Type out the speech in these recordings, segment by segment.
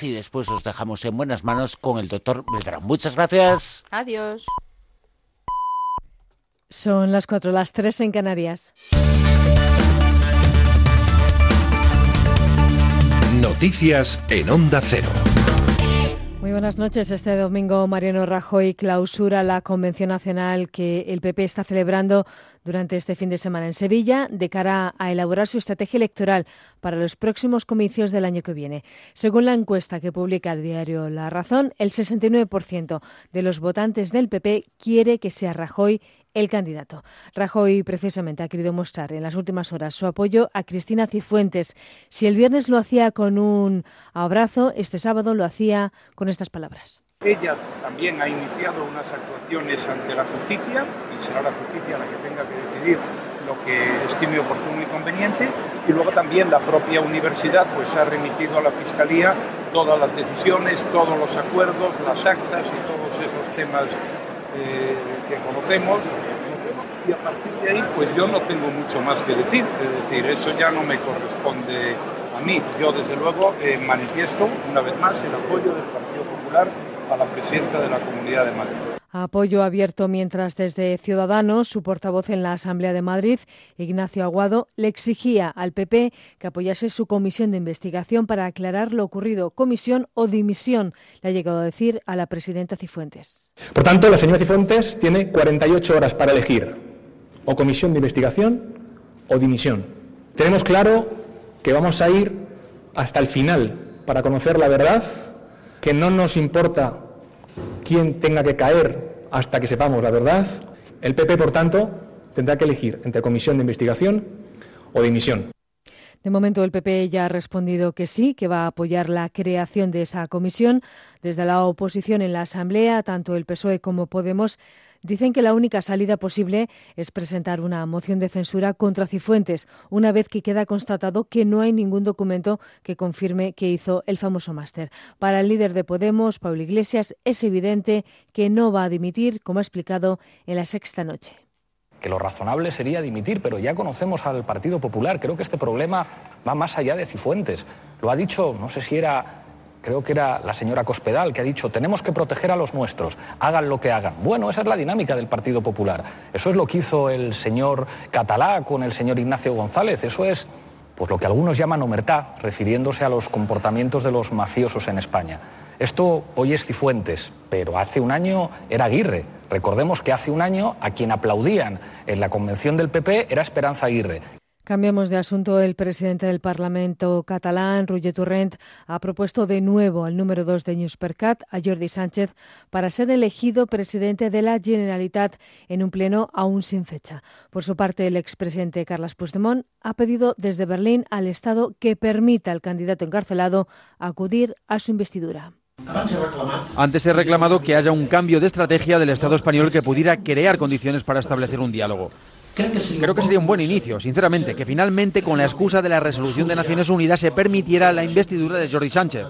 Y después os dejamos en buenas manos con el doctor Beltrán. Muchas gracias. Adiós. Son las cuatro, las tres en Canarias. Noticias en Onda Cero. Muy buenas noches. Este domingo Mariano Rajoy clausura la convención nacional que el PP está celebrando durante este fin de semana en Sevilla de cara a elaborar su estrategia electoral para los próximos comicios del año que viene. Según la encuesta que publica el diario La Razón, el 69% de los votantes del PP quiere que sea Rajoy el candidato. Rajoy precisamente ha querido mostrar en las últimas horas su apoyo a Cristina Cifuentes. Si el viernes lo hacía con un abrazo, este sábado lo hacía con estas palabras. Ella también ha iniciado unas actuaciones ante la justicia y será la justicia la que tenga que decidir lo que estime oportuno y conveniente y luego también la propia universidad pues ha remitido a la fiscalía todas las decisiones, todos los acuerdos, las actas y todos esos temas eh, que conocemos y a partir de ahí pues yo no tengo mucho más que decir, es decir, eso ya no me corresponde a mí. Yo desde luego eh, manifiesto una vez más el apoyo del Partido Popular a la presidenta de la Comunidad de Madrid. Apoyo abierto mientras desde Ciudadanos, su portavoz en la Asamblea de Madrid, Ignacio Aguado, le exigía al PP que apoyase su comisión de investigación para aclarar lo ocurrido. Comisión o dimisión, le ha llegado a decir a la presidenta Cifuentes. Por tanto, la señora Cifuentes tiene 48 horas para elegir o comisión de investigación o dimisión. Tenemos claro que vamos a ir hasta el final para conocer la verdad, que no nos importa quién tenga que caer hasta que sepamos la verdad. El PP, por tanto, tendrá que elegir entre comisión de investigación o dimisión. De momento el PP ya ha respondido que sí, que va a apoyar la creación de esa comisión. Desde la oposición en la Asamblea, tanto el PSOE como Podemos dicen que la única salida posible es presentar una moción de censura contra Cifuentes, una vez que queda constatado que no hay ningún documento que confirme que hizo el famoso máster. Para el líder de Podemos, Pablo Iglesias, es evidente que no va a dimitir, como ha explicado en la sexta noche que lo razonable sería dimitir, pero ya conocemos al Partido Popular. Creo que este problema va más allá de Cifuentes. Lo ha dicho, no sé si era, creo que era la señora Cospedal, que ha dicho, tenemos que proteger a los nuestros, hagan lo que hagan. Bueno, esa es la dinámica del Partido Popular. Eso es lo que hizo el señor Catalá con el señor Ignacio González. Eso es pues lo que algunos llaman omertá, refiriéndose a los comportamientos de los mafiosos en España. Esto hoy es Cifuentes, pero hace un año era Aguirre. Recordemos que hace un año a quien aplaudían en la convención del PP era Esperanza Aguirre. Cambiamos de asunto. El presidente del Parlamento catalán, Roger Torrent, ha propuesto de nuevo al número dos de Newspercat, a Jordi Sánchez, para ser elegido presidente de la Generalitat en un pleno aún sin fecha. Por su parte, el expresidente Carles Puigdemont ha pedido desde Berlín al Estado que permita al candidato encarcelado acudir a su investidura. Antes he reclamado que haya un cambio de estrategia del Estado español que pudiera crear condiciones para establecer un diálogo. Creo que sería un buen inicio, sinceramente, que finalmente con la excusa de la resolución de Naciones Unidas se permitiera la investidura de Jordi Sánchez.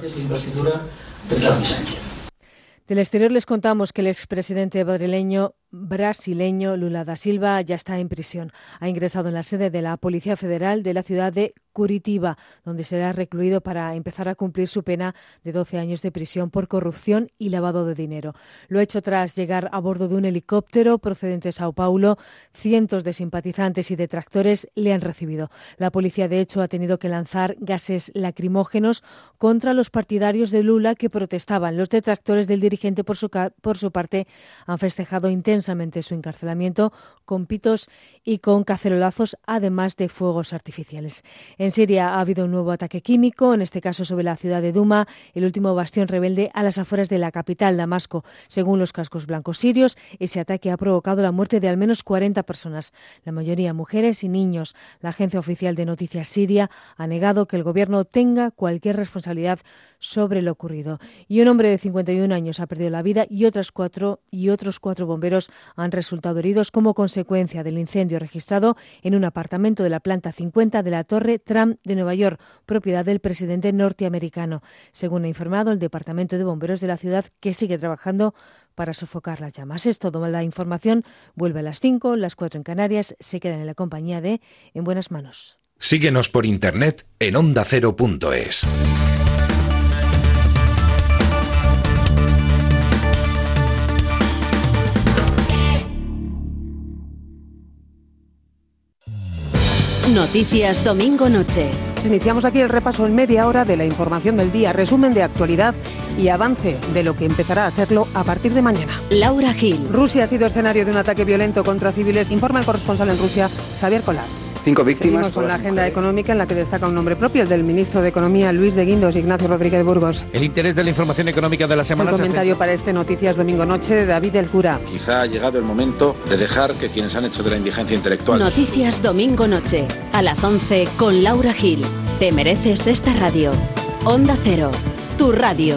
Del exterior les contamos que el expresidente madrileño brasileño Lula da Silva ya está en prisión. Ha ingresado en la sede de la Policía Federal de la ciudad de Curitiba, donde será recluido para empezar a cumplir su pena de 12 años de prisión por corrupción y lavado de dinero. Lo ha hecho tras llegar a bordo de un helicóptero procedente de Sao Paulo. Cientos de simpatizantes y detractores le han recibido. La policía, de hecho, ha tenido que lanzar gases lacrimógenos contra los partidarios de Lula que protestaban. Los detractores del dirigente, por su, por su parte, han festejado intensamente su encarcelamiento con pitos y con cacerolazos, además de fuegos artificiales. En Siria ha habido un nuevo ataque químico, en este caso sobre la ciudad de Duma, el último bastión rebelde a las afueras de la capital, Damasco. Según los cascos blancos sirios, ese ataque ha provocado la muerte de al menos 40 personas, la mayoría mujeres y niños. La agencia oficial de noticias siria ha negado que el gobierno tenga cualquier responsabilidad sobre lo ocurrido. Y un hombre de 51 años ha perdido la vida y otras cuatro y otros cuatro bomberos han resultado heridos como consecuencia del incendio registrado en un apartamento de la planta 50 de la Torre Tram de Nueva York, propiedad del presidente norteamericano, según ha informado el Departamento de Bomberos de la ciudad, que sigue trabajando para sofocar las llamas. Es todo. La información vuelve a las 5, las 4 en Canarias. Se quedan en la compañía de En Buenas Manos. Síguenos por internet en ondacero.es. Noticias Domingo Noche. Iniciamos aquí el repaso en media hora de la información del día, resumen de actualidad y avance de lo que empezará a serlo a partir de mañana. Laura Gil. Rusia ha sido escenario de un ataque violento contra civiles, informa el corresponsal en Rusia, Xavier Colás. Cinco víctimas. Seguimos con la agenda económica en la que destaca un nombre propio, el del ministro de Economía Luis de Guindos, Ignacio Rodríguez Burgos. El interés de la información económica de la semana. Un comentario para este Noticias Domingo Noche de David El Cura. Quizá ha llegado el momento de dejar que quienes han hecho de la indigencia intelectual. Noticias Domingo Noche, a las 11 con Laura Gil. Te mereces esta radio. Onda Cero, tu radio.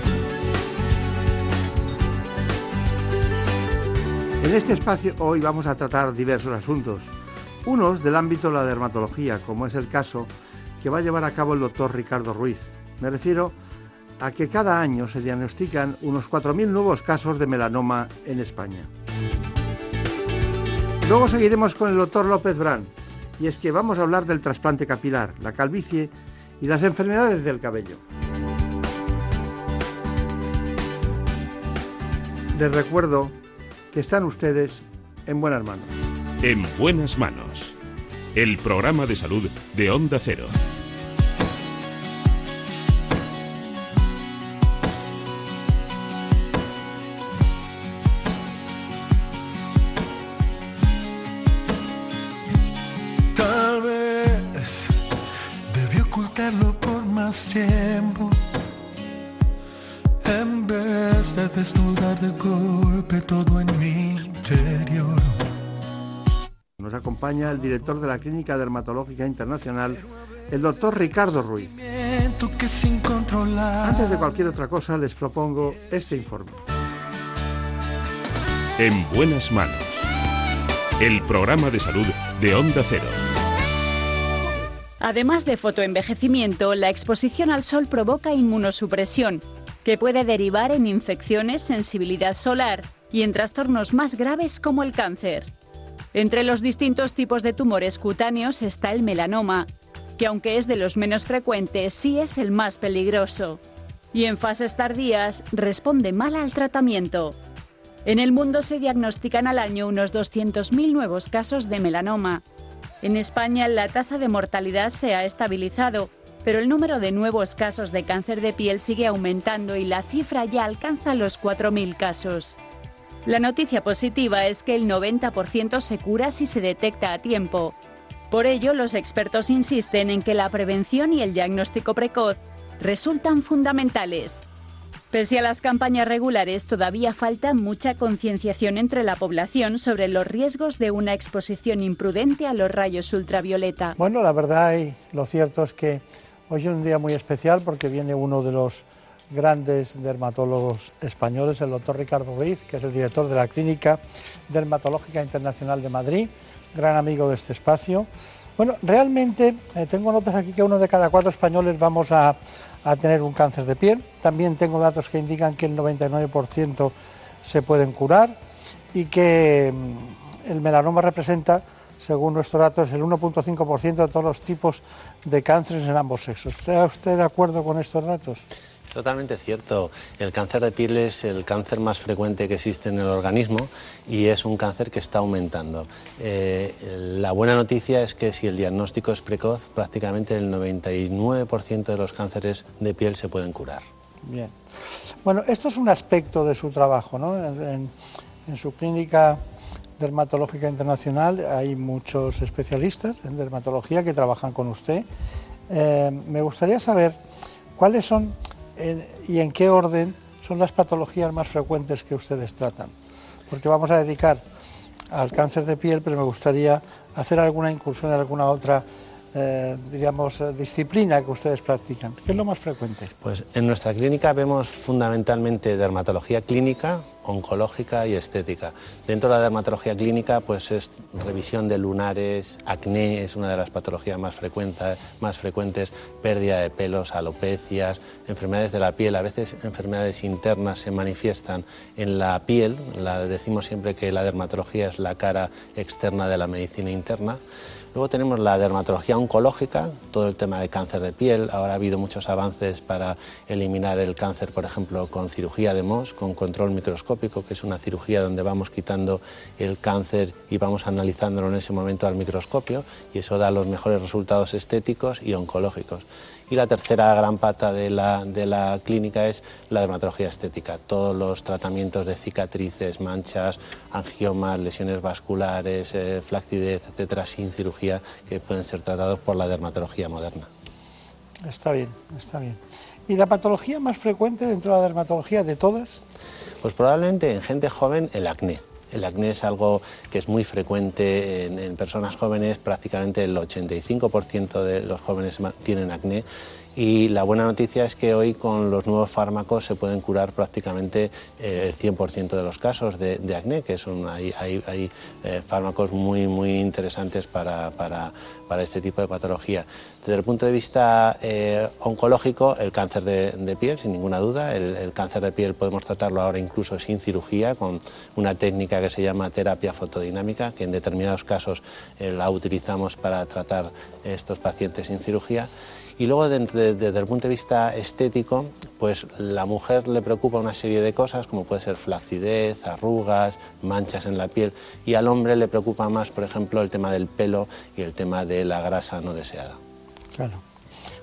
En este espacio hoy vamos a tratar diversos asuntos, unos del ámbito de la dermatología, como es el caso que va a llevar a cabo el doctor Ricardo Ruiz. Me refiero a que cada año se diagnostican unos 4.000 nuevos casos de melanoma en España. Luego seguiremos con el doctor López Brán, y es que vamos a hablar del trasplante capilar, la calvicie y las enfermedades del cabello. Les recuerdo que están ustedes en buenas manos. En buenas manos. El programa de salud de Onda Cero. Acompaña el director de la Clínica Dermatológica Internacional, el doctor Ricardo Ruiz. Antes de cualquier otra cosa, les propongo este informe. En buenas manos. El programa de salud de Onda Cero. Además de fotoenvejecimiento, la exposición al sol provoca inmunosupresión, que puede derivar en infecciones, sensibilidad solar y en trastornos más graves como el cáncer. Entre los distintos tipos de tumores cutáneos está el melanoma, que aunque es de los menos frecuentes, sí es el más peligroso. Y en fases tardías responde mal al tratamiento. En el mundo se diagnostican al año unos 200.000 nuevos casos de melanoma. En España la tasa de mortalidad se ha estabilizado, pero el número de nuevos casos de cáncer de piel sigue aumentando y la cifra ya alcanza los 4.000 casos. La noticia positiva es que el 90% se cura si se detecta a tiempo. Por ello, los expertos insisten en que la prevención y el diagnóstico precoz resultan fundamentales. Pese a las campañas regulares, todavía falta mucha concienciación entre la población sobre los riesgos de una exposición imprudente a los rayos ultravioleta. Bueno, la verdad y lo cierto es que hoy es un día muy especial porque viene uno de los grandes dermatólogos españoles, el doctor Ricardo Ruiz, que es el director de la Clínica Dermatológica Internacional de Madrid, gran amigo de este espacio. Bueno, realmente eh, tengo notas aquí que uno de cada cuatro españoles vamos a, a tener un cáncer de piel. También tengo datos que indican que el 99% se pueden curar y que mm, el melanoma representa, según nuestros datos, el 1.5% de todos los tipos de cánceres en ambos sexos. ¿Está usted de acuerdo con estos datos? Totalmente cierto. El cáncer de piel es el cáncer más frecuente que existe en el organismo y es un cáncer que está aumentando. Eh, la buena noticia es que si el diagnóstico es precoz, prácticamente el 99% de los cánceres de piel se pueden curar. Bien. Bueno, esto es un aspecto de su trabajo, ¿no? En, su clínica Dermatológica Internacional hay muchos especialistas en dermatología que trabajan con usted. Eh, me gustaría saber cuáles son y en qué orden son las patologías más frecuentes que ustedes tratan. Porque vamos a dedicar al cáncer de piel, pero me gustaría hacer alguna incursión en alguna otra eh, digamos, eh, disciplina que ustedes practican? ¿Qué es lo más frecuente? Pues en nuestra clínica vemos fundamentalmente dermatología clínica, oncológica y estética. Dentro de la dermatología clínica, pues es revisión de lunares, acné es una de las patologías más, frecuentes, más frecuentes, pérdida de pelos, alopecias, enfermedades de la piel. A veces enfermedades internas se manifiestan en la piel. Decimos siempre que la dermatología es la cara externa de la medicina interna. Luego tenemos la dermatología oncológica, todo el tema de cáncer de piel. Ahora ha habido muchos avances para eliminar el cáncer, por ejemplo, con cirugía de MOS, con control microscópico, que es una cirugía donde vamos quitando el cáncer y vamos analizándolo en ese momento al microscopio y eso da los mejores resultados estéticos y oncológicos. Y la tercera gran pata de la, clínica es la dermatología estética, todos los tratamientos de cicatrices, manchas, angiomas, lesiones vasculares, eh, flacidez, etcétera, sin cirugía, que pueden ser tratados por la dermatología moderna. Está bien, está bien. ¿Y la patología más frecuente dentro de la dermatología de todas? Pues probablemente en gente joven el acné. El acné es algo que es muy frecuente en, personas jóvenes, prácticamente el 85% de los jóvenes tienen acné y la buena noticia es que hoy con los nuevos fármacos se pueden curar prácticamente eh, el 100% de los casos de, acné, que son, hay, eh, fármacos muy, muy interesantes para, para, para, este tipo de patología. Desde el punto de vista eh, oncológico, el cáncer de, piel, sin ninguna duda, el, cáncer de piel podemos tratarlo ahora incluso sin cirugía, con una técnica que se llama terapia fotodinámica, que en determinados casos la utilizamos para tratar estos pacientes sin cirugía. Y luego desde, el punto de vista estético, pues la mujer le preocupa una serie de cosas, como puede ser flacidez, arrugas, manchas en la piel, y al hombre le preocupa más, por ejemplo, el tema del pelo y el tema de la grasa no deseada. Claro.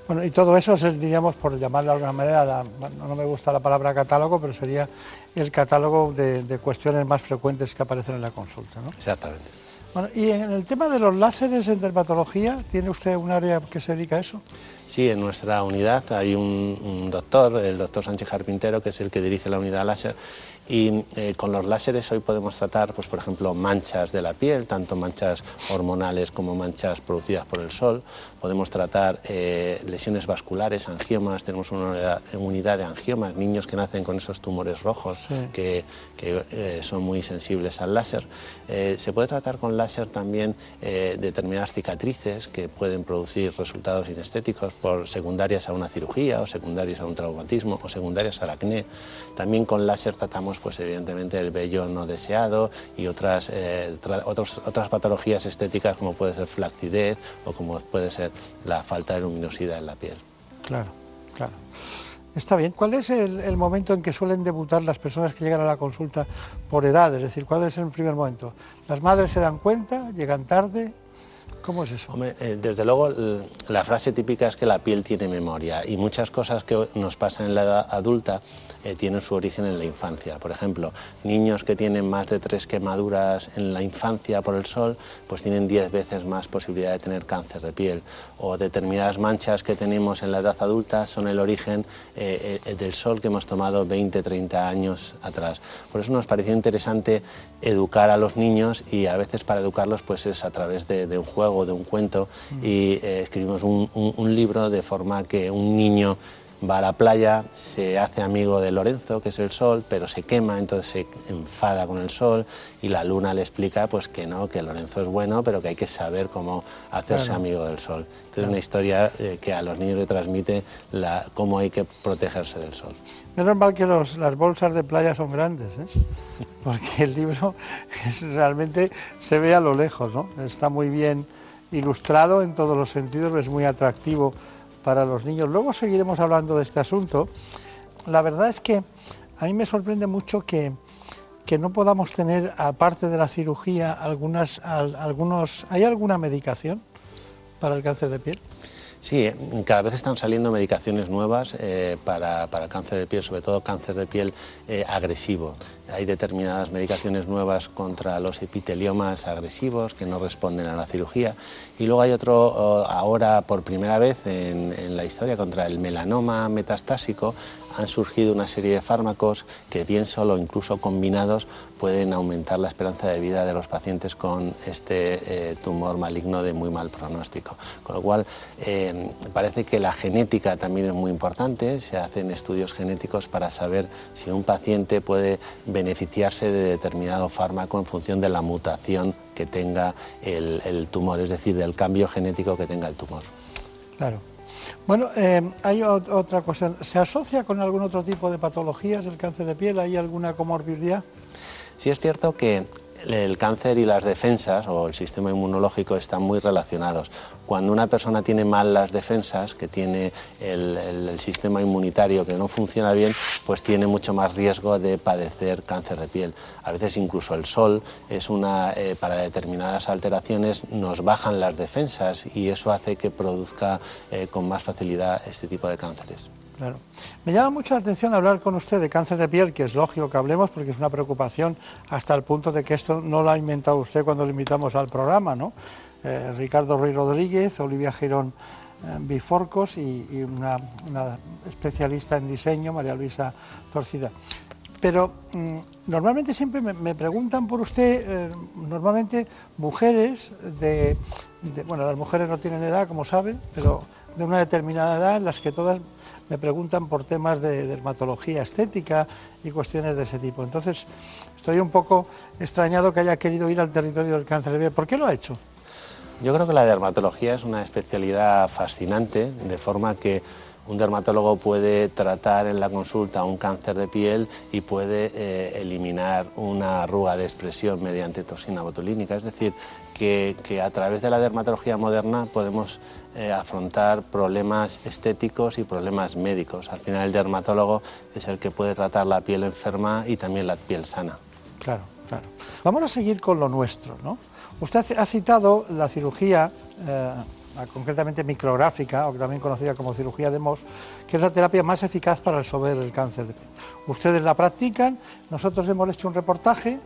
Bueno, y todo eso es, diríamos, por llamarlo de alguna manera, no me gusta la palabra catálogo, pero sería el catálogo de, de cuestiones más frecuentes que aparecen en la consulta, ¿no? Exactamente. Y en el tema de los láseres en dermatología, ¿tiene usted un área que se dedica a eso? Sí, en nuestra unidad hay un, doctor, el doctor Sánchez Carpintero, que es el que dirige la unidad láser, y eh, con los láseres hoy podemos tratar, pues, por ejemplo, manchas de la piel, tanto manchas hormonales como manchas producidas por el sol. Podemos tratar eh, lesiones vasculares, angiomas. Tenemos una unidad, de angiomas, niños que nacen con esos tumores rojos que, eh, son muy sensibles al láser. se puede tratar con láser también determinadas cicatrices que pueden producir resultados inestéticos por secundarias a una cirugía o secundarias a un traumatismo o secundarias al acné. También con láser tratamos pues evidentemente el vello no deseado y otras, eh, otras patologías estéticas como puede ser flacidez o como puede ser la falta de luminosidad en la piel. Claro, claro. Está bien. ¿Cuál es el, momento en que suelen debutar las personas que llegan a la consulta por edad? Es decir, ¿cuál es el primer momento? ¿Las madres se dan cuenta? ¿Llegan tarde? ¿Cómo es eso? Eh, desde luego, la frase típica es que la piel tiene memoria y muchas cosas que nos pasan en la edad adulta eh, tienen su origen en la infancia. Por ejemplo, niños que tienen más de tres quemaduras en la infancia por el sol, pues tienen diez veces más posibilidad de tener cáncer de piel. O determinadas manchas que tenemos en la edad adulta son el origen eh, eh, del sol que hemos tomado 20, 30 años atrás. Por eso nos pareció interesante educar a los niños y a veces para educarlos pues es a través de, un juego, de un cuento mm. y escribimos un libro de forma que un niño va a la playa, se hace amigo de Lorenzo, que es el sol, pero se quema, entonces se enfada con el sol y la luna le explica pues que no, que Lorenzo es bueno, pero que hay que saber cómo hacerse amigo del sol. Entonces es una historia eh, que a los niños le transmite la, cómo hay que protegerse del sol. Menos mal que las bolsas de playa son grandes, ¿eh? porque el libro realmente se ve a lo lejos, ¿no? Está muy bien ilustrado en todos los sentidos, es muy atractivo para los niños. Luego seguiremos hablando de este asunto. La verdad es que a mí me sorprende mucho que, que no podamos tener, aparte de la cirugía, algunas, algunos, ¿hay alguna medicación para el cáncer de piel? Sí, eh, cada vez están saliendo medicaciones nuevas eh, para, para, cáncer de piel, sobre todo cáncer de piel eh, agresivo. Hay determinadas medicaciones nuevas contra los epiteliomas agresivos que no responden a la cirugía. Y luego hay otro, ahora por primera vez en, en la historia, contra el melanoma metastásico, han surgido una serie de fármacos que bien solo, incluso combinados, pueden aumentar la esperanza de vida de los pacientes con este eh, tumor maligno de muy mal pronóstico. Con lo cual, eh, parece que la genética también es muy importante. Se hacen estudios genéticos para saber si un paciente puede beneficiarse de determinado fármaco en función de la mutación que tenga el, el tumor, es decir, del cambio genético que tenga el tumor. Claro. Bueno, eh, hay otra cosa. ¿Se asocia con algún otro tipo de patologías el cáncer de piel? ¿Hay alguna comorbilidad? Sí es cierto que el cáncer y las defensas o el sistema inmunológico están muy relacionados. Cuando una persona tiene mal las defensas, que tiene el, sistema inmunitario que no funciona bien, pues tiene mucho más riesgo de padecer cáncer de piel. A veces incluso el sol es una, eh, para determinadas alteraciones nos bajan las defensas y eso hace que produzca eh, con más facilidad este tipo de cánceres. Claro. Me llama mucho la atención hablar con usted de cáncer de piel, que es lógico que hablemos porque es una preocupación hasta el punto de que esto no lo ha inventado usted cuando lo invitamos al programa, ¿no? Eh, Ricardo Ruiz Rodríguez, Olivia Girón eh, Biforcos y, una, especialista en diseño, María Luisa Torcida. Pero mm, normalmente siempre me, preguntan por usted, eh, normalmente mujeres de, bueno, las mujeres no tienen edad, como saben, pero de una determinada edad las que todas me preguntan por temas de dermatología estética y cuestiones de ese tipo. Entonces, estoy un poco extrañado que haya querido ir al territorio del cáncer de piel. ¿Por qué lo ha hecho? Yo creo que la dermatología es una especialidad fascinante, de forma que un dermatólogo puede tratar en la consulta un cáncer de piel y puede eh, eliminar una arruga de expresión mediante toxina botulínica. Es decir, que, a través de la dermatología moderna podemos eh, afrontar problemas estéticos y problemas médicos. Al final el dermatólogo es el que puede tratar la piel enferma y también la piel sana. Claro, claro. Vamos a seguir con lo nuestro, ¿no? Usted ha citado la cirugía, eh, concretamente micrográfica, o también conocida como cirugía de Moss, que es la terapia más eficaz para resolver el cáncer de piel. Ustedes la practican, nosotros hemos hecho un reportaje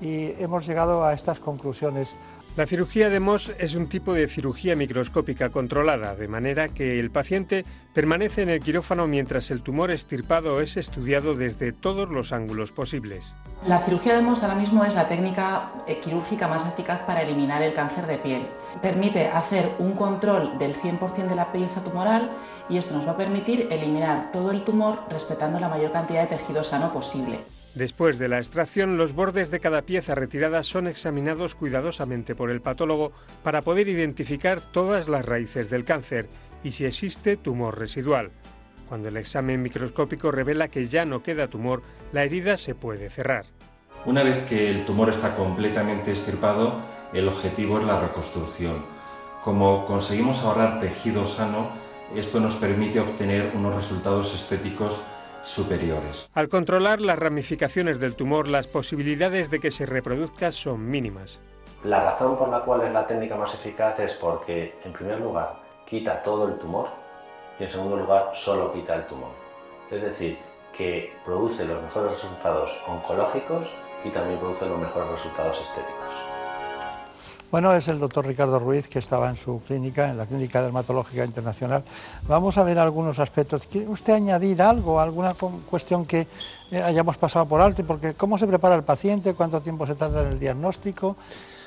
y hemos llegado a estas conclusiones. La cirugía de Moss es un tipo de cirugía microscópica controlada, de manera que el paciente permanece en el quirófano mientras el tumor estirpado es estudiado desde todos los ángulos posibles. La cirugía de Moss ahora mismo es la técnica eh, quirúrgica más eficaz para eliminar el cáncer de piel. Permite hacer un control del 100% de la pieza tumoral y esto nos va a permitir eliminar todo el tumor respetando la mayor cantidad de tejido sano posible. Después de la extracción, los bordes de cada pieza retirada son examinados cuidadosamente por el patólogo para poder identificar todas las raíces del cáncer y si existe tumor residual. Cuando el examen microscópico revela que ya no queda tumor, la herida se puede cerrar. Una vez que el tumor está completamente extirpado, el objetivo es la reconstrucción. Como conseguimos ahorrar tejido sano, esto nos permite obtener unos resultados estéticos superiores. Al controlar las ramificaciones del tumor, las posibilidades de que se reproduzca son mínimas. La razón por la cual es la técnica más eficaz es porque, en primer lugar, quita todo el tumor y, en segundo lugar, solo quita el tumor. Es decir, que produce los mejores resultados oncológicos y también produce los mejores resultados estéticos. Bueno, es el doctor Ricardo Ruiz que estaba en su clínica, en la Clínica Dermatológica Internacional. Vamos a ver algunos aspectos. ¿Quiere usted añadir algo, alguna cuestión que eh, hayamos pasado por alto? Porque ¿cómo se prepara el paciente? ¿Cuánto tiempo se tarda en el diagnóstico?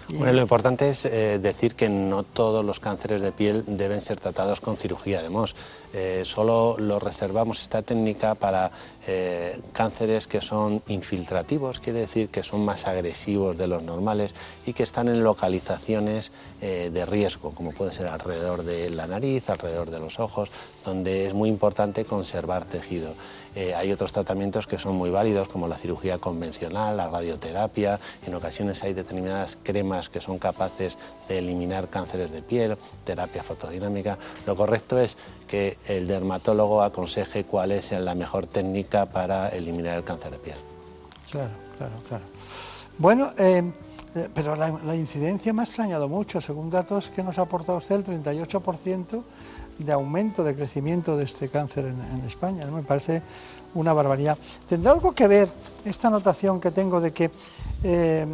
Bueno, lo importante es eh, decir que no todos los cánceres de piel deben ser tratados con cirugía de MOS. Eh, solo lo reservamos esta técnica para eh, cánceres que son infiltrativos, quiere decir que son más agresivos de los normales y que están en localizaciones de riesgo, como puede ser alrededor de la nariz, alrededor de los ojos, donde es muy importante conservar tejido. Eh, hay otros tratamientos que son muy válidos, como la cirugía convencional, la radioterapia. En ocasiones hay determinadas cremas que son capaces de eliminar cánceres de piel, terapia fotodinámica. Lo correcto es que el dermatólogo aconseje cuál es la mejor técnica para eliminar el cáncer de piel. Claro, claro, claro. Bueno, eh, eh, pero la, incidencia me ha extrañado mucho. Según datos que nos ha aportado usted, el 38% de aumento, de crecimiento de este cáncer en, España. Me parece una barbaridad. ¿Tendrá algo que ver esta anotación que tengo de que, eh,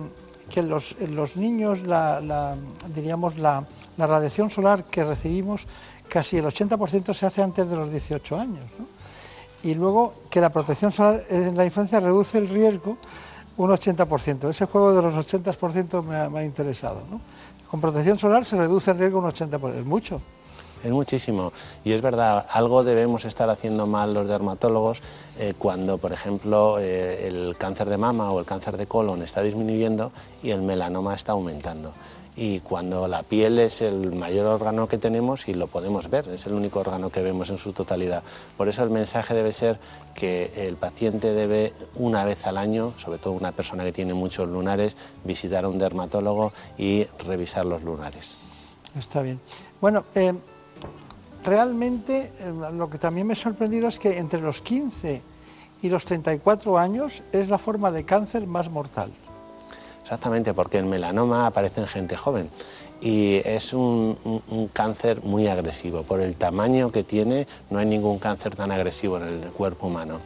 que los, los niños, la, diríamos, la, la, radiación solar que recibimos, casi el 80% se hace antes de los 18 años? Y luego que la protección solar en la infancia reduce el riesgo un 80%. Ese juego de los 80% me ha, me ha interesado. ¿no? Con protección solar se reduce el riesgo un 80%. Es mucho. Es muchísimo. Y es verdad, algo debemos estar haciendo mal los dermatólogos eh, cuando, por ejemplo, eh, el cáncer de mama o el cáncer de colon está disminuyendo y el melanoma está aumentando. Y cuando la piel es el mayor órgano que tenemos y lo podemos ver, es el único órgano que vemos en su totalidad. Por eso el mensaje debe ser que el paciente debe una vez al año, sobre todo una persona que tiene muchos lunares, visitar a un dermatólogo y revisar los lunares. Está bien. Bueno, eh, realmente eh, lo que también me ha sorprendido es que entre los 15 y los 34 años es la forma de cáncer más mortal. Exactamente, porque el melanoma aparece en gente joven y es un, cáncer muy agresivo. Por el tamaño que tiene, no hay ningún cáncer tan agresivo en el cuerpo humano.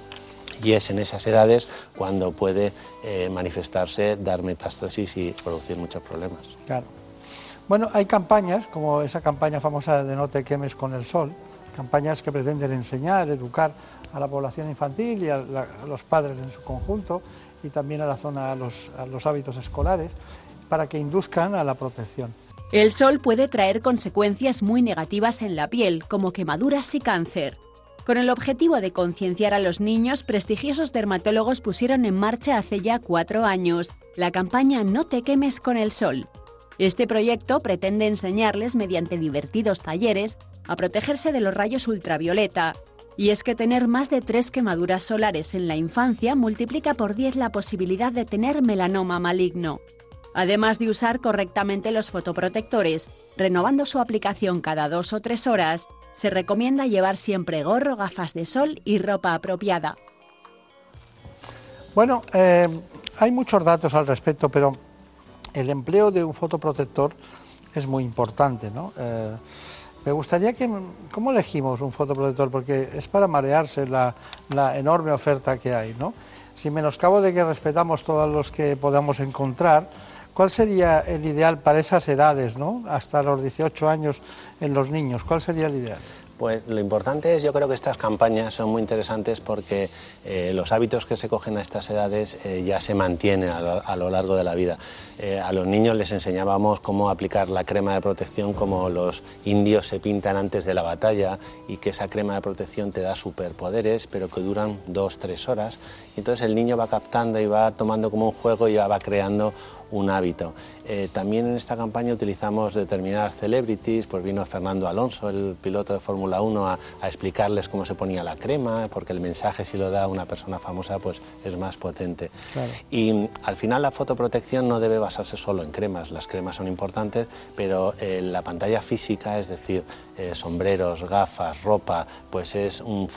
Y es en esas edades cuando puede eh, manifestarse, dar metástasis y producir muchos problemas. Claro. Bueno, hay campañas, como esa campaña famosa de No te quemes con el sol, campañas que pretenden enseñar, educar a la población infantil y a, los padres en su conjunto y también a la zona, a los, a los hábitos escolares, para que induzcan a la protección. El sol puede traer consecuencias muy negativas en la piel, como quemaduras y cáncer. Con el objetivo de concienciar a los niños, prestigiosos dermatólogos pusieron en marcha hace ya cuatro años la campaña No te quemes con el sol, este proyecto pretende enseñarles mediante divertidos talleres a protegerse de los rayos ultravioleta. Y es que tener más de tres quemaduras solares en la infancia multiplica por 10 la posibilidad de tener melanoma maligno. Además de usar correctamente los fotoprotectores, renovando su aplicación cada dos o tres horas, se recomienda llevar siempre gorro, gafas de sol y ropa apropiada. Bueno, eh, hay muchos datos al respecto, pero el empleo de un fotoprotector es muy importante, ¿no? Eh, me gustaría que, ¿cómo elegimos un fotoprotector? Porque es para marearse la, enorme oferta que hay, ¿no? Si menoscabo de que respetamos todos los que podamos encontrar, ¿cuál sería el ideal para esas edades, ¿no? Hasta los 18 años en los niños, ¿cuál sería el ideal? Pues lo importante es, yo creo que estas campañas son muy interesantes porque eh, los hábitos que se cogen a estas edades eh, ya se mantienen a lo, largo de la vida. Eh, a los niños les enseñábamos cómo aplicar la crema de protección como los indios se pintan antes de la batalla y que esa crema de protección te da superpoderes, pero que duran dos, tres horas. Entonces el niño va captando y va tomando como un juego y va creando un hábito. Eh, también en esta campaña utilizamos determinadas celebrities, pues vino Fernando Alonso, el piloto de Fórmula 1, a, explicarles cómo se ponía la crema, porque el mensaje si lo da una persona famosa pues es más potente. Y al final la fotoprotección no debe basarse solo en cremas, las cremas son importantes, pero eh, la pantalla física, es decir, eh, sombreros, gafas, ropa, pues es, un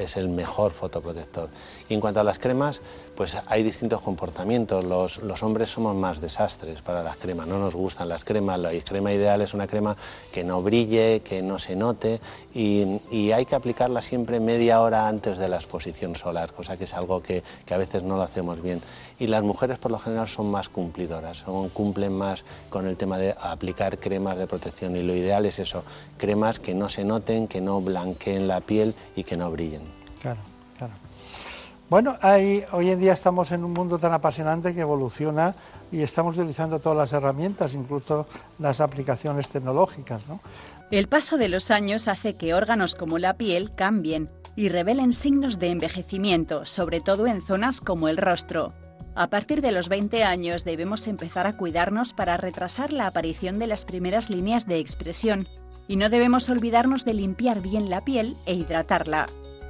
es el mejor fotoprotector. Y en cuanto a las cremas, pues hay distintos comportamientos. Los, los, hombres somos más desastres para las cremas, no nos gustan las cremas. La crema ideal es una crema que no brille, que no se note y, y, hay que aplicarla siempre media hora antes de la exposición solar, cosa que es algo que, que, a veces no lo hacemos bien. Y las mujeres por lo general son más cumplidoras, son, cumplen más con el tema de aplicar cremas de protección y lo ideal es eso, cremas que no se noten, que no blanqueen la piel y que no brillen. Claro. Bueno, hoy en día estamos en un mundo tan apasionante que evoluciona y estamos utilizando todas las herramientas, incluso las aplicaciones tecnológicas. El paso de los años hace que órganos como la piel cambien y revelen signos de envejecimiento, sobre todo en zonas como el rostro. A partir de los 20 años debemos empezar a cuidarnos para retrasar la aparición de las primeras líneas de expresión y no debemos olvidarnos de limpiar bien la piel e hidratarla.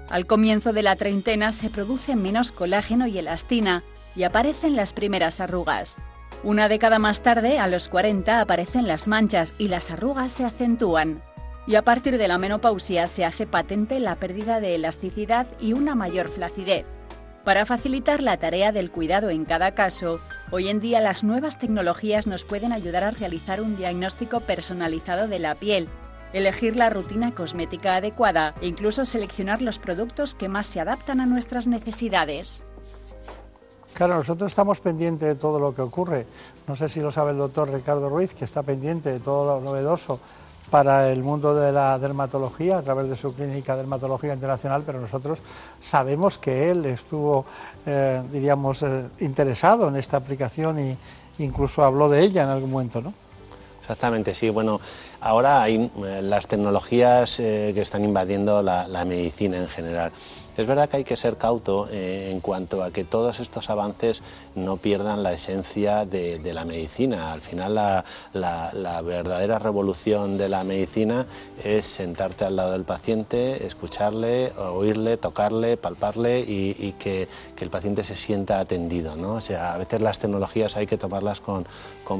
Al comienzo de la treintena se produce menos colágeno y elastina y aparecen las primeras arrugas. Una década más tarde, a los 40, aparecen las manchas y las arrugas se acentúan. Y a partir de la menopausia se hace patente la pérdida de elasticidad y una mayor flacidez. Para facilitar la tarea del cuidado en cada caso, hoy en día las nuevas tecnologías nos pueden ayudar a realizar un diagnóstico personalizado de la piel elegir la rutina cosmética adecuada e incluso seleccionar los productos que más se adaptan a nuestras necesidades. Claro, nosotros estamos pendientes de todo lo que ocurre. No sé si lo sabe el doctor Ricardo Ruiz, que está pendiente de todo lo novedoso para el mundo de la dermatología a través de su clínica Dermatología Internacional, pero nosotros sabemos que él estuvo, eh, diríamos, eh, interesado en esta aplicación e incluso habló de ella en algún momento, ¿no? Exactamente, sí. Bueno, ahora hay eh, las tecnologías que están invadiendo la medicina en general. Es verdad que hay que ser cauto eh, en cuanto a que todos estos avances no pierdan la esencia de, la medicina. Al final la, verdadera revolución de la medicina es sentarte al lado del paciente, escucharle, oírle, tocarle, palparle y, que, el paciente se sienta atendido. ¿no? O sea, a veces las tecnologías hay que tomarlas con,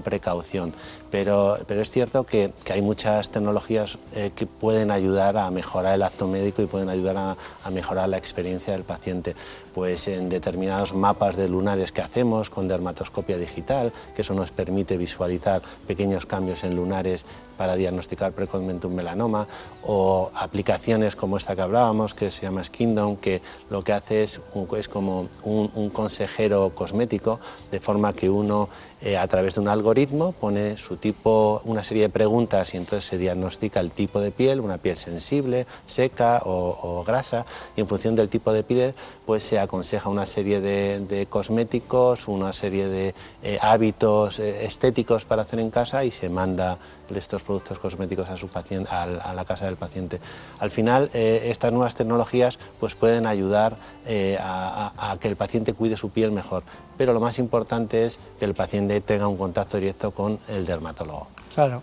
precaución, pero, es cierto que, hay muchas tecnologías eh, que pueden ayudar a mejorar el acto médico y pueden ayudar a, a mejorar la experiencia del paciente, pues en determinados mapas de lunares que hacemos con dermatoscopia digital, que eso nos permite visualizar pequeños cambios en lunares para diagnosticar precozmente un melanoma, o aplicaciones como esta que hablábamos, que se llama Skindom, que lo que hace es, es como un, consejero cosmético, de forma que uno eh, a través de un algoritmo pone su tipo, una serie de preguntas y entonces se diagnostica el tipo de piel, una piel sensible, seca o, grasa, y en función del tipo de piel, pues se aconseja una serie de, cosméticos, una serie de eh, hábitos eh, estéticos para hacer en casa y se manda estos productos cosméticos a, su paciente, a, la casa del paciente. Al final, eh, estas nuevas tecnologías pues, pueden ayudar eh, a, que el paciente cuide su piel mejor, pero lo más importante es que el paciente tenga un contacto directo con el dermatólogo. Claro.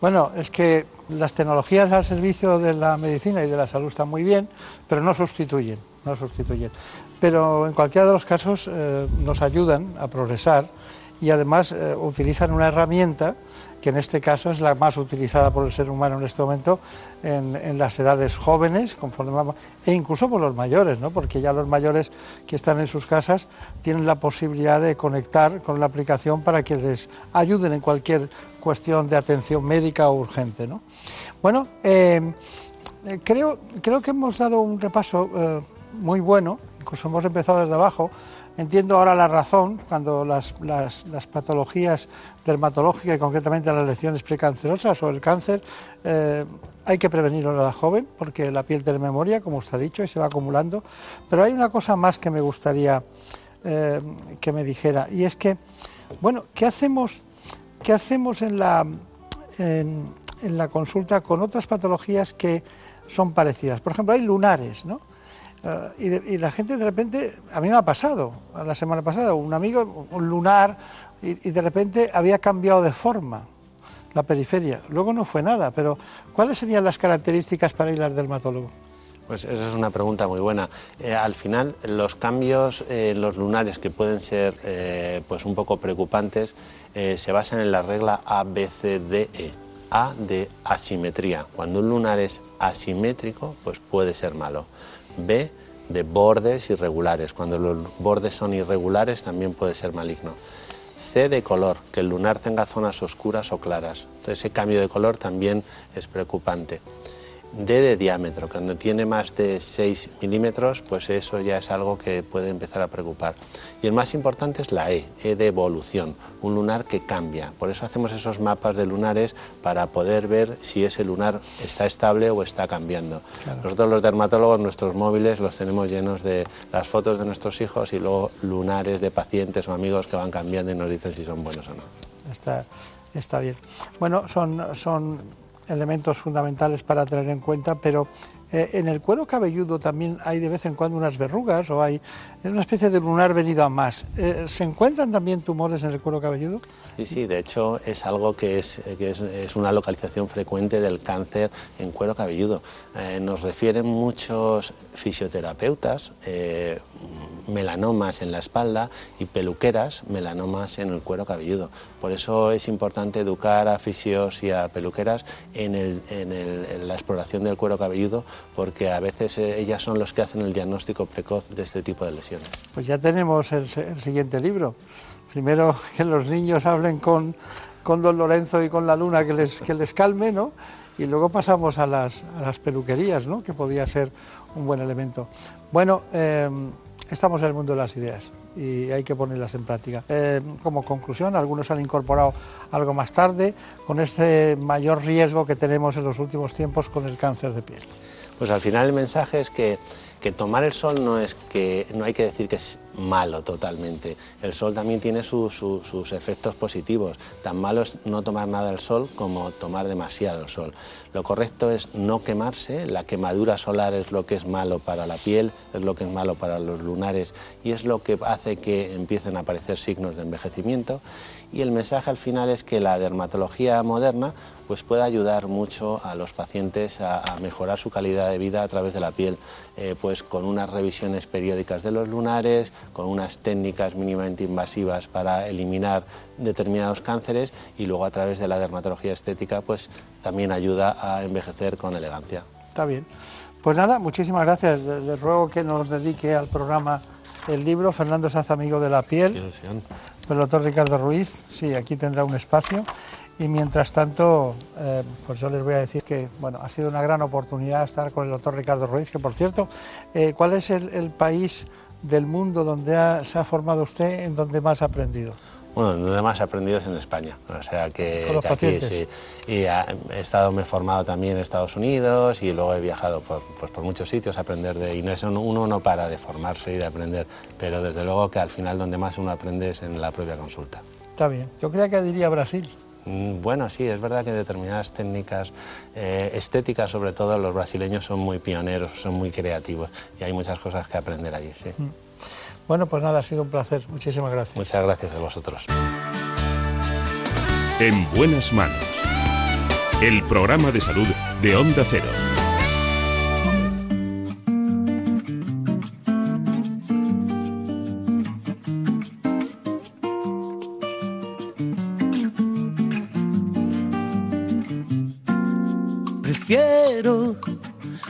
Bueno, es que las tecnologías al servicio de la medicina y de la salud están muy bien, pero no sustituyen, no sustituyen. Pero en cualquiera de los casos eh, nos ayudan a progresar y además utilizan una herramienta que en este caso es la más utilizada por el ser humano en este momento en, las edades jóvenes, conforme e incluso por los mayores, ¿no? porque ya los mayores que están en sus casas tienen la posibilidad de conectar con la aplicación para que les ayuden en cualquier cuestión de atención médica o urgente. ¿no? Bueno, eh, creo, creo que hemos dado un repaso eh, muy bueno, incluso hemos empezado desde abajo, Entiendo ahora la razón cuando las, patologías dermatológicas y concretamente las lesiones precancerosas o el cáncer eh, hay que prevenirlo en la edad joven porque la piel tiene memoria, como usted ha dicho, y se va acumulando. Pero hay una cosa más que me gustaría eh, que me dijera y es que, bueno, ¿qué hacemos, qué hacemos en, la, en la consulta con otras patologías que son parecidas? Por ejemplo, hay lunares, ¿no? Eh, y, la gente de repente, a mí me ha pasado, la semana pasada, un amigo, un lunar, y, de repente había cambiado de forma la periferia. Luego no fue nada, pero ¿cuáles serían las características para ir al dermatólogo? Pues esa es una pregunta muy buena. Eh, al final, los cambios en los lunares que pueden ser eh, pues un poco preocupantes se basan en la regla ABCDE. A de asimetría. Cuando un lunar es asimétrico, pues puede ser malo. B de bordes irregulares. Cuando los bordes son irregulares también puede ser maligno. C de color, que el lunar tenga zonas oscuras o claras. Entonces ese cambio de color también es preocupante. D de diámetro, cuando tiene más de 6 milímetros, pues eso ya es algo que puede empezar a preocupar. Y el más importante es la E, E de evolución, un lunar que cambia. Por eso hacemos esos mapas de lunares para poder ver si ese lunar está estable o está cambiando. Nosotros los dermatólogos, nuestros móviles los tenemos llenos de las fotos de nuestros hijos y luego lunares de pacientes o amigos que van cambiando y nos dicen si son buenos o no. Está, está bien. Bueno, son, son elementos fundamentales para tener en cuenta, pero eh, en el cuero cabelludo también hay de vez en cuando unas verrugas o hay una especie de lunar venido a más. Eh, ¿Se encuentran también tumores en el cuero cabelludo? Sí, sí, de hecho es algo que es, una localización frecuente del cáncer en cuero cabelludo. Eh, nos refieren muchos fisioterapeutas melanomas en la espalda y peluqueras, melanomas en el cuero cabelludo. Por eso es importante educar a fisios y a peluqueras en, la exploración del cuero cabelludo, porque a veces eh, ellas son los que hacen el diagnóstico precoz de este tipo de lesiones. Pues ya tenemos el, siguiente libro. Primero que los niños hablen con, con don Lorenzo y con la luna que les, que les calme, ¿no? Y luego pasamos a las, a las peluquerías, ¿no? que podía ser un buen elemento. Bueno, eh, estamos en el mundo de las ideas y hay que ponerlas en práctica. Eh, como conclusión, algunos han incorporado algo más tarde con este mayor riesgo que tenemos en los últimos tiempos con el cáncer de piel. Pues al final el mensaje es que, que tomar el sol no es que no hay que decir que es malo totalmente. El sol también tiene sus efectos positivos. Tan malo es no tomar nada del sol como tomar demasiado el sol. Lo correcto es no quemarse, la quemadura solar es lo que es malo para la piel, es lo que es malo para los lunares y es lo que hace que empiecen a aparecer signos de envejecimiento. Y el mensaje al final es que la dermatología moderna pues puede ayudar mucho a los pacientes a, mejorar su calidad de vida a través de la piel, eh, pues con unas revisiones periódicas de los lunares, con unas técnicas mínimamente invasivas para eliminar determinados cánceres y luego a través de la dermatología estética pues también ayuda a envejecer con elegancia. Está bien. Pues nada, muchísimas gracias. Les ruego que nos dedique al programa el libro Fernando Sanz, amigo de la piel. El doctor Ricardo Ruiz, sí, aquí tendrá un espacio. Y mientras tanto, eh, pues yo les voy a decir que bueno, ha sido una gran oportunidad estar con el doctor Ricardo Ruiz, que por cierto, eh, ¿cuál es el, país del mundo donde se ha formado usted, en donde más ha aprendido? Bueno, donde más he aprendido es en España, o sea que, aquí sí. Y he estado, me he formado también en Estados Unidos y luego he viajado por, pues por muchos sitios a aprender de... Y no es, uno no para de formarse y de aprender, pero desde luego que al final donde más uno aprende es en la propia consulta. Está bien, yo creía que diría Brasil. Mm, bueno, sí, es verdad que determinadas técnicas eh, estéticas, sobre todo los brasileños, son muy pioneros, son muy creativos y hay muchas cosas que aprender allí. Sí. Mm. Bueno, pues nada, ha sido un placer. Muchísimas gracias. Muchas gracias a vosotros. En buenas manos. El programa de salud de Onda Cero.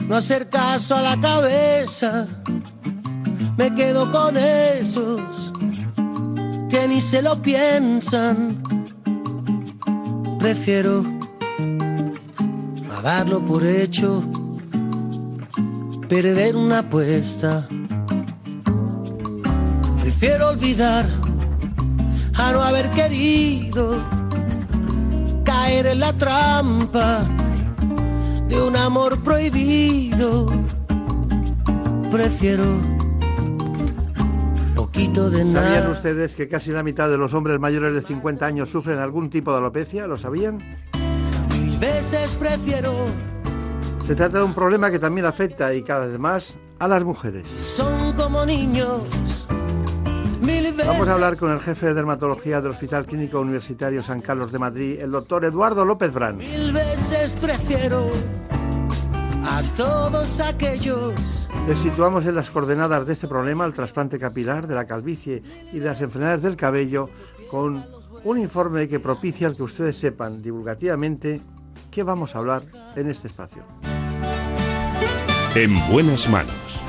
no hacer caso a la cabeza. Me quedo con esos que ni se lo piensan. Prefiero darlo por hecho, perder una apuesta. Prefiero olvidar a no haber querido caer en la trampa de un amor prohibido. Prefiero poquito de nada. ¿Sabían ustedes que casi la mitad de los hombres mayores de 50 años sufren algún tipo de alopecia? ¿Lo sabían? Mil veces prefiero. Se trata de un problema que también afecta y cada vez más a las mujeres. Son como niños Vamos a hablar con el jefe de dermatología del Hospital Clínico Universitario San Carlos de Madrid, el doctor Eduardo López Brand. Mil veces prefiero a todos aquellos. Les situamos en las coordenadas de este problema, el trasplante capilar, de la calvicie y las enfermedades del cabello, con un informe que propicia el que ustedes sepan divulgativamente qué vamos a hablar en este espacio. En buenas manos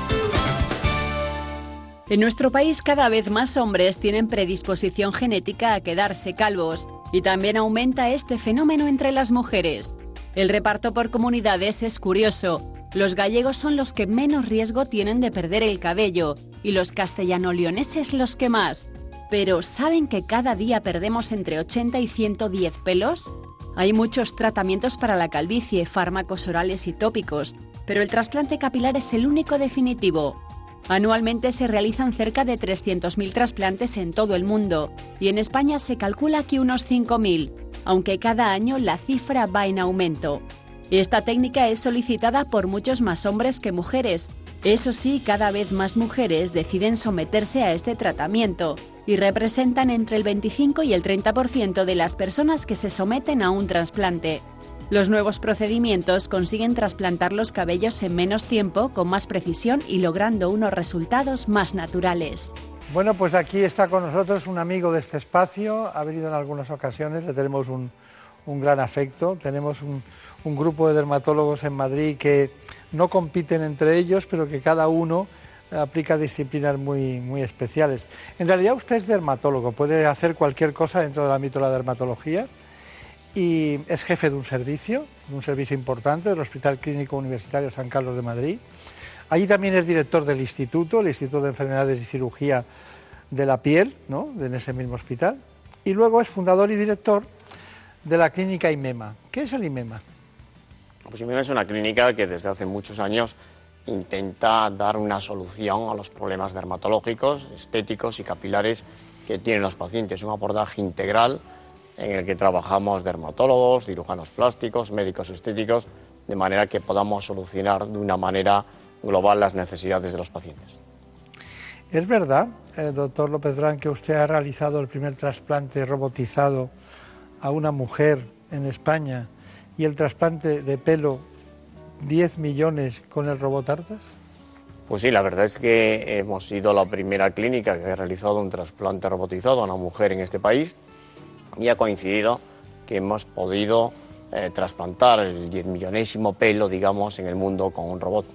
en nuestro país cada vez más hombres tienen predisposición genética a quedarse calvos y también aumenta este fenómeno entre las mujeres. El reparto por comunidades es curioso. Los gallegos son los que menos riesgo tienen de perder el cabello y los castellano-leoneses los que más. Pero ¿saben que cada día perdemos entre 80 y 110 pelos? Hay muchos tratamientos para la calvicie, fármacos orales y tópicos, pero el trasplante capilar es el único definitivo. Anualmente se realizan cerca de 300.000 trasplantes en todo el mundo y en España se calcula que unos 5.000, aunque cada año la cifra va en aumento. Esta técnica es solicitada por muchos más hombres que mujeres. Eso sí, cada vez más mujeres deciden someterse a este tratamiento y representan entre el 25 y el 30% de las personas que se someten a un trasplante. Los nuevos procedimientos consiguen trasplantar los cabellos en menos tiempo, con más precisión y logrando unos resultados más naturales. Bueno, pues aquí está con nosotros un amigo de este espacio, ha venido en algunas ocasiones, le tenemos un, gran afecto, tenemos un, grupo de dermatólogos en Madrid que no compiten entre ellos, pero que cada uno aplica disciplinas muy, muy especiales. En realidad usted es dermatólogo, puede hacer cualquier cosa dentro del ámbito de la dermatología y es jefe de un servicio, de un servicio importante del Hospital Clínico Universitario San Carlos de Madrid. Allí también es director del instituto, el Instituto de Enfermedades y Cirugía de la Piel, ¿no? en ese mismo hospital. Y luego es fundador y director de la clínica IMEMA. ¿Qué es el IMEMA? Pues IMEMA es una clínica que desde hace muchos años intenta dar una solución a los problemas dermatológicos, estéticos y capilares que tienen los pacientes. Un abordaje integral en el que trabajamos dermatólogos, cirujanos plásticos, médicos estéticos, de manera que podamos solucionar de una manera global las necesidades de los pacientes. ¿Es verdad, eh, doctor López Brán, que usted ha realizado el primer trasplante robotizado a una mujer en España y el trasplante de pelo 10 millones con el robot Artas? Pues sí, la verdad es que hemos sido la primera clínica que ha realizado un trasplante robotizado a una mujer en este país y ha coincidido que hemos podido eh, trasplantar el 10 millonésimo pelo, digamos, en el mundo con un robot.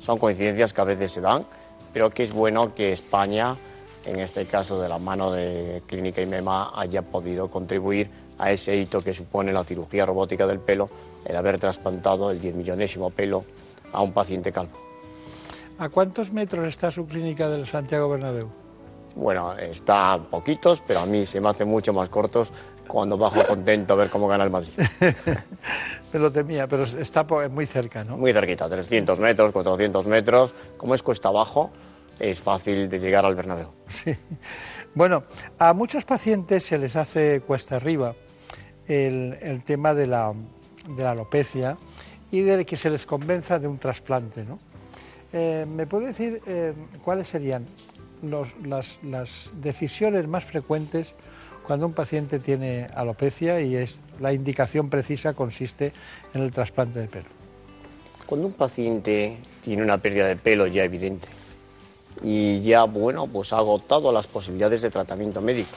Son coincidencias que a veces se dan, pero que es bueno que España, en este caso de la mano de Clínica IMEMA, haya podido contribuir a ese hito que supone la cirugía robótica del pelo, el haber trasplantado el 10 millonésimo pelo a un paciente calvo. ¿A cuántos metros está su clínica del Santiago Bernabéu? Bueno, está poquitos, pero a mí se me hace mucho más cortos cuando bajo contento a ver cómo gana el Madrid. me lo temía, pero está muy cerca, ¿no? Muy cerquita, 300 metros, 400 metros. Como es cuesta abajo, es fácil de llegar al Bernabéu. Sí. Bueno, a muchos pacientes se les hace cuesta arriba el, tema de la, de la alopecia y de que se les convenza de un trasplante, ¿no? Eh, ¿Me puede decir eh, cuáles serían las, decisiones más frecuentes cuando un paciente tiene alopecia y es, la indicación precisa consiste en el trasplante de pelo? Cuando un paciente tiene una pérdida de pelo ya evidente y ya, bueno, pues ha agotado las posibilidades de tratamiento médico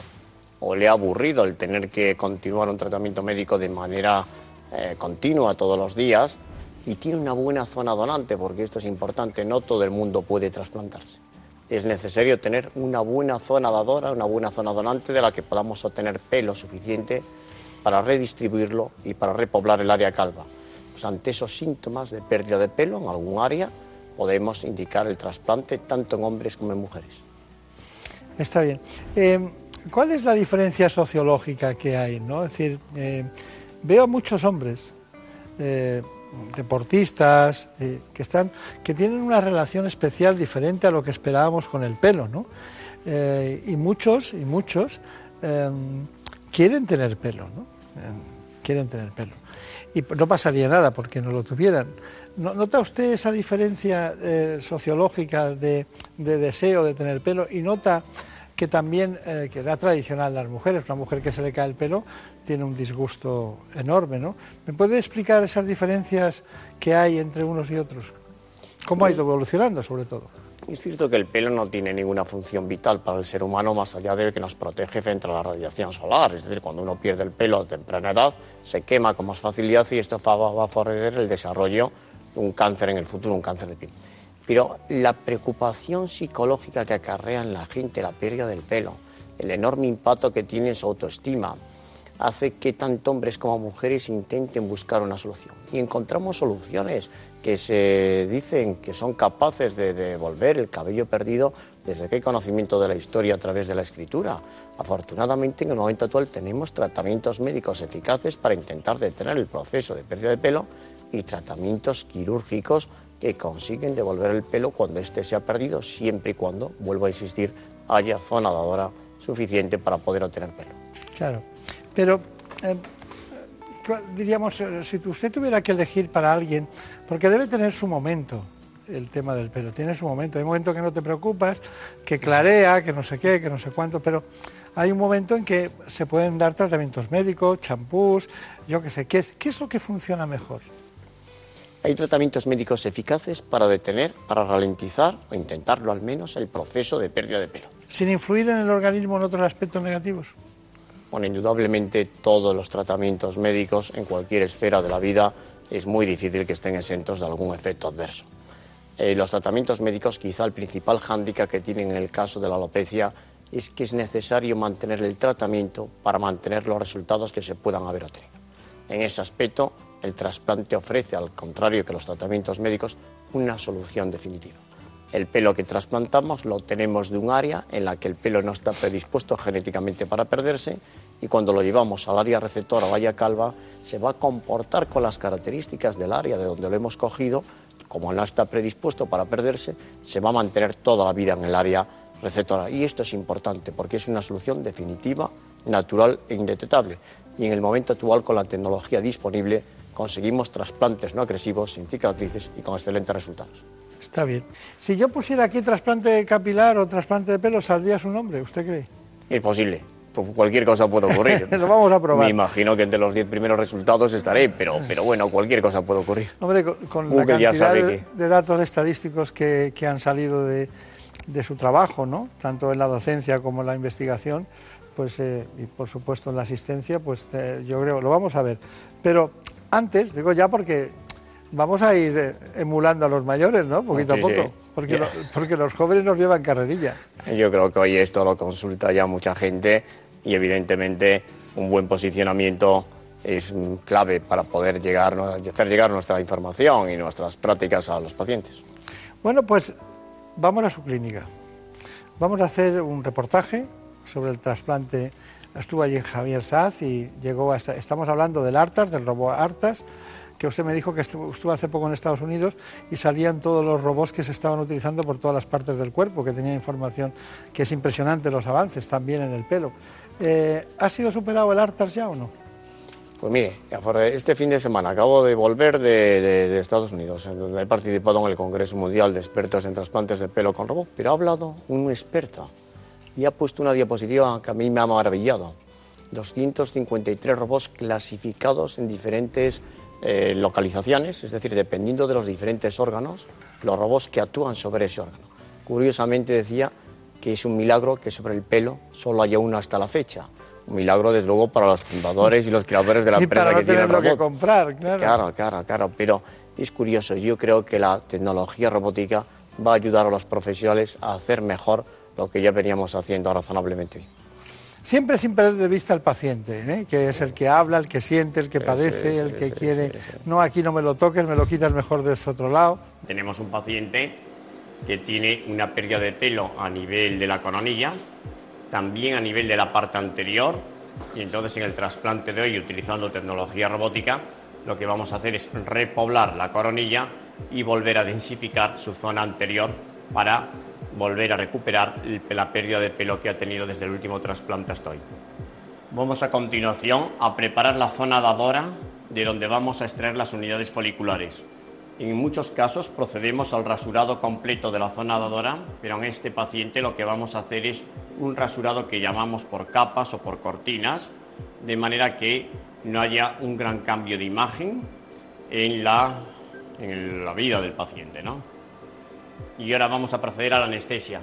o le ha aburrido el tener que continuar un tratamiento médico de manera eh, continua todos los días, y tiene una buena zona donante, porque esto es importante, no todo el mundo puede trasplantarse. Es necesario tener una buena zona dadora, una buena zona donante de la que podamos obtener pelo suficiente para redistribuirlo y para repoblar el área calva. Pues ante esos síntomas de pérdida de pelo en algún área, podemos indicar el trasplante tanto en hombres como en mujeres. Está bien. Eh, ¿Cuál es la diferencia sociológica que hay? ¿no? Decir, eh, veo a muchos hombres eh, deportistas eh, que están que tienen una relación especial diferente a lo que esperábamos con el pelo ¿no? Eh, y muchos y muchos em, quieren tener pelo ¿no? Em, quieren tener pelo y no pasaría nada porque no lo tuvieran ¿Nota usted esa diferencia eh, sociológica de, de deseo de tener pelo y nota que también, eh, que era tradicional las mujeres, una mujer que se le cae el pelo tiene un disgusto enorme, ¿no? ¿Me puede explicar esas diferencias que hay entre unos y otros? ¿Cómo ha ido evolucionando, sobre todo? Es cierto que el pelo no tiene ninguna función vital para el ser humano más allá de que nos protege frente a la radiación solar. Es decir, cuando uno pierde el pelo a temprana edad, se quema con más facilidad y esto va a favorecer el desarrollo de un cáncer en el futuro, un cáncer de piel. Pero la preocupación psicológica que acarrea en la gente la pérdida del pelo, el enorme impacto que tiene en su autoestima, hace que tanto hombres como mujeres intenten buscar una solución. Y encontramos soluciones que se dicen que son capaces de devolver el cabello perdido desde que hay conocimiento de la historia a través de la escritura. Afortunadamente, en el momento actual tenemos tratamientos médicos eficaces para intentar detener el proceso de pérdida de pelo y tratamientos quirúrgicos que consiguen devolver el pelo cuando éste se ha perdido, siempre y cuando, vuelvo a insistir, haya zona dadora suficiente para poder obtener pelo. Claro, pero eh, diríamos, eh, si usted tuviera que elegir para alguien, porque debe tener su momento el tema del pelo, tiene su momento, hay un momento que no te preocupas, que clarea, que no sé qué, que no sé cuánto, pero hay un momento en que se pueden dar tratamientos médicos, champús, yo qué sé, ¿qué qué es lo que funciona mejor? Hay tratamientos médicos eficaces para detener, para ralentizar o intentarlo al menos el proceso de pérdida de pelo. ¿Sin influir en el organismo en otros aspectos negativos? Bueno, indudablemente todos los tratamientos médicos en cualquier esfera de la vida es muy difícil que estén exentos de algún efecto adverso. Eh, los tratamientos médicos, quizá el principal hándicap que tienen en el caso de la alopecia es que es necesario mantener el tratamiento para mantener los resultados que se puedan haber obtenido. En ese aspecto, el trasplante ofrece, al contrario que los tratamientos médicos, una solución definitiva. El pelo que trasplantamos lo tenemos de un área en la que el pelo no está predispuesto genéticamente para perderse y cuando lo llevamos al área receptora o calva se va a comportar con las características del área de donde lo hemos cogido, como no está predispuesto para perderse, se va a mantener toda la vida en el área receptora. Y esto es importante porque es una solución definitiva, natural e indetectable. Y en el momento actual, con la tecnología disponible, conseguimos trasplantes no agresivos, sin cicatrices y con excelentes resultados. Está bien. Si yo pusiera aquí trasplante capilar o trasplante de pelo, ¿saldría su nombre? ¿Usted cree? Es posible. Cualquier cosa puede ocurrir. Lo vamos a probar. Me imagino que entre los 10 primeros resultados estaré, pero, pero bueno, cualquier cosa puede ocurrir. Hombre, con, con la cantidad sabe de, que- de datos estadísticos que, que han salido de, de su trabajo, ¿no? Tanto en la docencia como en la investigación, pues, eh, y por supuesto en la asistencia, pues eh, yo creo, lo vamos a ver. Pero antes, digo ya porque vamos a ir eh, emulando a los mayores, ¿no? Poquito Sí, a poco. sí. Porque, lo- porque los jóvenes nos llevan carrerilla. Yo creo que hoy esto lo consulta ya mucha gente y evidentemente un buen posicionamiento es clave para poder llegar, hacer llegar nuestra información y nuestras prácticas a los pacientes. Bueno, pues vamos a su clínica. Vamos a hacer un reportaje sobre el trasplante. Estuvo allí Javier Saz y llegó hasta. Estamos hablando del Artas, del robot Artas, que usted me dijo que estuvo hace poco en Estados Unidos y salían todos los robots que se estaban utilizando por todas las partes del cuerpo, que tenía información que es impresionante los avances también en el pelo. Eh, ¿Ha sido superado el Artas ya o no? Pues mire, este fin de semana acabo de volver de, de- Estados Unidos, donde he participado en el Congreso Mundial de Expertos en Trasplantes de Pelo con Robot, pero ha hablado un experto y ha puesto una diapositiva que a mí me ha maravillado. 253 robots clasificados en diferentes eh, localizaciones, es decir, dependiendo de los diferentes órganos, los robots que actúan sobre ese órgano. Curiosamente decía que es un milagro que sobre el pelo solo haya uno hasta la fecha. Un milagro, desde luego, para los fundadores y los creadores de la y empresa para no que tiene el que comprar, claro. Claro, claro, claro, pero es curioso. Yo creo que la tecnología robótica va a ayudar a los profesionales a hacer mejor lo que ya veníamos haciendo razonablemente bien. Siempre sin perder de vista al paciente, ¿eh? que es el que habla, el que siente, el que padece, sí, el que sí, quiere. sí, sí. No, aquí no me lo toques, me lo quitas mejor de ese otro lado. Tenemos un paciente que tiene una pérdida de pelo a nivel de la coronilla, también a nivel de la parte anterior, y entonces en el trasplante de hoy, utilizando tecnología robótica, lo que vamos a hacer es repoblar la coronilla y volver a densificar su zona anterior para volver a recuperar la pérdida de pelo que ha tenido desde el último trasplante hasta hoy. Vamos a continuación a preparar la zona dadora de donde vamos a extraer las unidades foliculares. En muchos casos procedemos al rasurado completo de la zona dadora, pero en este paciente lo que vamos a hacer es un rasurado que llamamos por capas o por cortinas, de manera que no haya un gran cambio de imagen en la, en la vida del paciente. ¿no? Y ahora vamos a proceder a la anestesia.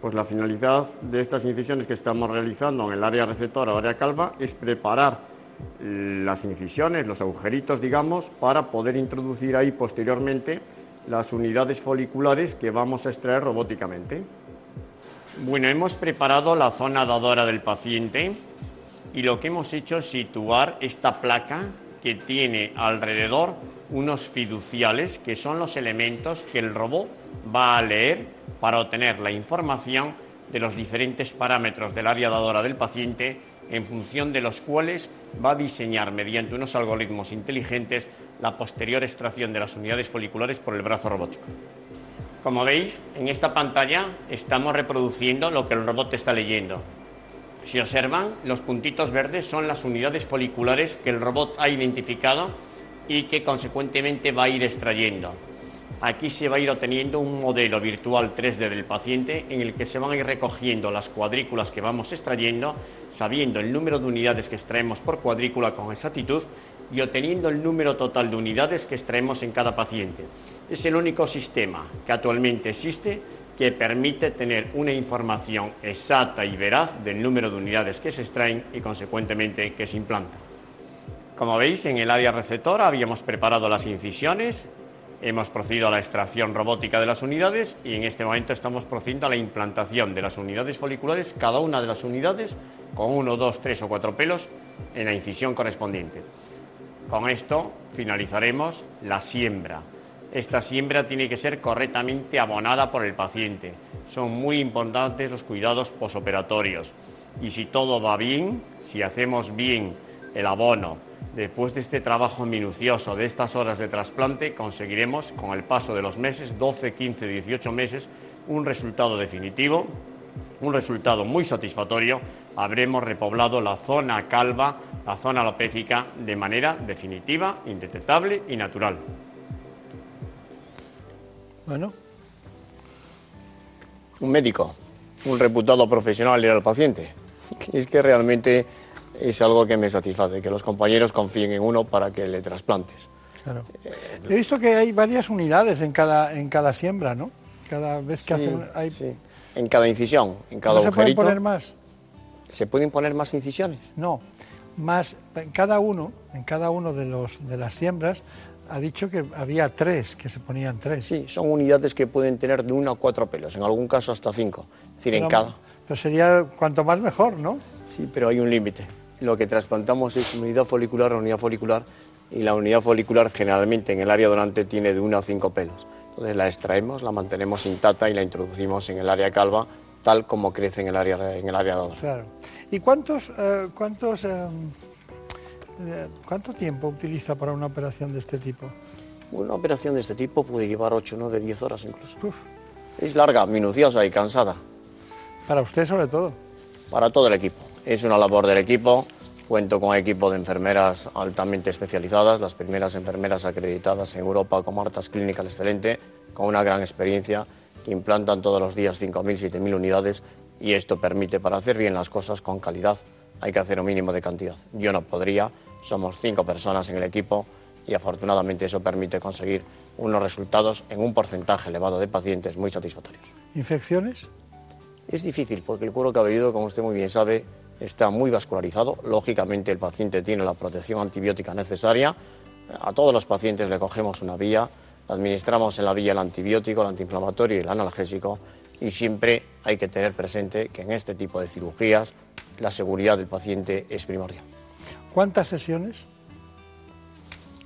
Pues la finalidad de estas incisiones que estamos realizando en el área receptora o área calva es preparar las incisiones, los agujeritos, digamos, para poder introducir ahí posteriormente las unidades foliculares que vamos a extraer robóticamente. Bueno, hemos preparado la zona dadora del paciente y lo que hemos hecho es situar esta placa que tiene alrededor unos fiduciales que son los elementos que el robot va a leer para obtener la información de los diferentes parámetros del área dadora del paciente en función de los cuales va a diseñar mediante unos algoritmos inteligentes la posterior extracción de las unidades foliculares por el brazo robótico. Como veis, en esta pantalla estamos reproduciendo lo que el robot está leyendo. Si observan, los puntitos verdes son las unidades foliculares que el robot ha identificado y que consecuentemente va a ir extrayendo. Aquí se va a ir obteniendo un modelo virtual 3D del paciente en el que se van a ir recogiendo las cuadrículas que vamos extrayendo, sabiendo el número de unidades que extraemos por cuadrícula con exactitud y obteniendo el número total de unidades que extraemos en cada paciente. Es el único sistema que actualmente existe que permite tener una información exacta y veraz del número de unidades que se extraen y consecuentemente que se implantan. Como veis, en el área receptora habíamos preparado las incisiones Hemos procedido a la extracción robótica de las unidades y en este momento estamos procediendo a la implantación de las unidades foliculares, cada una de las unidades con uno, dos, tres o cuatro pelos en la incisión correspondiente. Con esto finalizaremos la siembra. Esta siembra tiene que ser correctamente abonada por el paciente. Son muy importantes los cuidados posoperatorios. Y si todo va bien, si hacemos bien el abono, después de este trabajo minucioso, de estas horas de trasplante, conseguiremos con el paso de los meses, 12, 15, 18 meses, un resultado definitivo, un resultado muy satisfactorio. Habremos repoblado la zona calva, la zona alopécica, de manera definitiva, indetectable y natural. Bueno. Un médico, un reputado profesional era el paciente. Es que realmente es algo que me satisface, que los compañeros confíen en uno para que le trasplantes. Claro. He visto que hay varias unidades en cada, en cada siembra, ¿no? Cada vez que Sí, hacen... Hay... sí. En cada incisión, en cada ¿No se pueden agujerito. poner más? ¿Se pueden poner más incisiones? No, más en cada uno, en cada uno de los de las siembras ha dicho que había tres, que se ponían tres. Sí, son unidades que pueden tener de uno a cuatro pelos, en algún caso hasta cinco. Es decir, en cada. Pero sería cuanto más mejor, ¿no? Sí, pero hay un límite. Lo que trasplantamos es unidad folicular a unidad folicular y la unidad folicular generalmente en el área donante tiene de uno a cinco pelos. Entonces la extraemos, la mantenemos intacta y la introducimos en el área calva tal como crece en el área, en el área donante. Claro. ¿Y cuántos, eh, cuántos, eh, cuánto tiempo utiliza para una operación de este tipo? Una operación de este tipo puede llevar 8, 9, 10 horas incluso. Es larga, minuciosa y cansada. Para usted sobre todo. Para todo el equipo. Es una labor del equipo. Cuento con equipo de enfermeras altamente especializadas, las primeras enfermeras acreditadas en Europa como Artas Clinical Excelente, con una gran experiencia, que implantan todos los días 5.000, 7.000 unidades y esto permite, para hacer bien las cosas con calidad, hay que hacer un mínimo de cantidad. Yo no podría, somos cinco personas en el equipo y afortunadamente eso permite conseguir unos resultados en un porcentaje elevado de pacientes muy satisfactorios. ¿Infecciones? Es difícil porque el cuero cabelludo, como usted muy bien sabe, está muy vascularizado. Lógicamente el paciente tiene la protección antibiótica necesaria. A todos los pacientes le cogemos una vía, administramos en la vía el antibiótico, el antiinflamatorio y el analgésico y siempre hay que tener presente que en este tipo de cirugías la seguridad del paciente es primordial. ¿Cuántas sesiones?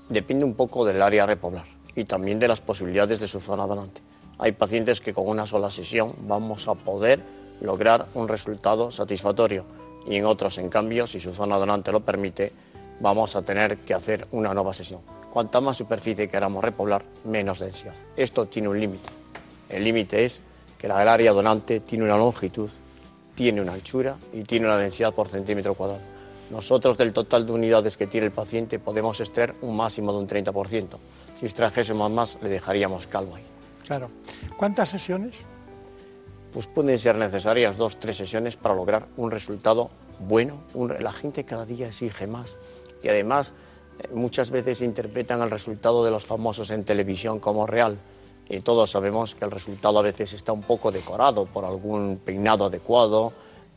Depende un poco del área a repoblar y también de las posibilidades de su zona donante. Hay pacientes que con una sola sesión vamos a poder lograr un resultado satisfactorio y en otros, en cambio, si su zona donante lo permite, vamos a tener que hacer una nueva sesión. Cuanta más superficie queramos repoblar, menos densidad. Esto tiene un límite. El límite es que la- área donante tiene una longitud, tiene una anchura y tiene una densidad por centímetro cuadrado. Nosotros del total de unidades que tiene el paciente podemos extraer un máximo de un 30%. Si extrajésemos más, le dejaríamos calvo ahí. Claro. ¿Cuántas sesiones? Pues pueden ser necesarias dos, tres sesiones para lograr un resultado bueno. Un- la gente cada día exige más y además eh, muchas veces interpretan el resultado de los famosos en televisión como real. Y todos sabemos que el resultado a veces está un poco decorado por algún peinado adecuado,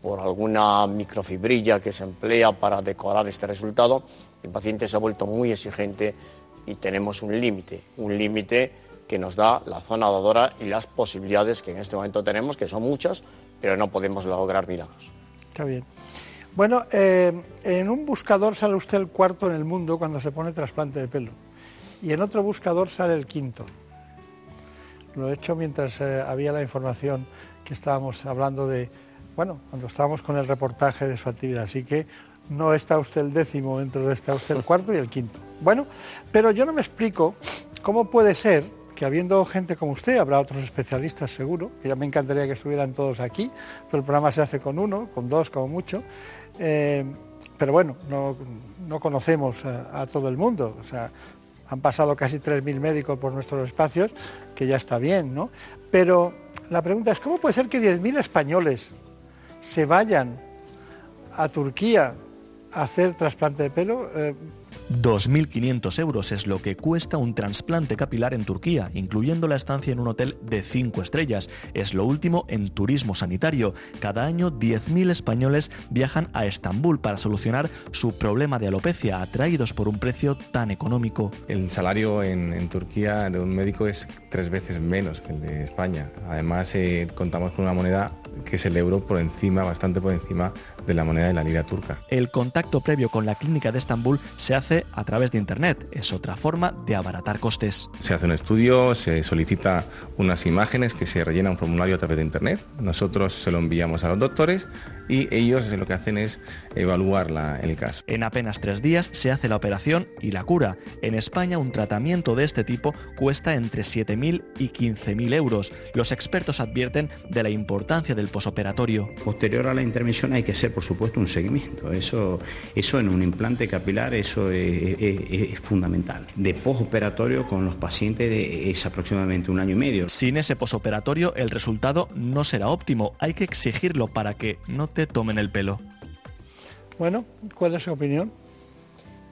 por alguna microfibrilla que se emplea para decorar este resultado. El paciente se ha vuelto muy exigente y tenemos un límite, un límite que nos da la zona dadora y las posibilidades que en este momento tenemos, que son muchas, pero no podemos lograr milagros. Está bien. Bueno, eh, en un buscador sale usted el cuarto en el mundo cuando se pone trasplante de pelo. Y en otro buscador sale el quinto. Lo he hecho mientras eh, había la información que estábamos hablando de, bueno, cuando estábamos con el reportaje de su actividad. Así que no está usted el décimo, dentro de está usted el cuarto y el quinto. Bueno, pero yo no me explico cómo puede ser que habiendo gente como usted, habrá otros especialistas seguro, que ya me encantaría que estuvieran todos aquí, pero el programa se hace con uno, con dos como mucho, eh, pero bueno, no, no conocemos a, a todo el mundo, o sea, han pasado casi 3.000 médicos por nuestros espacios, que ya está bien, ¿no? Pero la pregunta es, ¿cómo puede ser que 10.000 españoles se vayan a Turquía a hacer trasplante de pelo? Eh, 2.500 euros es lo que cuesta un trasplante capilar en Turquía, incluyendo la estancia en un hotel de 5 estrellas. Es lo último en turismo sanitario. Cada año 10.000 españoles viajan a Estambul para solucionar su problema de alopecia, atraídos por un precio tan económico. El salario en, en Turquía de un médico es tres veces menos que el de España. Además, eh, contamos con una moneda que es el euro por encima, bastante por encima de la moneda de la lira turca. El contacto previo con la clínica de Estambul se hace a través de Internet. Es otra forma de abaratar costes. Se hace un estudio, se solicita unas imágenes que se rellena un formulario a través de Internet. Nosotros se lo enviamos a los doctores y ellos lo que hacen es evaluar la, el caso. En apenas tres días se hace la operación y la cura. En España un tratamiento de este tipo cuesta entre 7.000 y 15.000 euros. Los expertos advierten de la importancia del posoperatorio. Posterior a la intervención hay que hacer, por supuesto, un seguimiento. Eso, eso en un implante capilar eso es, es- es fundamental. De posoperatorio con los pacientes de- es aproximadamente un año y medio. Sin ese posoperatorio el resultado no será óptimo. Hay que exigirlo para que no te tomen el pelo. Bueno, ¿cuál es su opinión?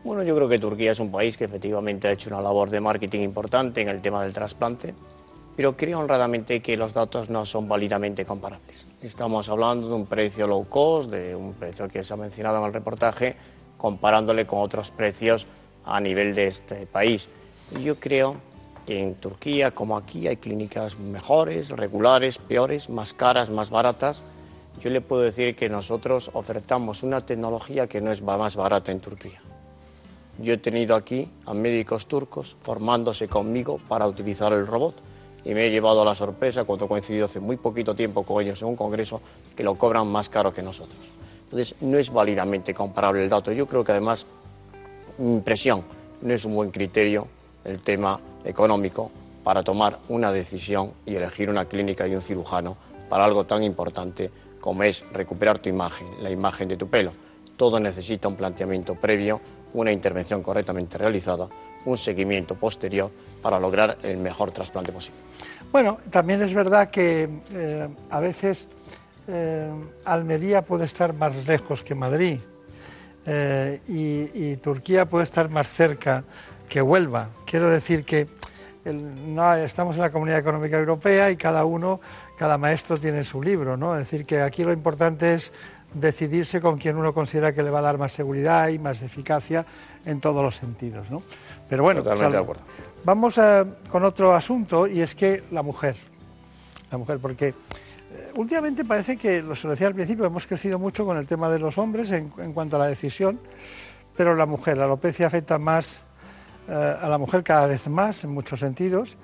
Bueno, yo creo que Turquía es un país que efectivamente ha hecho una labor de marketing importante en el tema del trasplante, pero creo honradamente que los datos no son válidamente comparables. Estamos hablando de un precio low cost, de un precio que se ha mencionado en el reportaje, comparándole con otros precios a nivel de este país. Y yo creo que en Turquía, como aquí, hay clínicas mejores, regulares, peores, más caras, más baratas. Yo le puedo decir que nosotros ofertamos una tecnología que no es más barata en Turquía. Yo he tenido aquí a médicos turcos formándose conmigo para utilizar el robot y me he llevado a la sorpresa cuando coincidido hace muy poquito tiempo con ellos en un congreso que lo cobran más caro que nosotros. Entonces, no es válidamente comparable el dato. Yo creo que además, impresión, no es un buen criterio el tema económico para tomar una decisión y elegir una clínica y un cirujano para algo tan importante como es recuperar tu imagen, la imagen de tu pelo. Todo necesita un planteamiento previo, una intervención correctamente realizada, un seguimiento posterior para lograr el mejor trasplante posible. Bueno, también es verdad que eh, a veces eh, Almería puede estar más lejos que Madrid eh, y, Turquía puede estar más cerca que Huelva. Quiero decir que estamos en la Comunidad Económica Europea y cada uno, cada maestro tiene su libro, ¿no? Es decir, que aquí lo importante es decidirse con quien uno considera que le va a dar más seguridad y más eficacia en todos los sentidos, ¿no? Pero bueno, Totalmente de Salvo, acuerdo. Vamos a- con otro asunto y es que la mujer, la mujer, porque eh, últimamente parece que, lo se lo decía al principio, hemos crecido mucho con el tema de los hombres en, en cuanto a la decisión, pero la mujer, la alopecia afecta más eh, a la mujer cada vez más en muchos sentidos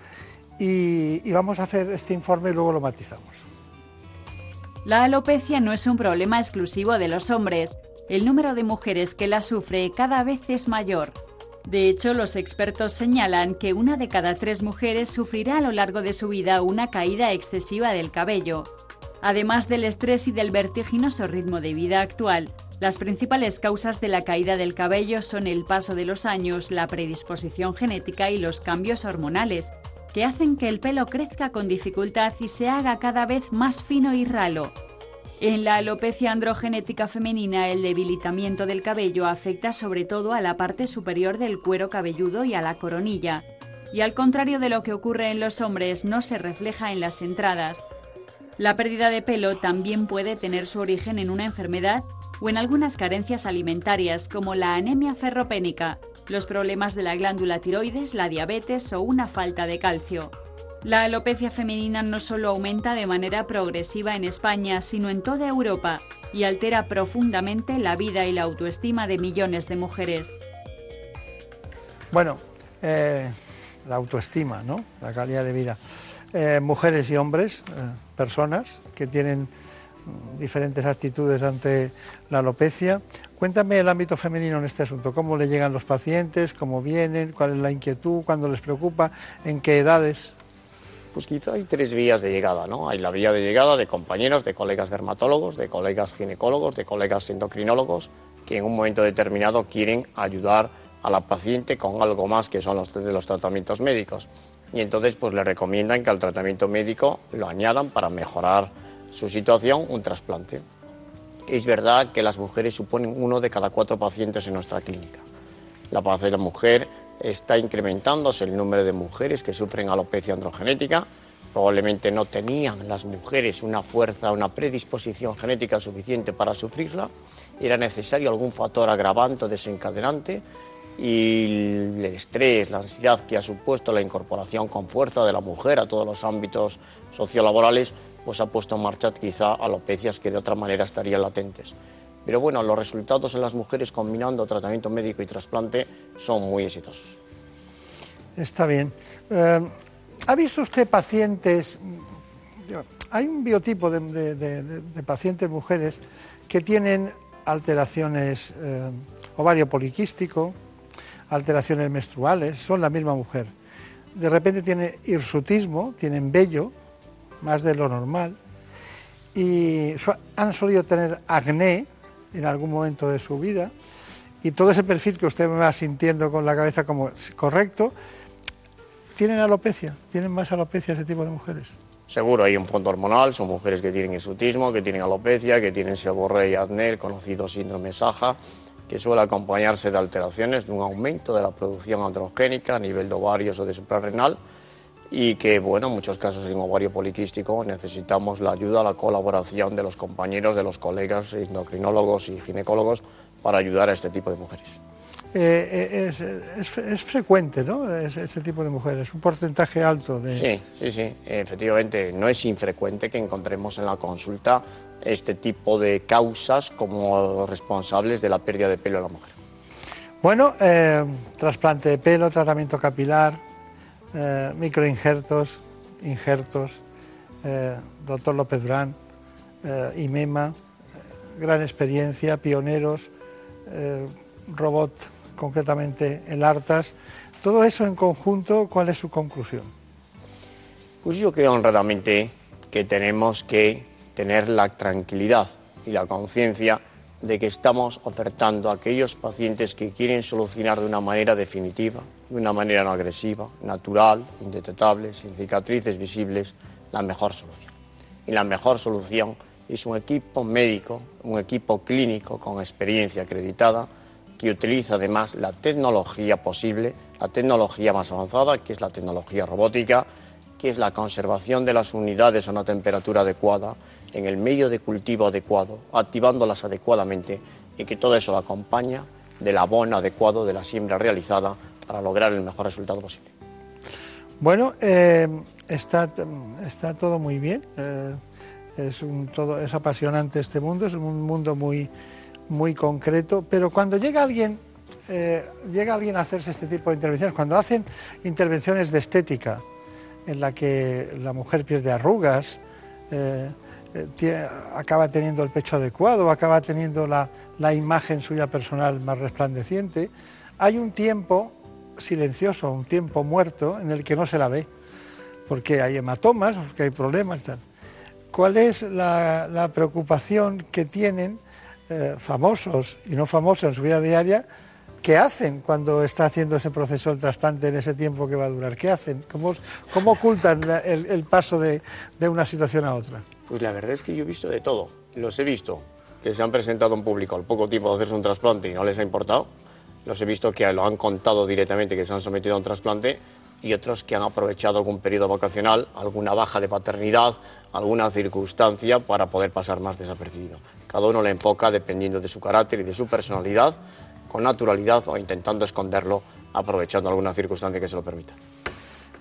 y, vamos a hacer este informe y luego lo matizamos. La alopecia no es un problema exclusivo de los hombres. El número de mujeres que la sufre cada vez es mayor. De hecho, los expertos señalan que una de cada tres mujeres sufrirá a lo largo de su vida una caída excesiva del cabello. Además del estrés y del vertiginoso ritmo de vida actual, las principales causas de la caída del cabello son el paso de los años, la predisposición genética y los cambios hormonales, que hacen que el pelo crezca con dificultad y se haga cada vez más fino y ralo. En la alopecia androgenética femenina, el debilitamiento del cabello afecta sobre todo a la parte superior del cuero cabelludo y a la coronilla, y al contrario de lo que ocurre en los hombres, no se refleja en las entradas. La pérdida de pelo también puede tener su origen en una enfermedad o en algunas carencias alimentarias como la anemia ferropénica, los problemas de la glándula tiroides, la diabetes o una falta de calcio. La alopecia femenina no solo aumenta de manera progresiva en España, sino en toda Europa y altera profundamente la vida y la autoestima de millones de mujeres. Bueno, eh, la autoestima, ¿no? La calidad de vida. Eh, mujeres y hombres, eh, personas que tienen diferentes actitudes ante la alopecia. Cuéntame el ámbito femenino en este asunto, cómo le llegan los pacientes, cómo vienen, cuál es la inquietud, cuándo les preocupa, en qué edades. Pues quizá hay tres vías de llegada, ¿no? Hay la vía de llegada de compañeros, de colegas dermatólogos, de colegas ginecólogos, de colegas endocrinólogos, que en un momento determinado quieren ayudar a la paciente con algo más que son los de los tratamientos médicos. Y entonces pues le recomiendan que al tratamiento médico lo añadan para mejorar su situación un trasplante. Es verdad que las mujeres suponen uno de cada cuatro pacientes en nuestra clínica. La paz de la mujer está incrementándose el número de mujeres que sufren alopecia androgenética. Probablemente no tenían las mujeres una fuerza, una predisposición genética suficiente para sufrirla. Era necesario algún factor agravante o desencadenante y el estrés, la ansiedad que ha supuesto la incorporación con fuerza de la mujer a todos los ámbitos sociolaborales, pues ha puesto en marcha quizá alopecias que de otra manera estarían latentes. Pero bueno, los resultados en las mujeres combinando tratamiento médico y trasplante son muy exitosos. Está bien. Eh, ¿Ha visto usted pacientes? Hay un biotipo de, pacientes mujeres que tienen alteraciones eh, ovario poliquístico, alteraciones menstruales, son la misma mujer. De repente tiene hirsutismo, tienen vello, más de lo normal, y han solido tener acné en algún momento de su vida, y todo ese perfil que usted me va sintiendo con la cabeza como correcto, tienen alopecia, tienen más alopecia ese tipo de mujeres. Seguro hay un fondo hormonal, son mujeres que tienen hirsutismo, que tienen alopecia, que tienen seborrea y acné, el conocido síndrome Saja, que suele acompañarse de alteraciones, de un aumento de la producción androgénica a nivel de ovarios o de suprarrenal y que, bueno, en muchos casos en ovario poliquístico necesitamos la ayuda, la colaboración de los compañeros, de los colegas endocrinólogos y ginecólogos para ayudar a este tipo de mujeres. Eh, eh, es, frecuente, ¿no? Ese tipo de mujeres, un porcentaje alto de... Sí, sí, sí, efectivamente, no es infrecuente que encontremos en la consulta este tipo de causas como responsables de la pérdida de pelo en la mujer. Bueno, eh, trasplante de pelo, tratamiento capilar, eh, microinjertos, injertos, eh, doctor López Durán, IMEMA, gran experiencia, pioneros, robot concretamente el ARTAS. Todo eso en conjunto, ¿cuál es su conclusión? Pues yo creo honradamente que tenemos que tener la tranquilidad y la conciencia de que estamos ofertando a aquellos pacientes que quieren solucionar de una manera definitiva, de una manera no agresiva, natural, indetectable, sin cicatrices visibles, la mejor solución. Y la mejor solución es un equipo médico, un equipo clínico con experiencia acreditada, que utiliza además la tecnología posible, la tecnología más avanzada, que es la tecnología robótica, que es la conservación de las unidades a una temperatura adecuada, en el medio de cultivo adecuado, activándolas adecuadamente y que todo eso lo acompaña del abono adecuado de la siembra realizada para lograr el mejor resultado posible. Bueno, eh, está, está todo muy bien. Eh, es, un, todo, es apasionante este mundo, es un mundo muy, muy concreto, pero cuando llega alguien, eh, llega alguien a hacerse este tipo de intervenciones, cuando hacen intervenciones de estética, en la que la mujer pierde arrugas, acaba teniendo el pecho adecuado, acaba teniendo la, imagen suya personal más resplandeciente, hay un tiempo silencioso, un tiempo muerto en el que no se la ve, porque hay hematomas, porque hay problemas. Tal. ¿Cuál es la, preocupación que tienen eh, famosos y no famosos en su vida diaria? ¿Qué hacen cuando está haciendo ese proceso del trasplante en ese tiempo que va a durar? ¿Qué hacen? ¿Cómo, ocultan el, paso de una situación a otra? Pues la verdad es que yo he visto de todo. Los he visto que se han presentado en público al poco tiempo de hacerse un trasplante y no les ha importado. Los he visto que lo han contado directamente que se han sometido a un trasplante y otros que han aprovechado algún periodo vacacional, alguna baja de paternidad, alguna circunstancia para poder pasar más desapercibido. Cada uno le enfoca dependiendo de su carácter y de su personalidad, con naturalidad o intentando esconderlo, aprovechando alguna circunstancia que se lo permita.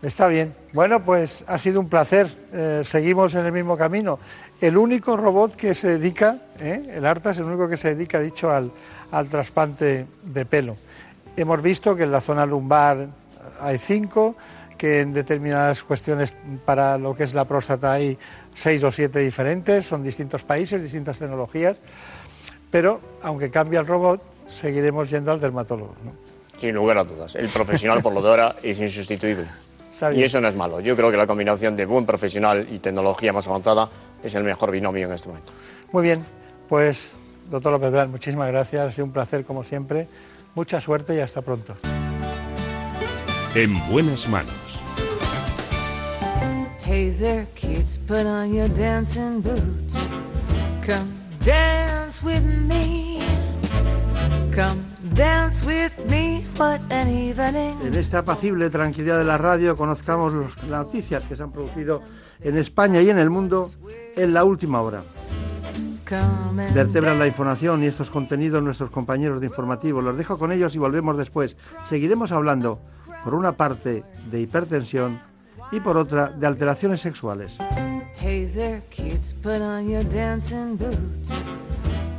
Está bien. Bueno, pues ha sido un placer. Eh, seguimos en el mismo camino. El único robot que se dedica, ¿eh? el ARTA es el único que se dedica, dicho, al, al trasplante de pelo. Hemos visto que en la zona lumbar hay cinco, que en determinadas cuestiones para lo que es la próstata hay seis o siete diferentes, son distintos países, distintas tecnologías, pero aunque cambie el robot, seguiremos yendo al dermatólogo. Sin lugar a dudas, el profesional por lo de ahora es insustituible. Y eso no es malo. Yo creo que la combinación de buen profesional y tecnología más avanzada es el mejor binomio en este momento. Muy bien, pues doctor López Brán, muchísimas gracias, ha sido un placer como siempre. Mucha suerte y hasta pronto. En buenas manos. Hey there, kids, put on your dancing boots. Come dance with me. Come En esta apacible tranquilidad de la radio conozcamos las noticias que se han producido en España y en el mundo en la última hora. Vertebran la información y estos contenidos nuestros compañeros de informativo. Los dejo con ellos y volvemos después. Seguiremos hablando, por una parte, de hipertensión y por otra, de alteraciones sexuales. Hey there, kids, put on your dancing boots.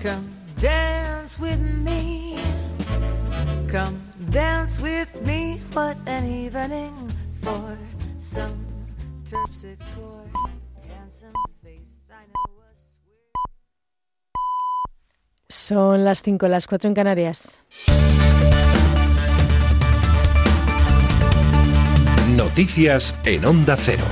Come dance with me. Come dance with me. What an evening for some terpsichore. Handsome face, I know. Son las 5, las 4 en Canarias. Noticias en Onda Cero.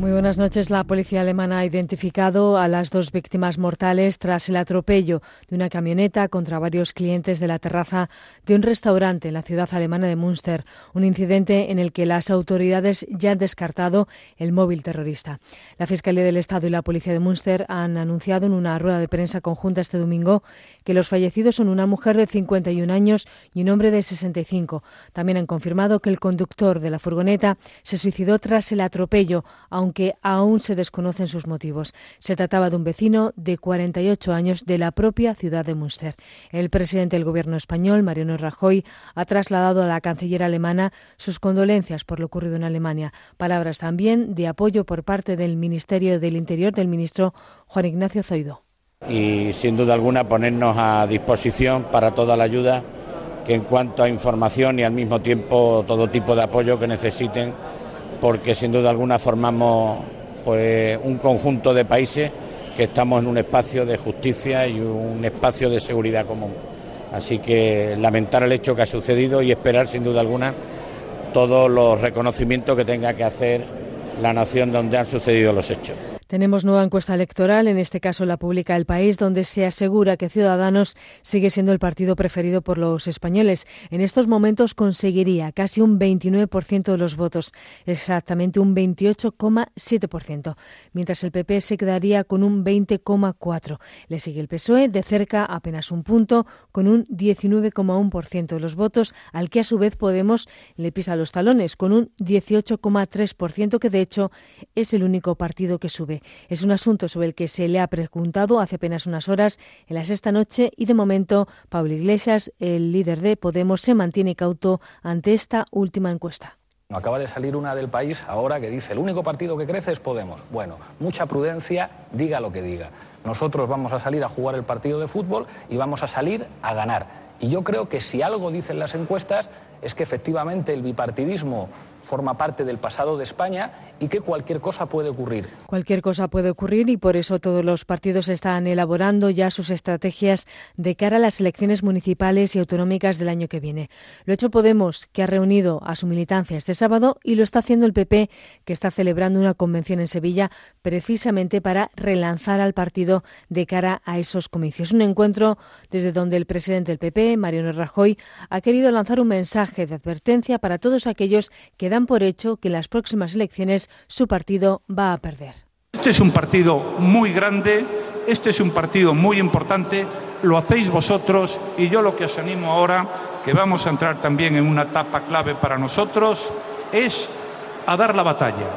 Muy buenas noches. La policía alemana ha identificado a las dos víctimas mortales tras el atropello de una camioneta contra varios clientes de la terraza de un restaurante en la ciudad alemana de Münster, un incidente en el que las autoridades ya han descartado el móvil terrorista. La Fiscalía del Estado y la Policía de Münster han anunciado en una rueda de prensa conjunta este domingo que los fallecidos son una mujer de 51 años y un hombre de 65. También han confirmado que el conductor de la furgoneta se suicidó tras el atropello, aunque aunque aún se desconocen sus motivos. Se trataba de un vecino de 48 años de la propia ciudad de Münster. El presidente del gobierno español, Mariano Rajoy, ha trasladado a la canciller alemana sus condolencias por lo ocurrido en Alemania. Palabras también de apoyo por parte del Ministerio del Interior del ministro Juan Ignacio Zoido. Y sin duda alguna ponernos a disposición para toda la ayuda que en cuanto a información y al mismo tiempo todo tipo de apoyo que necesiten porque sin duda alguna formamos pues un conjunto de países que estamos en un espacio de justicia y un espacio de seguridad común. Así que lamentar el hecho que ha sucedido y esperar sin duda alguna todos los reconocimientos que tenga que hacer la nación donde han sucedido los hechos. Tenemos nueva encuesta electoral, en este caso la publica El País, donde se asegura que Ciudadanos sigue siendo el partido preferido por los españoles. En estos momentos conseguiría casi un 29% de los votos, exactamente un 28,7%, mientras el PP se quedaría con un 20,4%. Le sigue el PSOE de cerca apenas un punto, con un 19,1% de los votos, al que a su vez Podemos le pisa los talones, con un 18,3%, que de hecho es el único partido que sube. Es un asunto sobre el que se le ha preguntado hace apenas unas horas en la sexta noche y de momento Pablo Iglesias, el líder de Podemos, se mantiene cauto ante esta última encuesta. Acaba de salir una del país ahora que dice el único partido que crece es Podemos. Bueno, mucha prudencia, diga lo que diga. Nosotros vamos a salir a jugar el partido de fútbol y vamos a salir a ganar. Y yo creo que si algo dicen las encuestas es que efectivamente el bipartidismo forma parte del pasado de España y que cualquier cosa puede ocurrir. Cualquier cosa puede ocurrir y por eso todos los partidos están elaborando ya sus estrategias de cara a las elecciones municipales y autonómicas del año que viene. Lo ha hecho Podemos, que ha reunido a su militancia este sábado, y lo está haciendo el PP, que está celebrando una convención en Sevilla precisamente para relanzar al partido de cara a esos comicios. Un encuentro desde donde el presidente del PP, Mariano Rajoy, ha querido lanzar un mensaje de advertencia para todos aquellos que dan por hecho que en las próximas elecciones su partido va a perder. Este es un partido muy grande, este es un partido muy importante, lo hacéis vosotros y yo lo que os animo ahora, que vamos a entrar también en una etapa clave para nosotros, es a dar la batalla,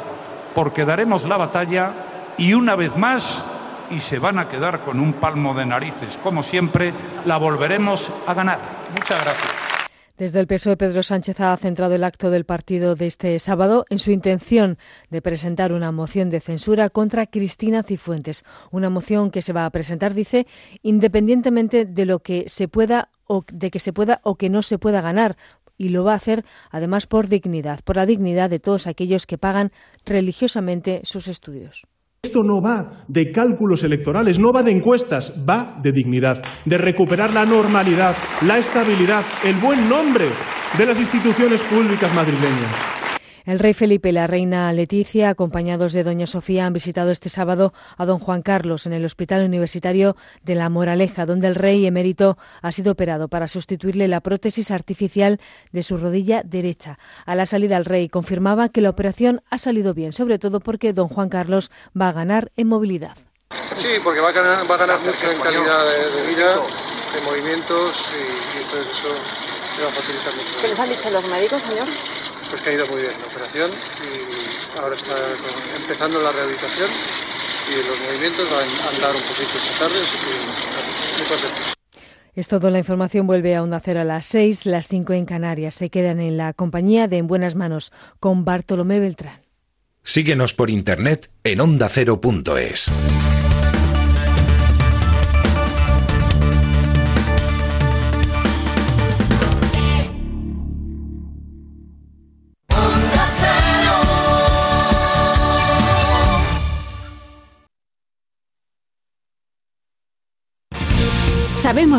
porque daremos la batalla y una vez más, y se van a quedar con un palmo de narices, como siempre, la volveremos a ganar. Muchas gracias. Desde el PSOE, Pedro Sánchez ha centrado el acto del partido de este sábado en su intención de presentar una moción de censura contra Cristina Cifuentes. Una moción que se va a presentar, dice, independientemente de lo que se pueda o de que se pueda o que no se pueda ganar y lo va a hacer además por dignidad, por la dignidad de todos aquellos que pagan religiosamente sus estudios. Esto no va de cálculos electorales, no va de encuestas, va de dignidad, de recuperar la normalidad, la estabilidad, el buen nombre de las instituciones públicas madrileñas. El rey Felipe y la reina Leticia, acompañados de doña Sofía, han visitado este sábado a don Juan Carlos en el Hospital Universitario de La Moraleja, donde el rey emérito ha sido operado para sustituirle la prótesis artificial de su rodilla derecha. A la salida el rey confirmaba que la operación ha salido bien, sobre todo porque don Juan Carlos va a ganar en movilidad. Sí, porque va a ganar, mucho en calidad de vida de movimientos y, entonces eso le va a facilitar mucho. ¿Qué les han dicho los médicos, señor? Pues que ha ido muy bien la operación y ahora está empezando la rehabilitación y los movimientos van a andar un poquito esta tarde, así que muy contento. Es todo, la información vuelve a Onda Cero a las 6, las 5 en Canarias. Se quedan en la compañía de En Buenas Manos con Bartolomé Beltrán. Síguenos por internet en ondacero.es.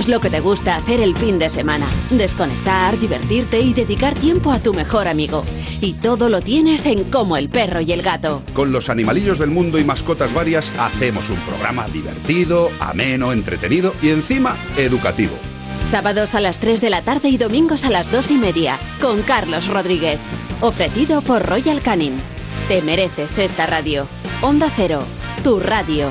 Lo que te gusta hacer el fin de semana. Desconectar, divertirte y dedicar tiempo a tu mejor amigo. Y todo lo tienes en Como el perro y el gato. Con los animalillos del mundo y mascotas varias hacemos un programa divertido, ameno, entretenido y encima educativo. Sábados a las 3 de la tarde y domingos a las 2 y media. Con Carlos Rodríguez. Ofrecido por Royal Canin. Te mereces esta radio. Onda Cero. Tu radio.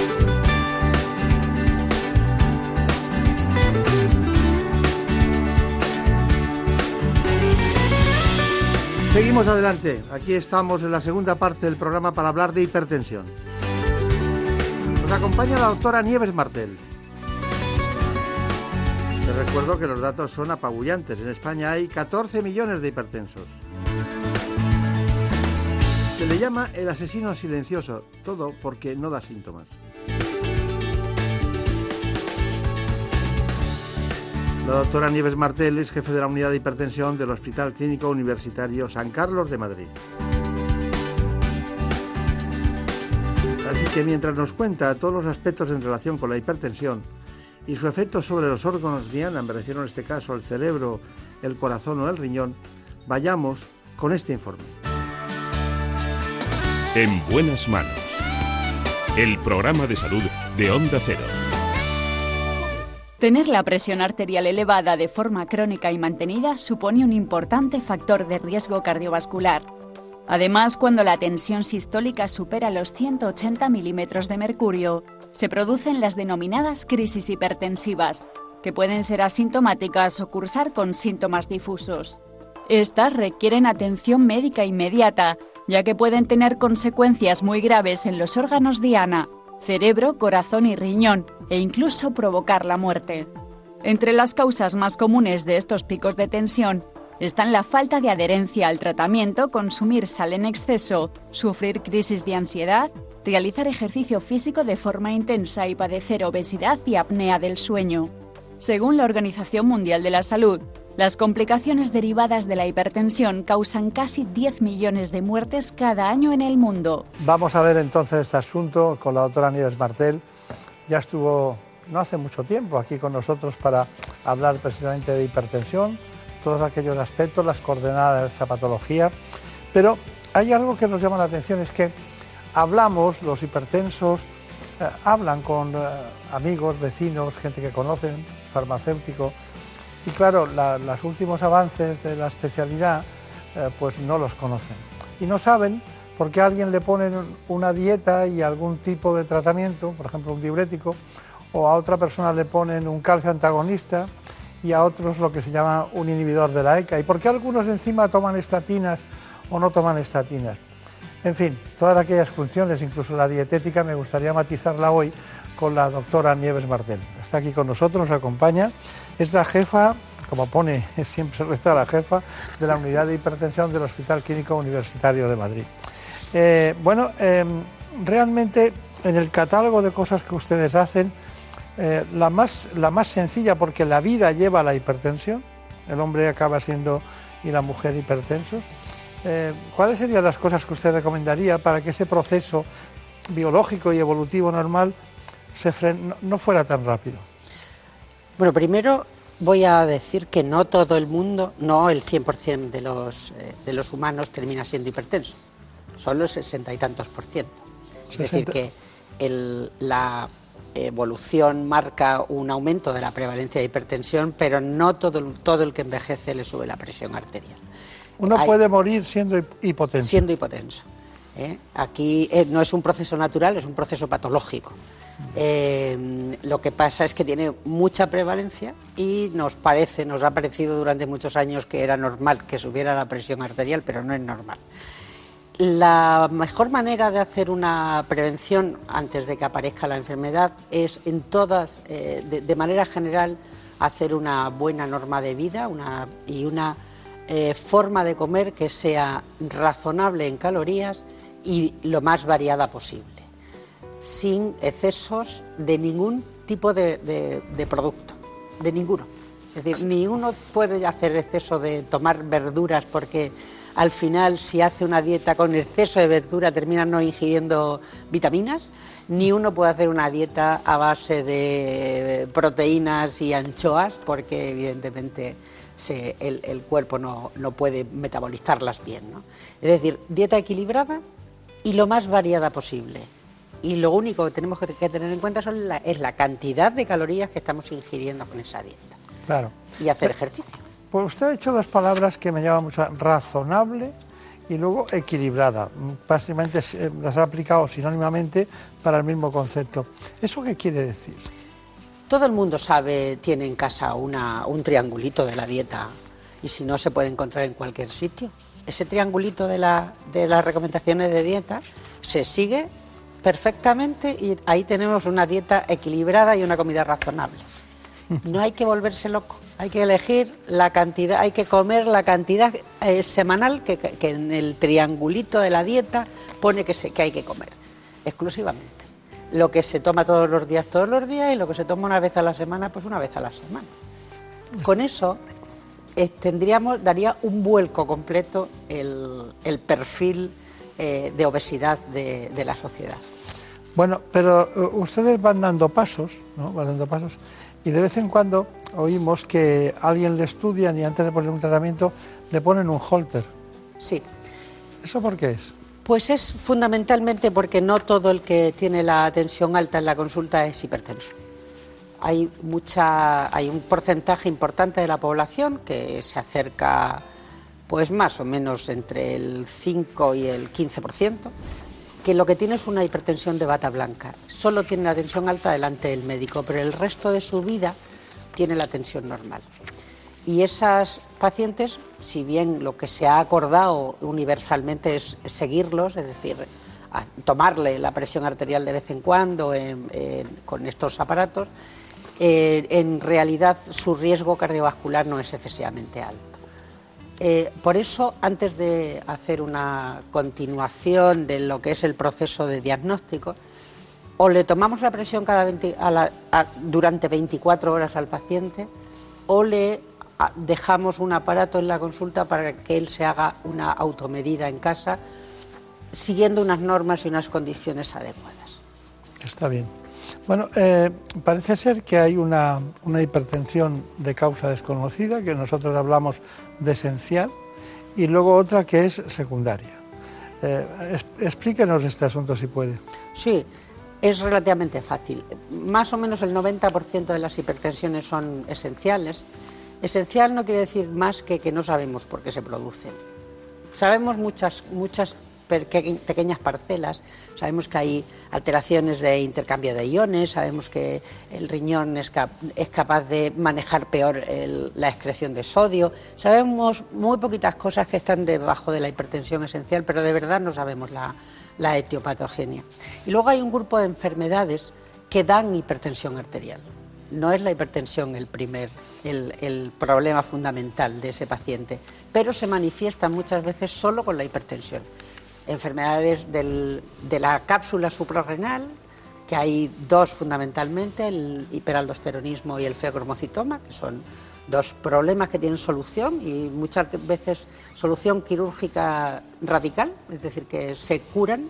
Seguimos adelante. Aquí estamos en la segunda parte del programa para hablar de hipertensión. Nos acompaña la doctora Nieves Martel. Te recuerdo que los datos son apabullantes. En España hay 14 millones de hipertensos. Se le llama el asesino silencioso, todo porque no da síntomas. La doctora Nieves Martel es jefe de la unidad de hipertensión del Hospital Clínico Universitario San Carlos de Madrid. Así que mientras nos cuenta todos los aspectos en relación con la hipertensión y su efecto sobre los órganos diana, me refiero en este caso al cerebro, el corazón o el riñón, vayamos con este informe. En buenas manos. El programa de salud de Onda Cero. Tener la presión arterial elevada de forma crónica y mantenida supone un importante factor de riesgo cardiovascular. Además, cuando la tensión sistólica supera los 180 milímetros de mercurio, se producen las denominadas crisis hipertensivas, que pueden ser asintomáticas o cursar con síntomas difusos. Estas requieren atención médica inmediata, ya que pueden tener consecuencias muy graves en los órganos diana, cerebro, corazón y riñón, e incluso provocar la muerte. Entre las causas más comunes de estos picos de tensión están la falta de adherencia al tratamiento, consumir sal en exceso, sufrir crisis de ansiedad, realizar ejercicio físico de forma intensa y padecer obesidad y apnea del sueño. Según la Organización Mundial de la Salud, las complicaciones derivadas de la hipertensión causan casi 10 millones de muertes cada año en el mundo. Vamos a ver entonces este asunto con la doctora Nieves Martel. Ya estuvo no hace mucho tiempo aquí con nosotros para hablar precisamente de hipertensión, todos aquellos aspectos, las coordenadas de esa patología. Pero hay algo que nos llama la atención, es que hablamos, los hipertensos, eh, hablan con eh, amigos, vecinos, gente que conocen, farmacéuticos, y claro, los últimos avances de la especialidad eh, pues no los conocen. Y no saben por qué a alguien le ponen una dieta y algún tipo de tratamiento, por ejemplo un diurético, o a otra persona le ponen un calcio antagonista y a otros lo que se llama un inhibidor de la ECA. ¿Y por qué algunos encima toman estatinas o no toman estatinas? En fin, todas aquellas funciones, incluso la dietética, me gustaría matizarla hoy con la doctora Nieves Martel. Está aquí con nosotros, nos acompaña. Es la jefa como pone siempre reza la jefa de la unidad de hipertensión del Hospital Clínico Universitario de Madrid. Eh, bueno, em, realmente en el catálogo de cosas que ustedes hacen, eh, la, más, la más sencilla, porque la vida lleva la hipertensión, el hombre acaba siendo y la mujer hipertensos, eh, ¿cuáles serían las cosas que usted recomendaría para que ese proceso biológico y evolutivo normal se no fuera tan rápido? Bueno, primero voy a decir que no todo el mundo, no el 100% de los, eh, de los humanos termina siendo hipertenso, solo el sesenta y tantos por ciento. Es decir, que la evolución marca un aumento de la prevalencia de hipertensión, pero no todo, todo el que envejece le sube la presión arterial. Uno puede morir siendo hipotenso. Siendo hipotenso. ¿Eh? Aquí eh, no es un proceso natural, es un proceso patológico. Eh, lo que pasa es que tiene mucha prevalencia y nos parece, nos ha parecido durante muchos años que era normal que subiera la presión arterial, pero no es normal. La mejor manera de hacer una prevención antes de que aparezca la enfermedad es en todas, de, manera general, hacer una buena norma de vida y una forma de comer que sea razonable en calorías y lo más variada posible, sin excesos de ningún tipo de, producto, de ninguno. Es decir, ni uno puede hacer exceso de tomar verduras porque al final si hace una dieta con exceso de verdura termina no ingiriendo vitaminas, ni uno puede hacer una dieta a base de proteínas y anchoas porque evidentemente el, cuerpo no, puede metabolizarlas bien. Es decir, dieta equilibrada y lo más variada posible. Y lo único que tenemos que tener en cuenta son es la cantidad de calorías que estamos ingiriendo con esa dieta. Claro. Y hacer ejercicio. Pues usted ha dicho dos palabras que me llaman mucho, razonable y luego equilibrada. Básicamente eh, las ha aplicado sinónimamente para el mismo concepto. ¿Eso qué quiere decir? Todo el mundo sabe, tiene en casa una, un triangulito de la dieta y si no se puede encontrar en cualquier sitio ese triangulito de, la, de las recomendaciones de dieta se sigue perfectamente y ahí tenemos una dieta equilibrada y una comida razonable. No hay que volverse loco, hay que elegir la cantidad, hay que comer la cantidad eh, semanal que, en el triangulito de la dieta pone que, se, que hay que comer, exclusivamente. Lo que se toma todos los días, todos los días, y lo que se toma una vez a la semana, pues una vez a la semana. Con eso eh, tendríamos, daría un vuelco completo el, perfil eh, de obesidad de, la sociedad. Bueno, pero eh, ustedes van dando pasos, ¿no? Van dando pasos, y de vez en cuando oímos que alguien le estudian y antes de poner un tratamiento le ponen un holter. Sí. ¿Eso por qué es? Pues es fundamentalmente porque no todo el que tiene la tensión alta en la consulta es hipertenso hay mucha hay un porcentaje importante de la población que se acerca pues más o menos entre el 5 y el 15%, que lo que tiene es una hipertensión de bata blanca. Solo tiene la tensión alta delante del médico, pero el resto de su vida tiene la tensión normal. Y esas pacientes, si bien lo que se ha acordado universalmente es seguirlos, es decir, tomarle la presión arterial de vez en cuando con estos aparatos, eh, en realidad su riesgo cardiovascular no es excesivamente alto. Eh, por eso, antes de hacer una continuación de lo que es el proceso de diagnóstico, o le tomamos la presión cada durante 24 horas al paciente, o le dejamos un aparato en la consulta para que él se haga una automedida en casa, siguiendo unas normas y unas condiciones adecuadas. Está bien. Bueno, eh, parece ser que hay una, hipertensión de causa desconocida, que nosotros hablamos de esencial, y luego otra que es secundaria. Eh, explíquenos este asunto si puede. Sí, es relativamente fácil. Más o menos el 90% de las hipertensiones son esenciales. Esencial no quiere decir más que que no sabemos por qué se producen. Sabemos muchas, muchas pequeñas parcelas. Sabemos que hay alteraciones de intercambio de iones, sabemos que el riñón es, capaz de manejar peor la excreción de sodio. Sabemos muy poquitas cosas que están debajo de la hipertensión esencial, pero de verdad no sabemos la, etiopatogenia. Y luego hay un grupo de enfermedades que dan hipertensión arterial. no es la hipertensión el primer, el problema fundamental de ese paciente, pero se manifiesta muchas veces solo con la hipertensión. Enfermedades del- de la cápsula suprarrenal, que hay dos fundamentalmente, el hiperaldosteronismo y el feocromocitoma, que son dos problemas que tienen solución y muchas veces solución quirúrgica radical, es decir, que se curan.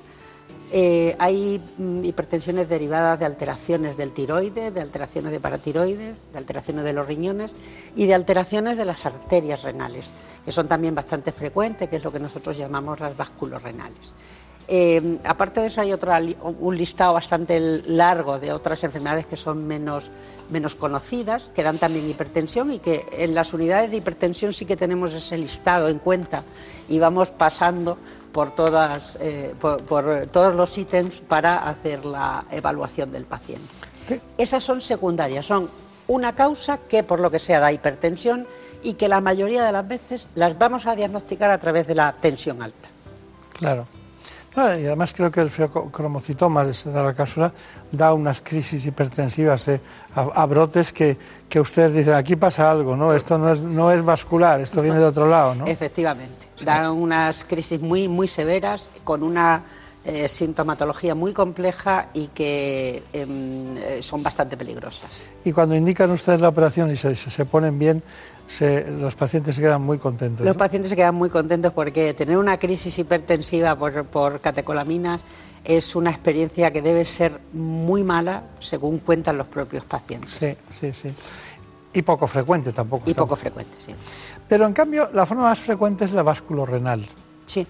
Eh, hay mm, hipertensiones derivadas de alteraciones del tiroides, de alteraciones de paratiroides, de alteraciones de los riñones y de alteraciones de las arterias renales, que son también bastante frecuentes, que es lo que nosotros llamamos las vasculorrenales. Eh, aparte de eso hay otra un listado bastante largo de otras enfermedades que son menos, menos conocidas, que dan también hipertensión y que en las unidades de hipertensión sí que tenemos ese listado en cuenta y vamos pasando por, todas, eh, por, por todos los ítems para hacer la evaluación del paciente. Esas son secundarias, son una causa que por lo que sea da hipertensión y que la mayoría de las veces las vamos a diagnosticar a través de la tensión alta. Claro. Bueno, y además creo que el feocromocitoma, se da la cápsula, da unas crisis hipertensivas de- a, a brotes que, que ustedes dicen, aquí pasa algo, ¿no? Esto no es, no es vascular, esto viene de otro lado, ¿no? Efectivamente. Dan unas crisis muy, muy severas, con una eh, sintomatología muy compleja y que em, eh, son bastante peligrosas. Y cuando indican ustedes la operación y se, se ponen bien, se- los pacientes se quedan muy contentos. Los ¿no? pacientes se quedan muy contentos porque tener una crisis hipertensiva por, por catecolaminas es una experiencia que debe ser muy mala, según cuentan los propios pacientes. Sí, sí, sí. Y poco frecuente tampoco. Y poco frecuente, sí. Pero en cambio, la forma más frecuente es la vasculorrenal. Sí.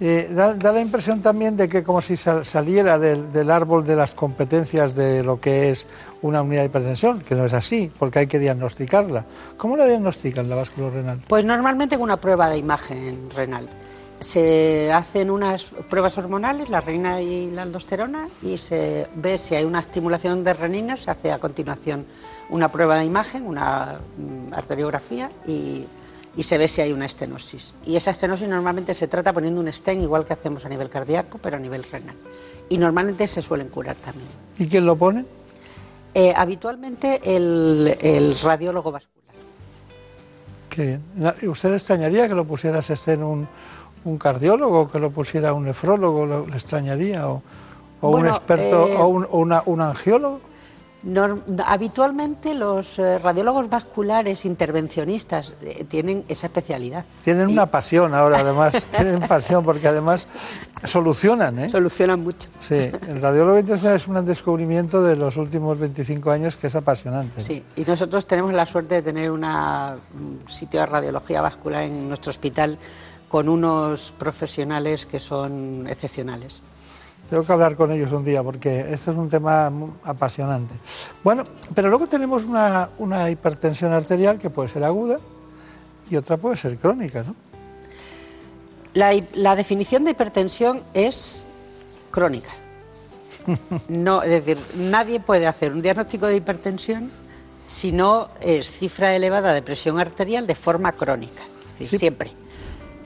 Eh, da, da la impresión también de que como si sal- saliera del, del árbol de las competencias de lo que es una unidad de hipertensión, que no es así, porque hay que diagnosticarla. ¿Cómo la diagnostican la vasculorrenal? Pues normalmente con una prueba de imagen renal. Se hacen unas pruebas hormonales, la renina y la aldosterona, y se ve si hay una estimulación de renina, se hace a continuación una prueba de imagen, una mm, arteriografía, y, y se ve si hay una estenosis. Y esa estenosis normalmente se trata poniendo un stent, igual que hacemos a nivel cardíaco, pero a nivel renal. Y normalmente se suelen curar también. ¿Y quién lo pone? Eh, habitualmente el, el radiólogo vascular. Qué bien. Na- ¿y ¿Usted le extrañaría que lo pusiera en un, un cardiólogo, que lo pusiera un nefrólogo? ¿Lo- ¿Le extrañaría? ¿O, o un experto, eh, o un, o una- un angiólogo? Norm- habitualmente los eh, radiólogos vasculares intervencionistas eh, tienen esa especialidad. Tienen una pasión ahora, además, tienen pasión porque además solucionan, ¿eh? Solucionan mucho. Sí, el radiólogo intensivo es un descubrimiento de los últimos 25 años que es apasionante. ¿no? Sí, y nosotros tenemos la suerte de tener un sitio de radiología vascular en nuestro hospital con unos profesionales que son excepcionales. Tengo que hablar con ellos un día porque este es un tema apasionante. Bueno, pero luego tenemos una, una hipertensión arterial que puede ser aguda y otra puede ser crónica, ¿no? La definición de hipertensión es crónica. No, es decir, nadie puede hacer un diagnóstico de hipertensión si no es cifra elevada de presión arterial de forma crónica, es decir, siempre.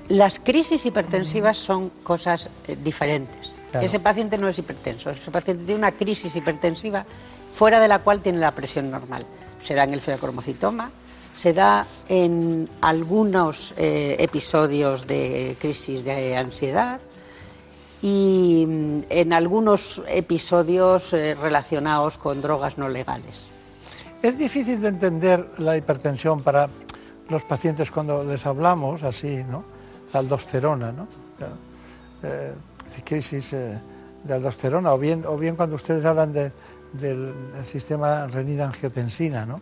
Las crisis hipertensivas son cosas eh, diferentes. Claro. Ese paciente no es hipertenso, ese paciente tiene una crisis hipertensiva fuera de la cual tiene la presión normal. Se da en el feocromocitoma, se da en algunos eh, episodios de crisis de ansiedad y mm, en algunos episodios eh, relacionados con drogas no legales. Es difícil de entender la hipertensión para los pacientes cuando les hablamos así, ¿no? La aldosterona, ¿no? Eh, de crisis eh, de aldosterona, o bien, o bien cuando ustedes hablan de- del, sistema renina-angiotensina, ¿no?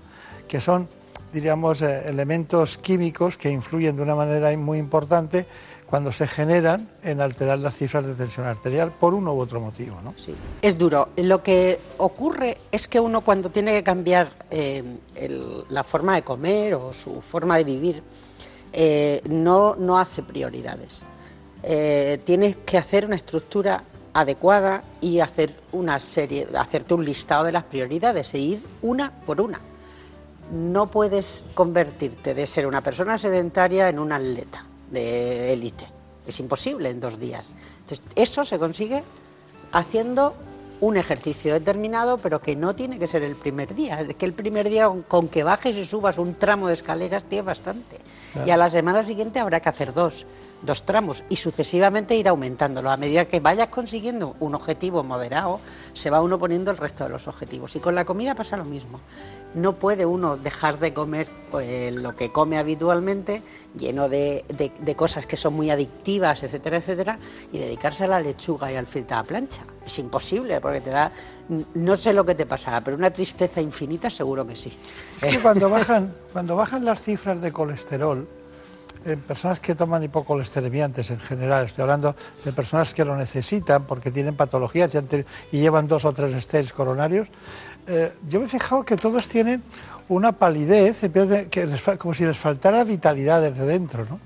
Que son, diríamos, eh, elementos químicos que influyen de una manera muy importante cuando se generan en alterar las cifras de tensión arterial por uno u otro motivo, ¿no? Sí. Es duro. Lo que ocurre es que uno cuando tiene que cambiar eh, la forma de comer o su forma de vivir, eh, no, no hace prioridades. Eh, tienes que hacer una estructura adecuada y hacer una serie, hacerte un listado de las prioridades e ir una por una. No puedes convertirte de ser una persona sedentaria en un atleta de élite. Es imposible en dos días. Entonces, eso se consigue haciendo un ejercicio determinado, pero que no tiene que ser el primer día. Es que el primer día con que bajes y subas un tramo de escaleras tiene bastante. Claro. Y a la semana siguiente habrá que hacer dos, dos tramos y sucesivamente ir aumentándolo. A medida que vayas consiguiendo un objetivo moderado, se va uno poniendo el resto de los objetivos. Y con la comida pasa lo mismo. No puede uno dejar de comer pues, lo que come habitualmente, lleno de, de- cosas que son muy adictivas, etcétera, etcétera, y dedicarse a la lechuga y al filete a la plancha. Es imposible, porque te da, no sé lo que te pasará, pero una tristeza infinita seguro que sí. Es que cuando bajan, cuando bajan las cifras de colesterol, en personas que toman hipocolesteremiantes en general, estoy hablando de personas que lo necesitan porque tienen patologías y, llevan dos o tres stents coronarios, eh, yo me he fijado que todos tienen una palidez, que les como si les faltara vitalidad desde dentro, ¿no?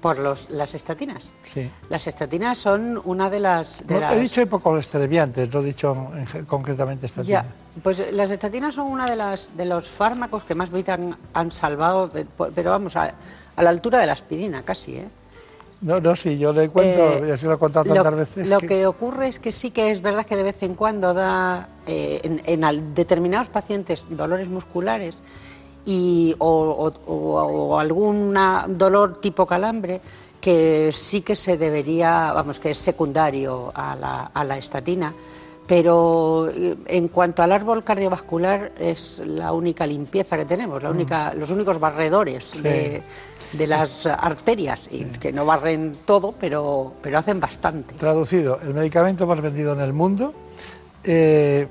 Por los, las estatinas. Sí. Las estatinas son una de las... de No, las- He dicho hipocolesteremiantes, no he dicho en concretamente estatinas. Ya, pues las estatinas son una de las de los fármacos que más vida han, han salvado, pe- pero vamos, a, a la altura de la aspirina casi, ¿eh? No, no, sí, yo le cuento, Eh, y así lo he contado lo, tantas veces. lo que- que ocurre es que sí que es verdad que de vez en cuando da eh, en, determinados pacientes dolores musculares y, o, o- o- o algún dolor tipo calambre que sí que se debería, vamos, que es secundario a la, a la estatina, pero eh, en cuanto al árbol cardiovascular es la única limpieza que tenemos, la Mm. única, los únicos barredores Sí. de, de las arterias, y que no barren todo, pero, pero hacen bastante. Traducido, el medicamento más vendido en el mundo, eh,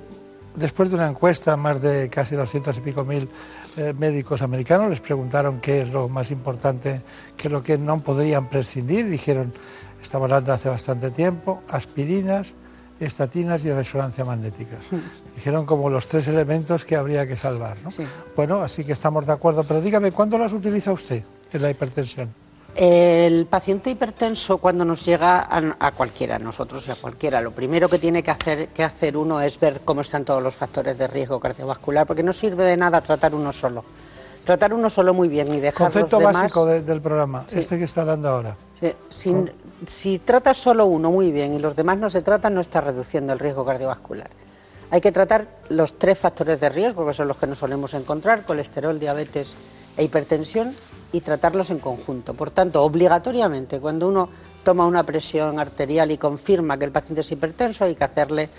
después de una encuesta, más de casi 200 y pico mil eh, médicos americanos les preguntaron qué es lo más importante, qué es lo que no podrían prescindir. Dijeron, estamos hablando hace bastante tiempo, aspirinas, estatinas y resonancia magnética. Dijeron como los tres elementos que habría que salvar. ¿no? Bueno, así que estamos de acuerdo. Pero dígame, ¿cuándo las utiliza usted la hipertensión? El paciente hipertenso cuando nos llega a, a cualquiera, a nosotros y a cualquiera, lo primero que tiene que hacer, que hacer uno es ver cómo están todos los factores de riesgo cardiovascular, porque no sirve de nada tratar uno solo. Tratar uno solo muy bien y dejar Concepto los demás... básico de- del programa, Sí. este que está dando ahora. Sí, sin- si tratas solo uno muy bien y los demás no se tratan, no estás reduciendo el riesgo cardiovascular. Hay que tratar los tres factores de riesgo, que son los que nos solemos encontrar, colesterol, diabetes e hipertensión, y tratarlos en conjunto. Por tanto, obligatoriamente, cuando uno toma una presión arterial y confirma que el paciente es hipertenso, hay que hacerle,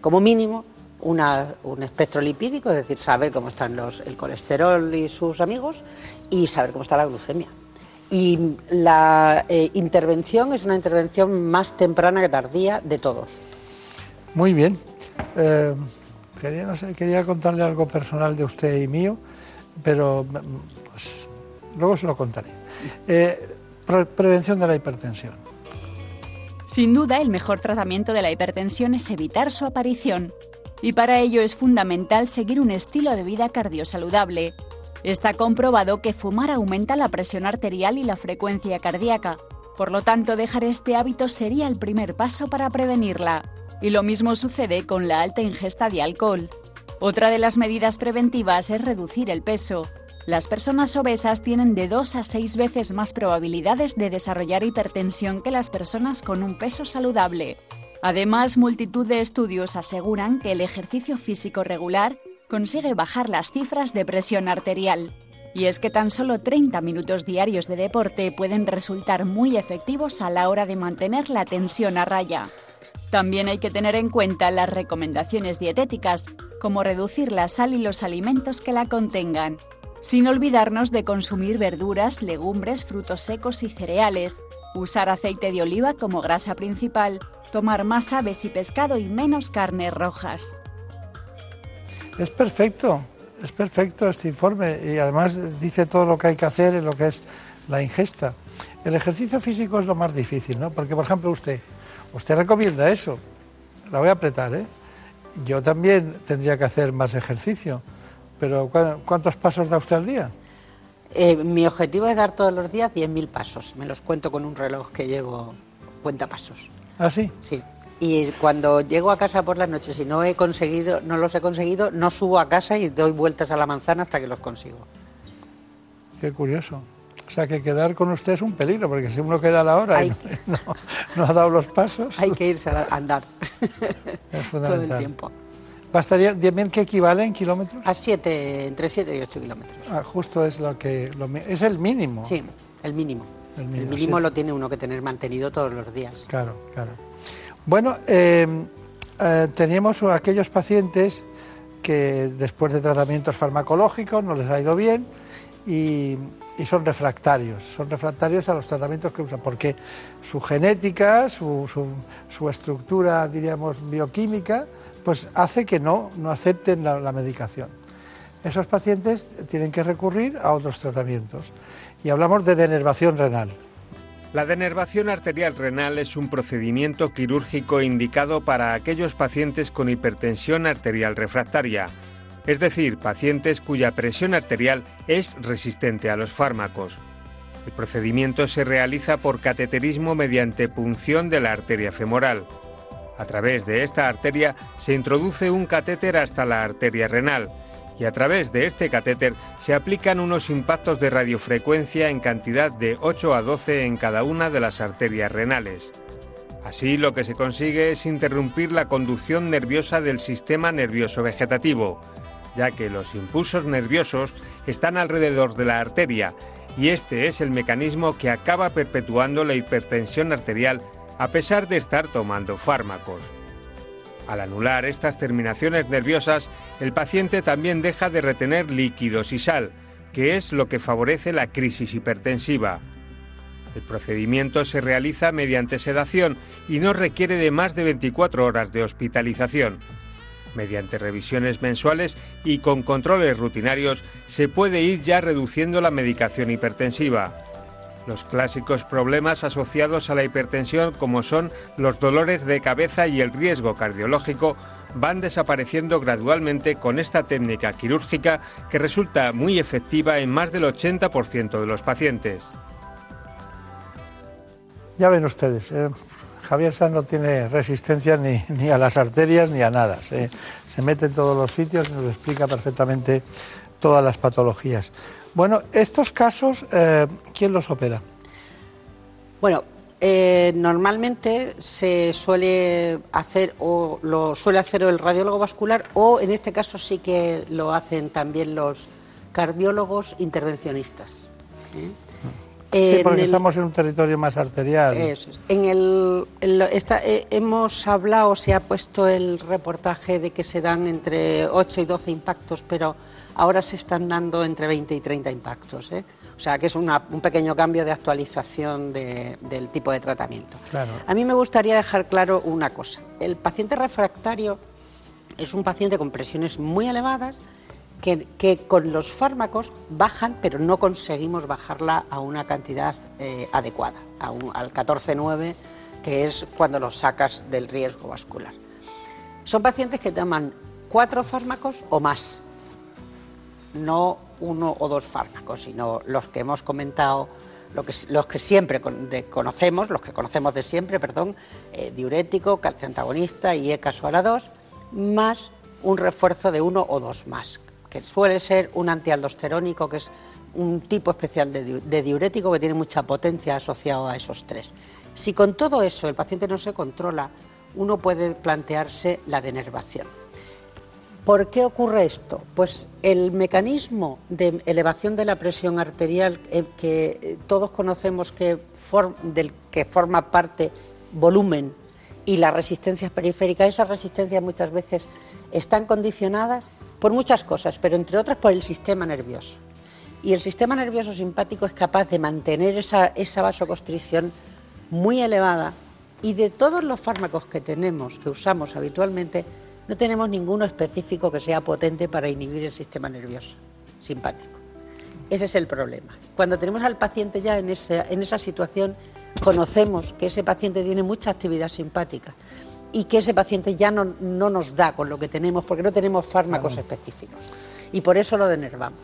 como mínimo, una- un espectro lipídico, es decir, saber cómo están el colesterol y sus amigos, y saber cómo está la glucemia. Y la eh, intervención es una intervención más temprana que tardía de todos. Muy bien. Eh, quería, contarle algo personal de usted y mío, pero mm, luego se lo contaré. Eh, pre- prevención de la hipertensión. Sin duda, el mejor tratamiento de la hipertensión es evitar su aparición. Y para ello es fundamental seguir un estilo de vida cardiosaludable. Está comprobado que fumar aumenta la presión arterial y la frecuencia cardíaca. Por lo tanto, dejar este hábito sería el primer paso para prevenirla. Y lo mismo sucede con la alta ingesta de alcohol. Otra de las medidas preventivas es reducir el peso. Las personas obesas tienen de 2 a 6 veces más probabilidades de desarrollar hipertensión que las personas con un peso saludable. Además, multitud de estudios aseguran que el ejercicio físico regular consigue bajar las cifras de presión arterial. Y es que tan solo 30 minutos diarios de deporte pueden resultar muy efectivos a la hora de mantener la tensión a raya. También hay que tener en cuenta las recomendaciones dietéticas, como reducir la sal y los alimentos que la contengan, sin olvidarnos de consumir verduras, legumbres, frutos secos y cereales, usar aceite de oliva como grasa principal, tomar más aves y pescado y menos carnes rojas. Es perfecto, es perfecto este informe y además dice todo lo que hay que hacer en lo que es la ingesta. El ejercicio físico es lo más difícil, ¿no? Porque, por ejemplo, usted, usted recomienda eso. La voy a apretar, ¿eh? Yo también tendría que hacer más ejercicio, pero ¿cu- ¿cuántos pasos da usted al día? Eh, mi objetivo es dar todos los días 10.000 pasos. Me los cuento con un reloj que llevo cuenta pasos. ¿Ah, sí? Sí. Y cuando llego a casa por las noches y no he conseguido, no los he conseguido, no subo a casa y doy vueltas a la manzana hasta que los consigo. Qué curioso. O sea que quedar con usted es un peligro, porque si uno queda a la hora y no, no, ha dado los pasos. Hay que irse a andar. Es fundamental. Todo el tiempo. ¿Bastaría bien qué equivale en kilómetros? A 7, entre 7 y 8 kilómetros. Ah, justo es lo que. Lo, es el mínimo. Sí, el mínimo. El mínimo, lo tiene uno que tener mantenido todos los días. Claro, claro. Bueno, eh, eh, teníamos aquellos pacientes que después de tratamientos farmacológicos no les ha ido bien y, son refractarios, son refractarios a los tratamientos que usan, porque su genética, su, su, estructura, diríamos, bioquímica, pues hace que no, no acepten la, medicación. Esos pacientes tienen que recurrir a otros tratamientos. Y hablamos de denervación renal. La denervación arterial renal es un procedimiento quirúrgico indicado para aquellos pacientes con hipertensión arterial refractaria es decir, pacientes cuya presión arterial es resistente a los fármacos. El procedimiento se realiza por cateterismo mediante punción de la arteria femoral. A través de esta arteria se introduce un catéter hasta la arteria renal y a través de este catéter se aplican unos impactos de radiofrecuencia en cantidad de 8 a 12 en cada una de las arterias renales. Así lo que se consigue es interrumpir la conducción nerviosa del sistema nervioso vegetativo, ya que los impulsos nerviosos están alrededor de la arteria y este es el mecanismo que acaba perpetuando la hipertensión arterial a pesar de estar tomando fármacos. Al anular estas terminaciones nerviosas, el paciente también deja de retener líquidos y sal, que es lo que favorece la crisis hipertensiva. El procedimiento se realiza mediante sedación y no requiere de más de 24 horas de hospitalización. Mediante revisiones mensuales y con controles rutinarios se puede ir ya reduciendo la medicación hipertensiva. Los clásicos problemas asociados a la hipertensión como son los dolores de cabeza y el riesgo cardiológico van desapareciendo gradualmente con esta técnica quirúrgica que resulta muy efectiva en más del 80% de los pacientes. Ya ven ustedes, eh, Javier Sanz no tiene resistencia ni, a las arterias ni a nada. Se, mete en todos los sitios y nos explica perfectamente todas las patologías. Bueno, estos casos, eh, ¿quién los opera? Bueno, eh, normalmente se suele hacer o lo suele hacer el radiólogo vascular o en este caso sí que lo hacen también los cardiólogos intervencionistas. ¿eh? Sí, porque estamos en un territorio más arterial. Eso es. En el, eh, hemos hablado, se ha puesto el reportaje de que se dan entre 8 y 12 impactos, pero ahora se están dando entre 20 y 30 impactos. ¿eh? O sea, que es un pequeño cambio de actualización del tipo de tratamiento. Claro. A mí me gustaría dejar claro una cosa. El paciente refractario es un paciente con presiones muy elevadas que, con los fármacos bajan, pero no conseguimos bajarla a una cantidad eh, adecuada, a un, al 14,9, que es cuando los sacas del riesgo vascular. Son pacientes que toman cuatro fármacos o más, no uno o dos fármacos, sino los que hemos comentado, los que siempre conocemos, los que conocemos de siempre, perdón, eh, diurético, calcio antagonista y ECASOALA 2, más un refuerzo de uno o dos más, que suele ser un antialdosterónico, que es un tipo especial de, diurético que tiene mucha potencia asociado a esos tres. Si con todo eso el paciente no se controla, uno puede plantearse la denervación. ¿Por qué ocurre esto? Pues el mecanismo de elevación de la presión arterial eh, que eh, todos conocemos que forma parte volumen y las resistencias periféricas, esas resistencias muchas veces están condicionadas por muchas cosas, pero entre otras por el sistema nervioso. Y el sistema nervioso simpático es capaz de mantener esa, esa vasoconstricción muy elevada y de todos los fármacos que tenemos, que usamos habitualmente, no tenemos ninguno específico que sea potente para inhibir el sistema nervioso simpático. Ese es el problema. Cuando tenemos al paciente ya en esa, en esa situación, conocemos que ese paciente tiene mucha actividad simpática y que ese paciente ya no, nos da con lo que tenemos porque no tenemos fármacos específicos. Y por eso lo denervamos.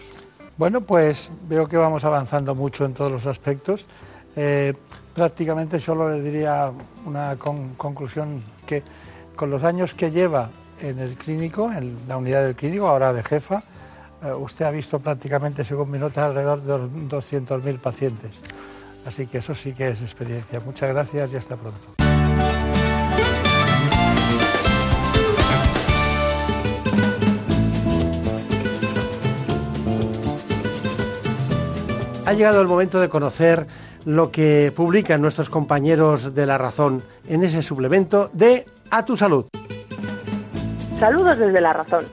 Bueno, pues veo que vamos avanzando mucho en todos los aspectos. Eh, prácticamente solo les diría una conclusión que con los años que lleva en el clínico, en la unidad del clínico, ahora de jefa, eh, usted ha visto prácticamente, según mi nota, alrededor de 200.000 pacientes. Así que eso sí que es experiencia. Muchas gracias y hasta pronto. Ha llegado el momento de conocer lo que publican nuestros compañeros de La Razón en ese suplemento de A tu Salud. Saludos desde La Razón.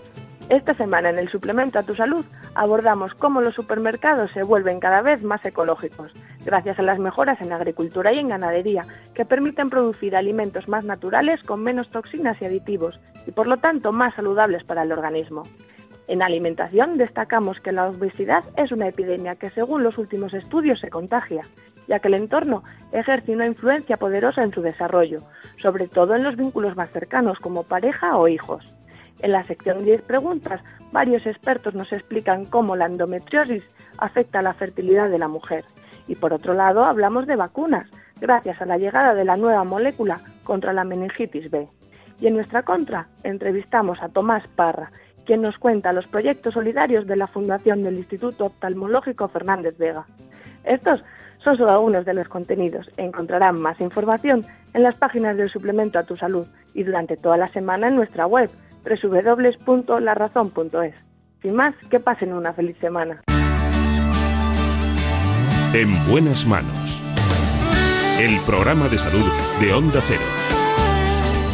Esta semana en el suplemento a tu salud abordamos cómo los supermercados se vuelven cada vez más ecológicos, gracias a las mejoras en agricultura y en ganadería, que permiten producir alimentos más naturales con menos toxinas y aditivos, y por lo tanto más saludables para el organismo. En alimentación destacamos que la obesidad es una epidemia que según los últimos estudios se contagia, ya que el entorno ejerce una influencia poderosa en su desarrollo, sobre todo en los vínculos más cercanos como pareja o hijos. En la sección 10 preguntas, varios expertos nos explican cómo la endometriosis afecta a la fertilidad de la mujer. Y por otro lado, hablamos de vacunas, gracias a la llegada de la nueva molécula contra la meningitis B. Y en nuestra contra, entrevistamos a Tomás Parra, quien nos cuenta los proyectos solidarios de la Fundación del Instituto Oftalmológico Fernández Vega. Estos son solo algunos de los contenidos. Encontrarán más información en las páginas del suplemento a tu salud y durante toda la semana en nuestra web www.larazón.es. Sin más, que pasen una feliz semana. En buenas manos. El programa de salud de Onda Cero.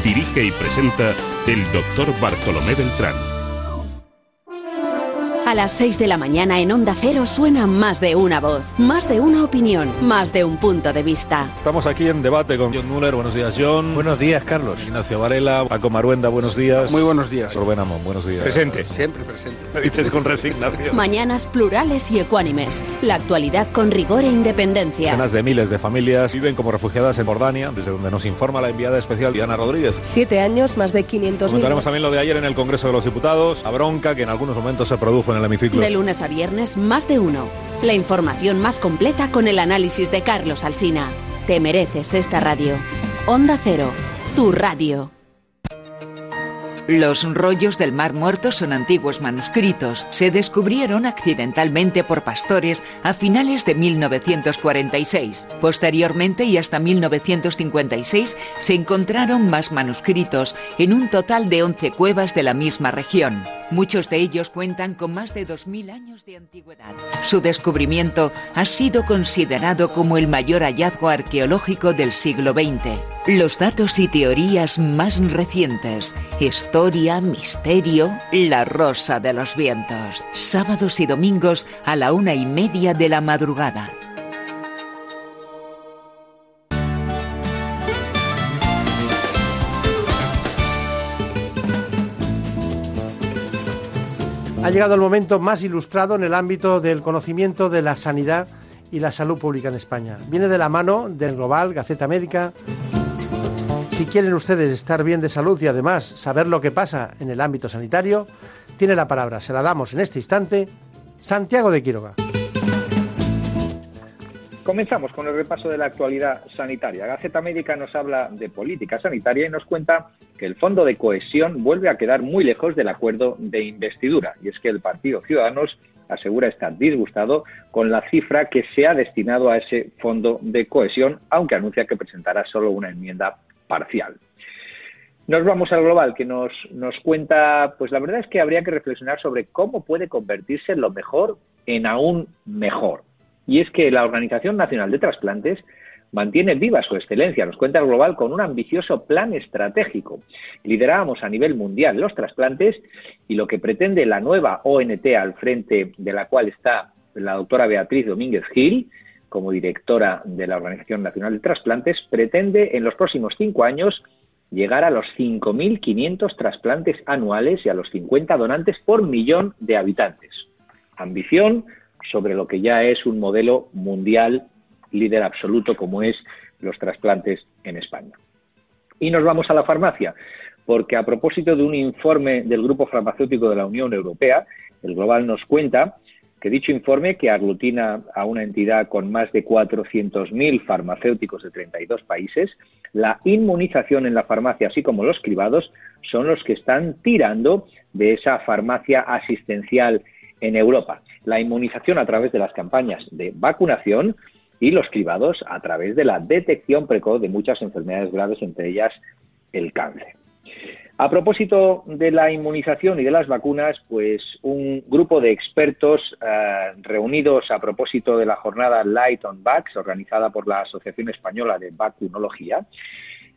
Dirige y presenta el doctor Bartolomé Beltrán. A las 6 de la mañana en Onda Cero suena más de una voz, más de una opinión, más de un punto de vista. Estamos aquí en debate con John Muller. Buenos días, John. Buenos días, Carlos. Ignacio Varela, Paco Maruenda. Buenos días. Muy buenos días. Rubén Amón, buenos días. Presente. Siempre presente. Me dices con resignación. Mañanas plurales y ecuánimes. La actualidad con rigor e independencia. Decenas de miles de familias viven como refugiadas en Jordania, desde donde nos informa la enviada especial Diana Rodríguez. Siete años, más de 500 Comentaremos también lo de ayer en el Congreso de los Diputados, la bronca que en algunos momentos se produjo en De lunes a viernes, más de uno. La información más completa con el análisis de Carlos Alsina. Te mereces esta radio. Onda Cero, tu radio. Los rollos del Mar Muerto son antiguos manuscritos. Se descubrieron accidentalmente por pastores a finales de 1946. Posteriormente y hasta 1956 se encontraron más manuscritos en un total de 11 cuevas de la misma región. Muchos de ellos cuentan con más de 2.000 años de antigüedad. Su descubrimiento ha sido considerado como el mayor hallazgo arqueológico del siglo XX. Los datos y teorías más recientes. Historia, misterio, la rosa de los vientos. Sábados y domingos a la una y media de la madrugada. Ha llegado el momento más ilustrado en el ámbito del conocimiento de la sanidad y la salud pública en España. Viene de la mano del Global, Gaceta Médica. Si quieren ustedes estar bien de salud y además saber lo que pasa en el ámbito sanitario, tiene la palabra, se la damos en este instante, Santiago de Quiroga. Comenzamos con el repaso de la actualidad sanitaria. Gaceta Médica nos habla de política sanitaria y nos cuenta que el Fondo de Cohesión vuelve a quedar muy lejos del acuerdo de investidura. Y es que el Partido Ciudadanos asegura estar disgustado con la cifra que se ha destinado a ese Fondo de Cohesión, aunque anuncia que presentará solo una enmienda parcial. Nos vamos al global, que nos, nos cuenta, pues la verdad es que habría que reflexionar sobre cómo puede convertirse lo mejor en aún mejor y es que la Organización Nacional de Trasplantes mantiene viva su excelencia, nos cuenta el Global, con un ambicioso plan estratégico. Liderábamos a nivel mundial los trasplantes y lo que pretende la nueva ONT al frente de la cual está la doctora Beatriz Domínguez Gil, como directora de la Organización Nacional de Trasplantes, pretende en los próximos cinco años llegar a los 5.500 trasplantes anuales y a los 50 donantes por millón de habitantes. Ambición, sobre lo que ya es un modelo mundial líder absoluto como es los trasplantes en España. Y nos vamos a la farmacia, porque a propósito de un informe del Grupo Farmacéutico de la Unión Europea, el Global nos cuenta que dicho informe, que aglutina a una entidad con más de 400.000 farmacéuticos de 32 países, la inmunización en la farmacia, así como los cribados, son los que están tirando de esa farmacia asistencial en Europa. La inmunización a través de las campañas de vacunación y los cribados a través de la detección precoz de muchas enfermedades graves, entre ellas el cáncer. A propósito de la inmunización y de las vacunas, pues un grupo de expertos eh, reunidos a propósito de la jornada Light on Vax, organizada por la Asociación Española de Vacunología,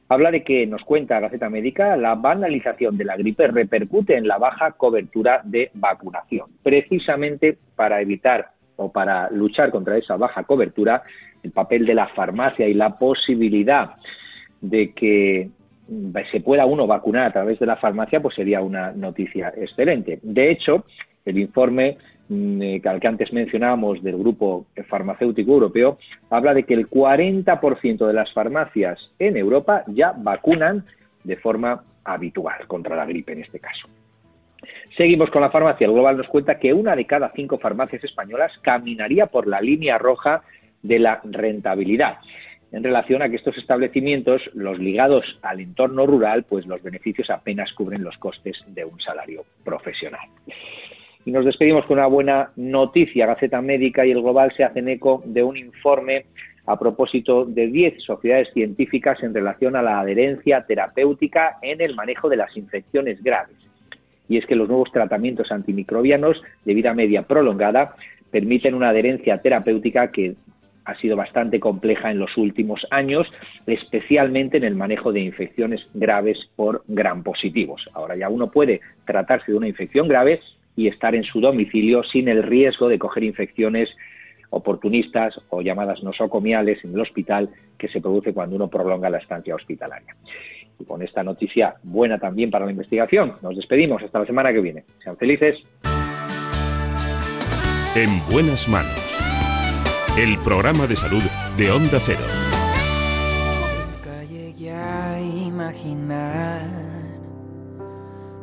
habla de que, nos cuenta Gaceta Médica, la banalización de la gripe repercute en la baja cobertura de vacunación. Precisamente para evitar o para luchar contra esa baja cobertura, el papel de la farmacia y la posibilidad de que se pueda uno vacunar a través de la farmacia, pues sería una noticia excelente. De hecho, el informe mm, eh, que antes mencionábamos del Grupo Farmacéutico Europeo habla de que el 40% de las farmacias en Europa ya vacunan de forma habitual contra la gripe en este caso. Seguimos con la farmacia. El Global nos cuenta que una de cada cinco farmacias españolas caminaría por la línea roja de la rentabilidad en relación a que estos establecimientos, los ligados al entorno rural, pues los beneficios apenas cubren los costes de un salario profesional. Y nos despedimos con una buena noticia. Gaceta Médica y el Global se hacen eco de un informe a propósito de 10 sociedades científicas en relación a la adherencia terapéutica en el manejo de las infecciones graves. Y es que los nuevos tratamientos antimicrobianos de vida media prolongada permiten una adherencia terapéutica que ha sido bastante compleja en los últimos años, especialmente en el manejo de infecciones graves por gran positivos. Ahora ya uno puede tratarse de una infección grave y estar en su domicilio sin el riesgo de coger infecciones oportunistas o llamadas nosocomiales en el hospital que se produce cuando uno prolonga la estancia hospitalaria. Y con esta noticia buena también para la investigación, nos despedimos hasta la semana que viene. Sean felices. En buenas manos el programa de salud de Onda Cero. Nunca llegué a imaginar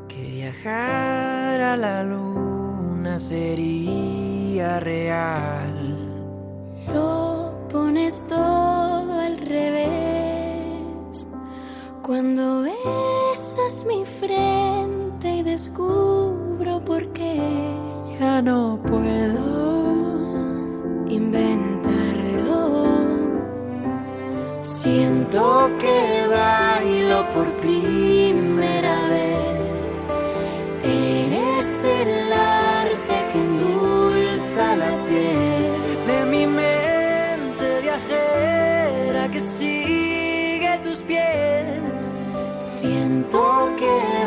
que viajar a la luna sería real. Lo pones todo al revés cuando besas mi frente y descubro por qué ya no puedo inventarlo. Siento que bailo por primera vez. Eres el arte que endulza la piel de mi mente viajera que sigue tus pies. Siento que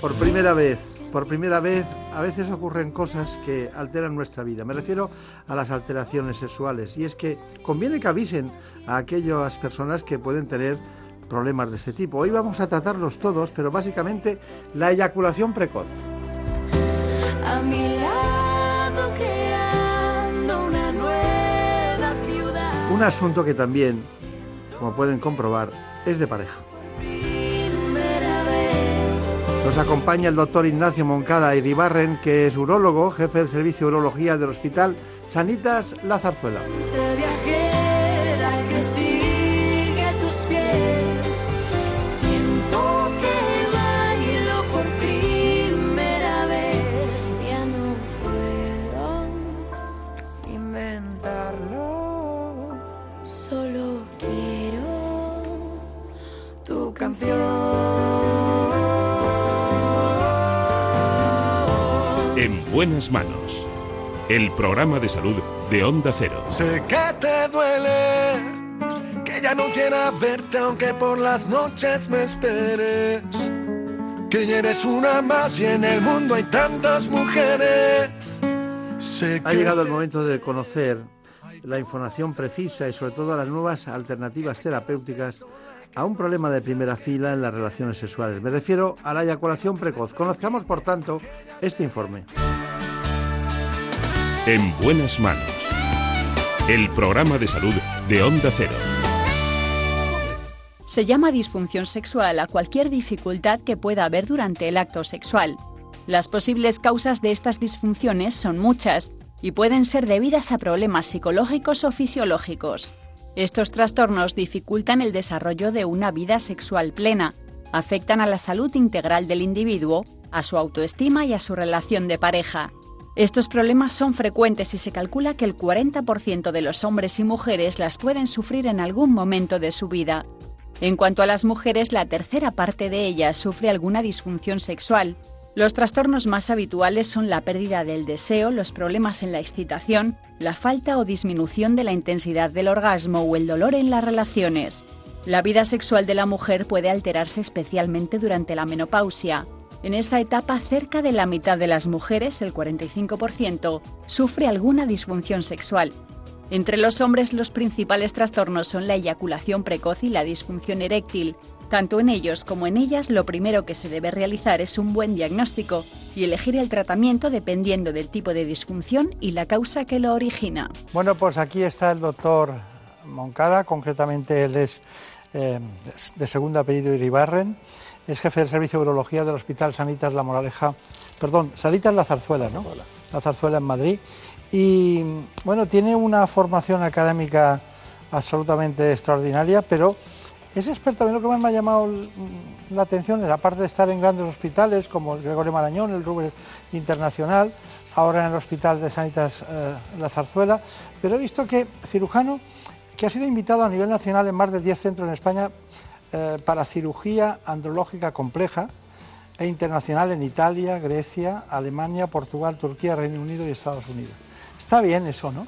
Por primera vez, por primera vez, a veces ocurren cosas que alteran nuestra vida. Me refiero a las alteraciones sexuales. Y es que conviene que avisen a aquellas personas que pueden tener problemas de este tipo. Hoy vamos a tratarlos todos, pero básicamente la eyaculación precoz. A mi lado creando una nueva ciudad. Un asunto que también, como pueden comprobar, es de pareja. Nos acompaña el doctor Ignacio Moncada Iribarren, que es urólogo, jefe del servicio de urología del Hospital Sanitas La Zarzuela. Buenas manos. El programa de salud de Onda Cero. Sé que te duele, que ya no quiera verte aunque por las noches me esperes. Que ya eres una más y en el mundo hay tantas mujeres. Sé Ha que llegado el momento de conocer la información precisa y sobre todo las nuevas alternativas terapéuticas a un problema de primera fila en las relaciones sexuales. Me refiero a la eyaculación precoz. Conozcamos, por tanto, este informe. En buenas manos. El programa de salud de Onda Cero. Se llama disfunción sexual a cualquier dificultad que pueda haber durante el acto sexual. Las posibles causas de estas disfunciones son muchas y pueden ser debidas a problemas psicológicos o fisiológicos. Estos trastornos dificultan el desarrollo de una vida sexual plena, afectan a la salud integral del individuo, a su autoestima y a su relación de pareja. Estos problemas son frecuentes y se calcula que el 40% de los hombres y mujeres las pueden sufrir en algún momento de su vida. En cuanto a las mujeres, la tercera parte de ellas sufre alguna disfunción sexual. Los trastornos más habituales son la pérdida del deseo, los problemas en la excitación, la falta o disminución de la intensidad del orgasmo o el dolor en las relaciones. La vida sexual de la mujer puede alterarse especialmente durante la menopausia. En esta etapa, cerca de la mitad de las mujeres, el 45%, sufre alguna disfunción sexual. Entre los hombres los principales trastornos son la eyaculación precoz y la disfunción eréctil. Tanto en ellos como en ellas lo primero que se debe realizar es un buen diagnóstico y elegir el tratamiento dependiendo del tipo de disfunción y la causa que lo origina. Bueno, pues aquí está el doctor Moncada, concretamente él es eh, de segundo apellido Iribarren, es jefe del servicio de urología del Hospital Sanitas La Moraleja, perdón, Sanitas La Zarzuela, ¿no? La Zarzuela en Madrid y bueno, tiene una formación académica absolutamente extraordinaria, pero es experto. A mí lo que más me ha llamado la atención es, aparte de estar en grandes hospitales como el Gregorio Marañón, el Rubén Internacional, ahora en el Hospital de Sanitas eh, La Zarzuela, pero he visto que cirujano que ha sido invitado a nivel nacional en más de 10 centros en España eh, para cirugía andrológica compleja e internacional en Italia, Grecia, Alemania, Portugal, Turquía, Reino Unido y Estados Unidos. Está bien eso, ¿no?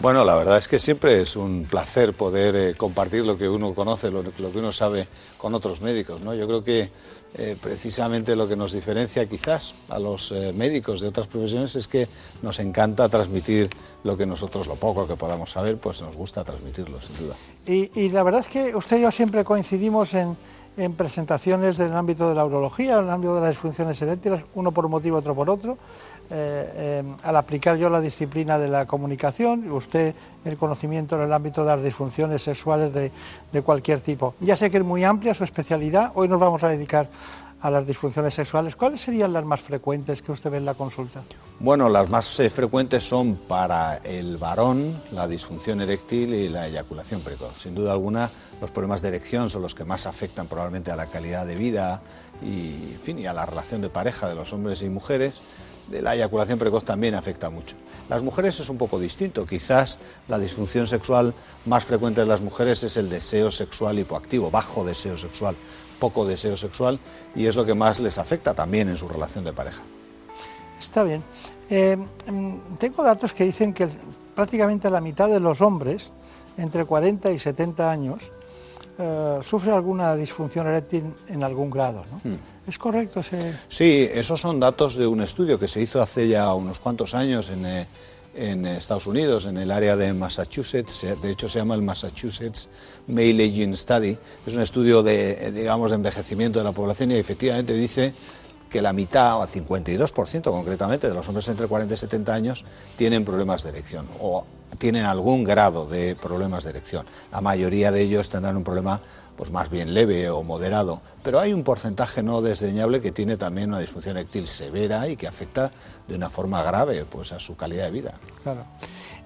Bueno, la verdad es que siempre es un placer poder eh, compartir lo que uno conoce, lo, que uno sabe con otros médicos. ¿no? Yo creo que eh, precisamente lo que nos diferencia quizás a los eh, médicos de otras profesiones es que nos encanta transmitir lo que nosotros, lo poco que podamos saber, pues nos gusta transmitirlo, sin duda. Y, la verdad es que usted y yo siempre coincidimos en, en presentaciones del ámbito de la urología, en el ámbito de las disfunciones eréctiles, uno por un motivo, otro por otro. Eh, eh, al aplicar yo la disciplina de la comunicación usted el conocimiento en el ámbito de las disfunciones sexuales de, de, cualquier tipo. Ya sé que es muy amplia su especialidad, hoy nos vamos a dedicar a las disfunciones sexuales. ¿Cuáles serían las más frecuentes que usted ve en la consulta? Bueno, las más eh, frecuentes son para el varón la disfunción eréctil y la eyaculación precoz. Sin duda alguna, los problemas de erección son los que más afectan probablemente a la calidad de vida y, fin, y a la relación de pareja de los hombres y mujeres la eyaculación precoz también afecta mucho. Las mujeres es un poco distinto. Quizás la disfunción sexual más frecuente de las mujeres es el deseo sexual hipoactivo, bajo deseo sexual, poco deseo sexual, y es lo que más les afecta también en su relación de pareja. Está bien. Eh, mm, tengo datos que dicen que prácticamente la mitad de los hombres, entre 40 y 70 años, eh, sufre alguna disfunción eréctil en algún grado. ¿no? Hmm. ¿Es correcto ese...? Sí, esos son datos de un estudio que se hizo hace ya unos cuantos años en, eh, Estados Unidos, en el área de Massachusetts. De hecho, se llama el Massachusetts Male Aging Study. Es un estudio de, digamos, de envejecimiento de la población y efectivamente dice que la mitad, o 52% concretamente, de los hombres entre 40 y 70 años tienen problemas de erección o tienen algún grado de problemas de erección. La mayoría de ellos tendrán un problema pues más bien leve o moderado, pero hay un porcentaje no desdeñable que tiene también una disfunción eréctil severa y que afecta de una forma grave pues a su calidad de vida. Claro.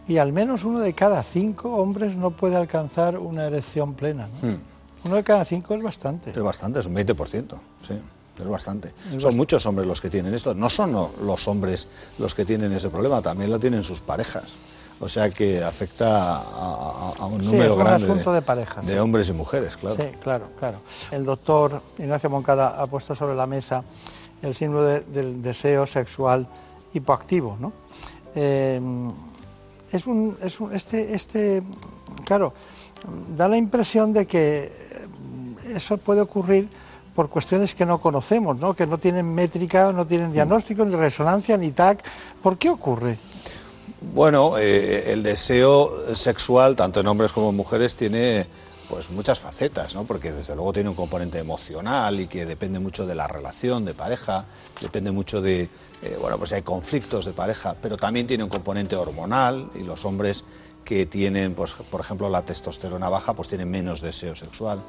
Y al menos uno de cada cinco hombres no puede alcanzar una erección plena. Hmm. Uno de cada cinco es bastante. Es bastante, es un 20%, sí. Es bastante. son muchos hombres los que tienen esto. No son los hombres los que tienen ese problema, también lo tienen sus parejas. O sea que afecta a, un número grande de, hombres y mujeres, claro. Sí, claro, claro. El doctor Ignacio Moncada ha puesto sobre la mesa el signo del deseo sexual hipoactivo, ¿no? Eh, es un, es un, este, este, claro, da la impresión de que eso puede ocurrir por cuestiones que no conocemos, ¿no? que no tienen métrica, no tienen diagnóstico, ni resonancia, ni TAC. ¿Por qué ocurre? Bueno, eh, el deseo sexual, tanto en hombres como en mujeres, tiene pues muchas facetas, ¿no? Porque desde luego tiene un componente emocional y que depende mucho de la relación de pareja, depende mucho de, eh, bueno, pues hay conflictos de pareja, pero también tiene un componente hormonal y los hombres que tienen, pues, por ejemplo, la testosterona baja, pues tienen menos deseo sexual.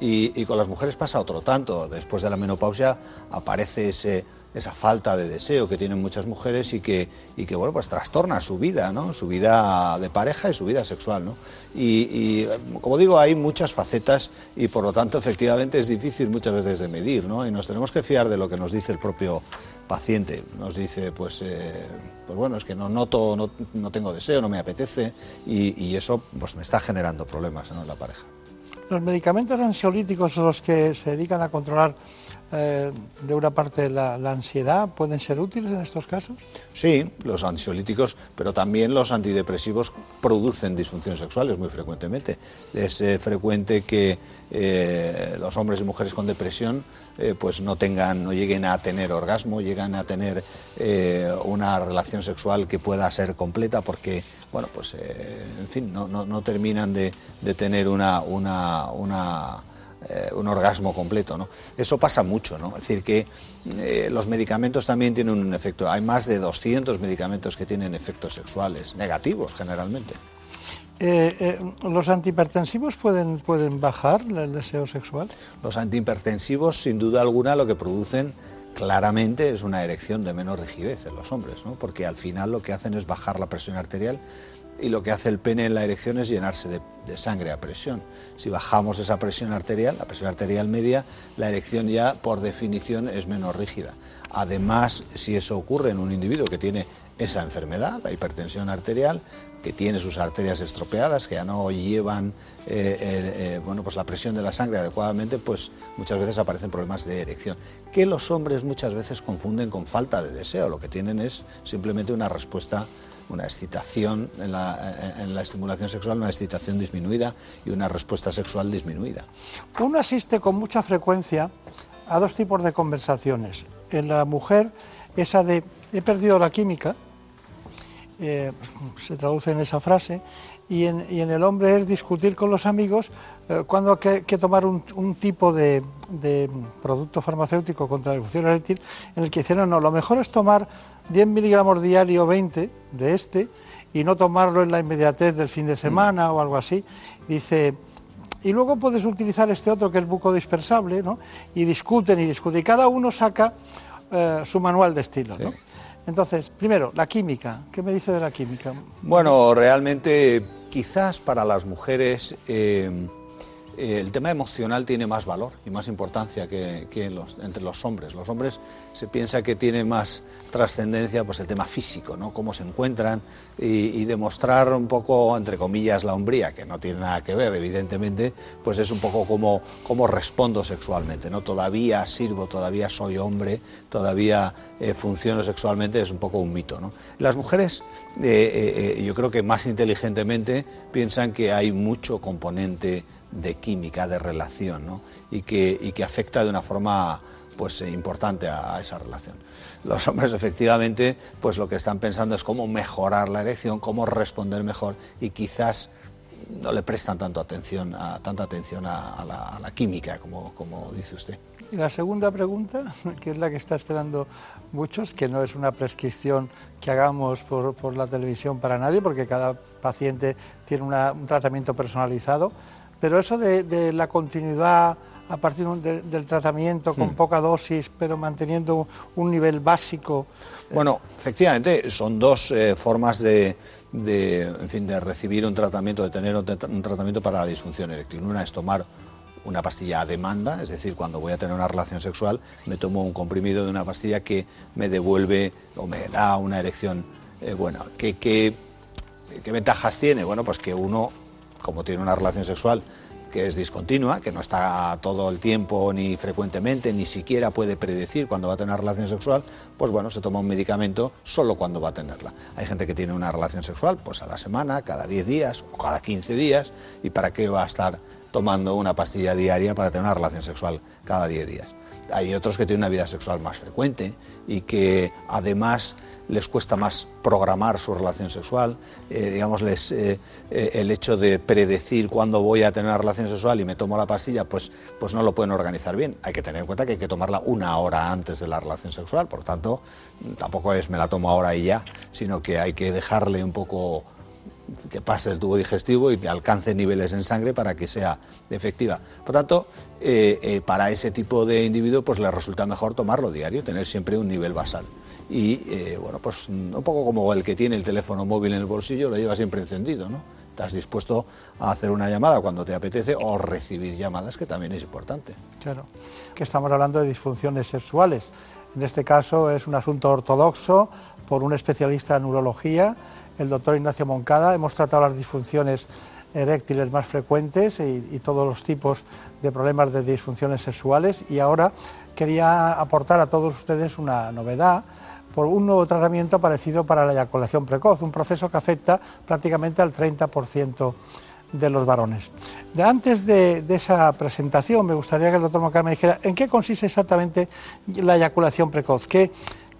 Y, con las mujeres pasa otro tanto. Después de la menopausia aparece esa falta de deseo que tienen muchas mujeres y que, bueno, pues trastorna su vida, ¿no? Su vida de pareja y su vida sexual, ¿no? Y, como digo, hay muchas facetas y por lo tanto efectivamente es difícil muchas veces de medir, ¿no? Y nos tenemos que fiar de lo que nos dice el propio paciente. Nos dice, pues, eh, pues bueno, es que no noto, no, no tengo deseo, no me apetece y, y, eso pues me está generando problemas en la pareja. Los medicamentos ansiolíticos los que se dedican a controlar eh, de una parte la, ansiedad pueden ser útiles en estos casos? Sí, los ansiolíticos, pero también los antidepresivos producen disfunciones sexuales muy frecuentemente. Es eh, frecuente que eh, los hombres y mujeres con depresión pues no tengan, no lleguen a tener orgasmo, llegan a tener una relación sexual que pueda ser completa porque, bueno, pues en fin, no, no, no terminan de, de tener una, una, una eh, un orgasmo completo. ¿no? Eso pasa mucho, ¿no? es decir, que eh, los medicamentos también tienen un efecto. Hay más de 200 medicamentos que tienen efectos sexuales, negativos generalmente. Eh, ¿Los antihipertensivos pueden, pueden bajar el deseo sexual? Los antihipertensivos, sin duda alguna, lo que producen claramente es una erección de menos rigidez en los hombres, ¿no? porque al final lo que hacen es bajar la presión arterial y lo que hace el pene en la erección es llenarse de, sangre a presión. Si bajamos esa presión arterial, la presión arterial media, la erección ya por definición es menos rígida. Además, si eso ocurre en un individuo que tiene esa enfermedad, la hipertensión arterial, que tiene sus arterias estropeadas, que ya no llevan eh, eh, bueno, pues la presión de la sangre adecuadamente, pues muchas veces aparecen problemas de erección, que los hombres muchas veces confunden con falta de deseo. Lo que tienen es simplemente una respuesta una excitación en la, estimulación sexual, una excitación disminuida y una respuesta sexual disminuida. Uno asiste con mucha frecuencia a dos tipos de conversaciones. En la mujer, esa de he perdido la química, eh, se traduce en esa frase, y en, el hombre es discutir con los amigos eh, cuando hay que, tomar un, tipo de, producto farmacéutico contra la erupción eréctil en el que dicen, no, no, lo mejor es tomar 10 miligramos diario 20 de este y no tomarlo en la inmediatez del fin de semana o algo así. Dice, y luego puedes utilizar este otro que es buco dispersable, ¿no? Y discuten y discuten. Y cada uno saca eh, su manual de estilo. Entonces, primero, la química. ¿Qué me dice de la química? Bueno, realmente quizás para las mujeres... Eh, eh, el tema emocional tiene más valor y más importancia que, entre los hombres. Los hombres se piensa que tiene más trascendencia pues el tema físico, ¿no? cómo se encuentran y, demostrar un poco, entre comillas, la hombría, que no tiene nada que ver, evidentemente, pues es un poco como, cómo respondo sexualmente. ¿no? Todavía sirvo, todavía soy hombre, todavía eh, funciono sexualmente, es un poco un mito. ¿no? Las mujeres, eh, yo creo que más inteligentemente piensan que hay mucho componente de química, de relación, ¿no? y, que, y que afecta de una forma pues importante a, esa relación. Los hombres efectivamente pues lo que están pensando es cómo mejorar la erección, cómo responder mejor y quizás no le prestan tanto atención a, tanta atención a, la, química como, como dice usted. Y la segunda pregunta, que es la que está esperando muchos, que no es una prescripción que hagamos por, por la televisión para nadie, porque cada paciente tiene un tratamiento personalizado, pero eso de, la continuidad a partir del tratamiento con hmm. poca dosis, pero manteniendo un nivel básico. Bueno, efectivamente, son dos eh, formas de, en fin, de recibir un tratamiento, de tener un, tratamiento para la disfunción eréctil. Una es tomar una pastilla a demanda, es decir, cuando voy a tener una relación sexual, me tomo un comprimido de una pastilla que me devuelve o me da una erección eh, buena. ¿Qué, qué ventajas tiene? Bueno, pues que uno como tiene una relación sexual que es discontinua, que no está todo el tiempo ni frecuentemente, ni siquiera puede predecir cuándo va a tener una relación sexual, pues bueno, se toma un medicamento solo cuando va a tenerla. Hay gente que tiene una relación sexual pues a la semana, cada 10 días o cada 15 días, y para qué va a estar tomando una pastilla diaria para tener una relación sexual cada 10 días. Hay otros que tienen una vida sexual más frecuente y que además les cuesta más programar su relación sexual, eh, digamos, les, eh, eh, el hecho de predecir cuándo voy a tener una relación sexual y me tomo la pastilla, pues, pues no lo pueden organizar bien. Hay que tener en cuenta que hay que tomarla una hora antes de la relación sexual, por tanto, tampoco es me la tomo ahora y ya, sino que hay que dejarle un poco que pase el tubo digestivo y alcance niveles en sangre para que sea efectiva. Por tanto, eh, eh, para ese tipo de individuo pues le resulta mejor tomarlo diario, tener siempre un nivel basal. Y eh, bueno, pues un poco como el que tiene el teléfono móvil en el bolsillo, lo lleva siempre encendido, ¿no? Estás dispuesto a hacer una llamada cuando te apetece o recibir llamadas, que también es importante. Claro, que estamos hablando de disfunciones sexuales. En este caso es un asunto ortodoxo por un especialista en urología, el doctor Ignacio Moncada. Hemos tratado las disfunciones eréctiles más frecuentes y, y, todos los tipos de problemas de disfunciones sexuales y ahora quería aportar a todos ustedes una novedad por un nuevo tratamiento parecido para la eyaculación precoz, un proceso que afecta prácticamente al 30% de los varones. De antes de, de, esa presentación, me gustaría que el doctor Moncada me dijera en qué consiste exactamente la eyaculación precoz, qué,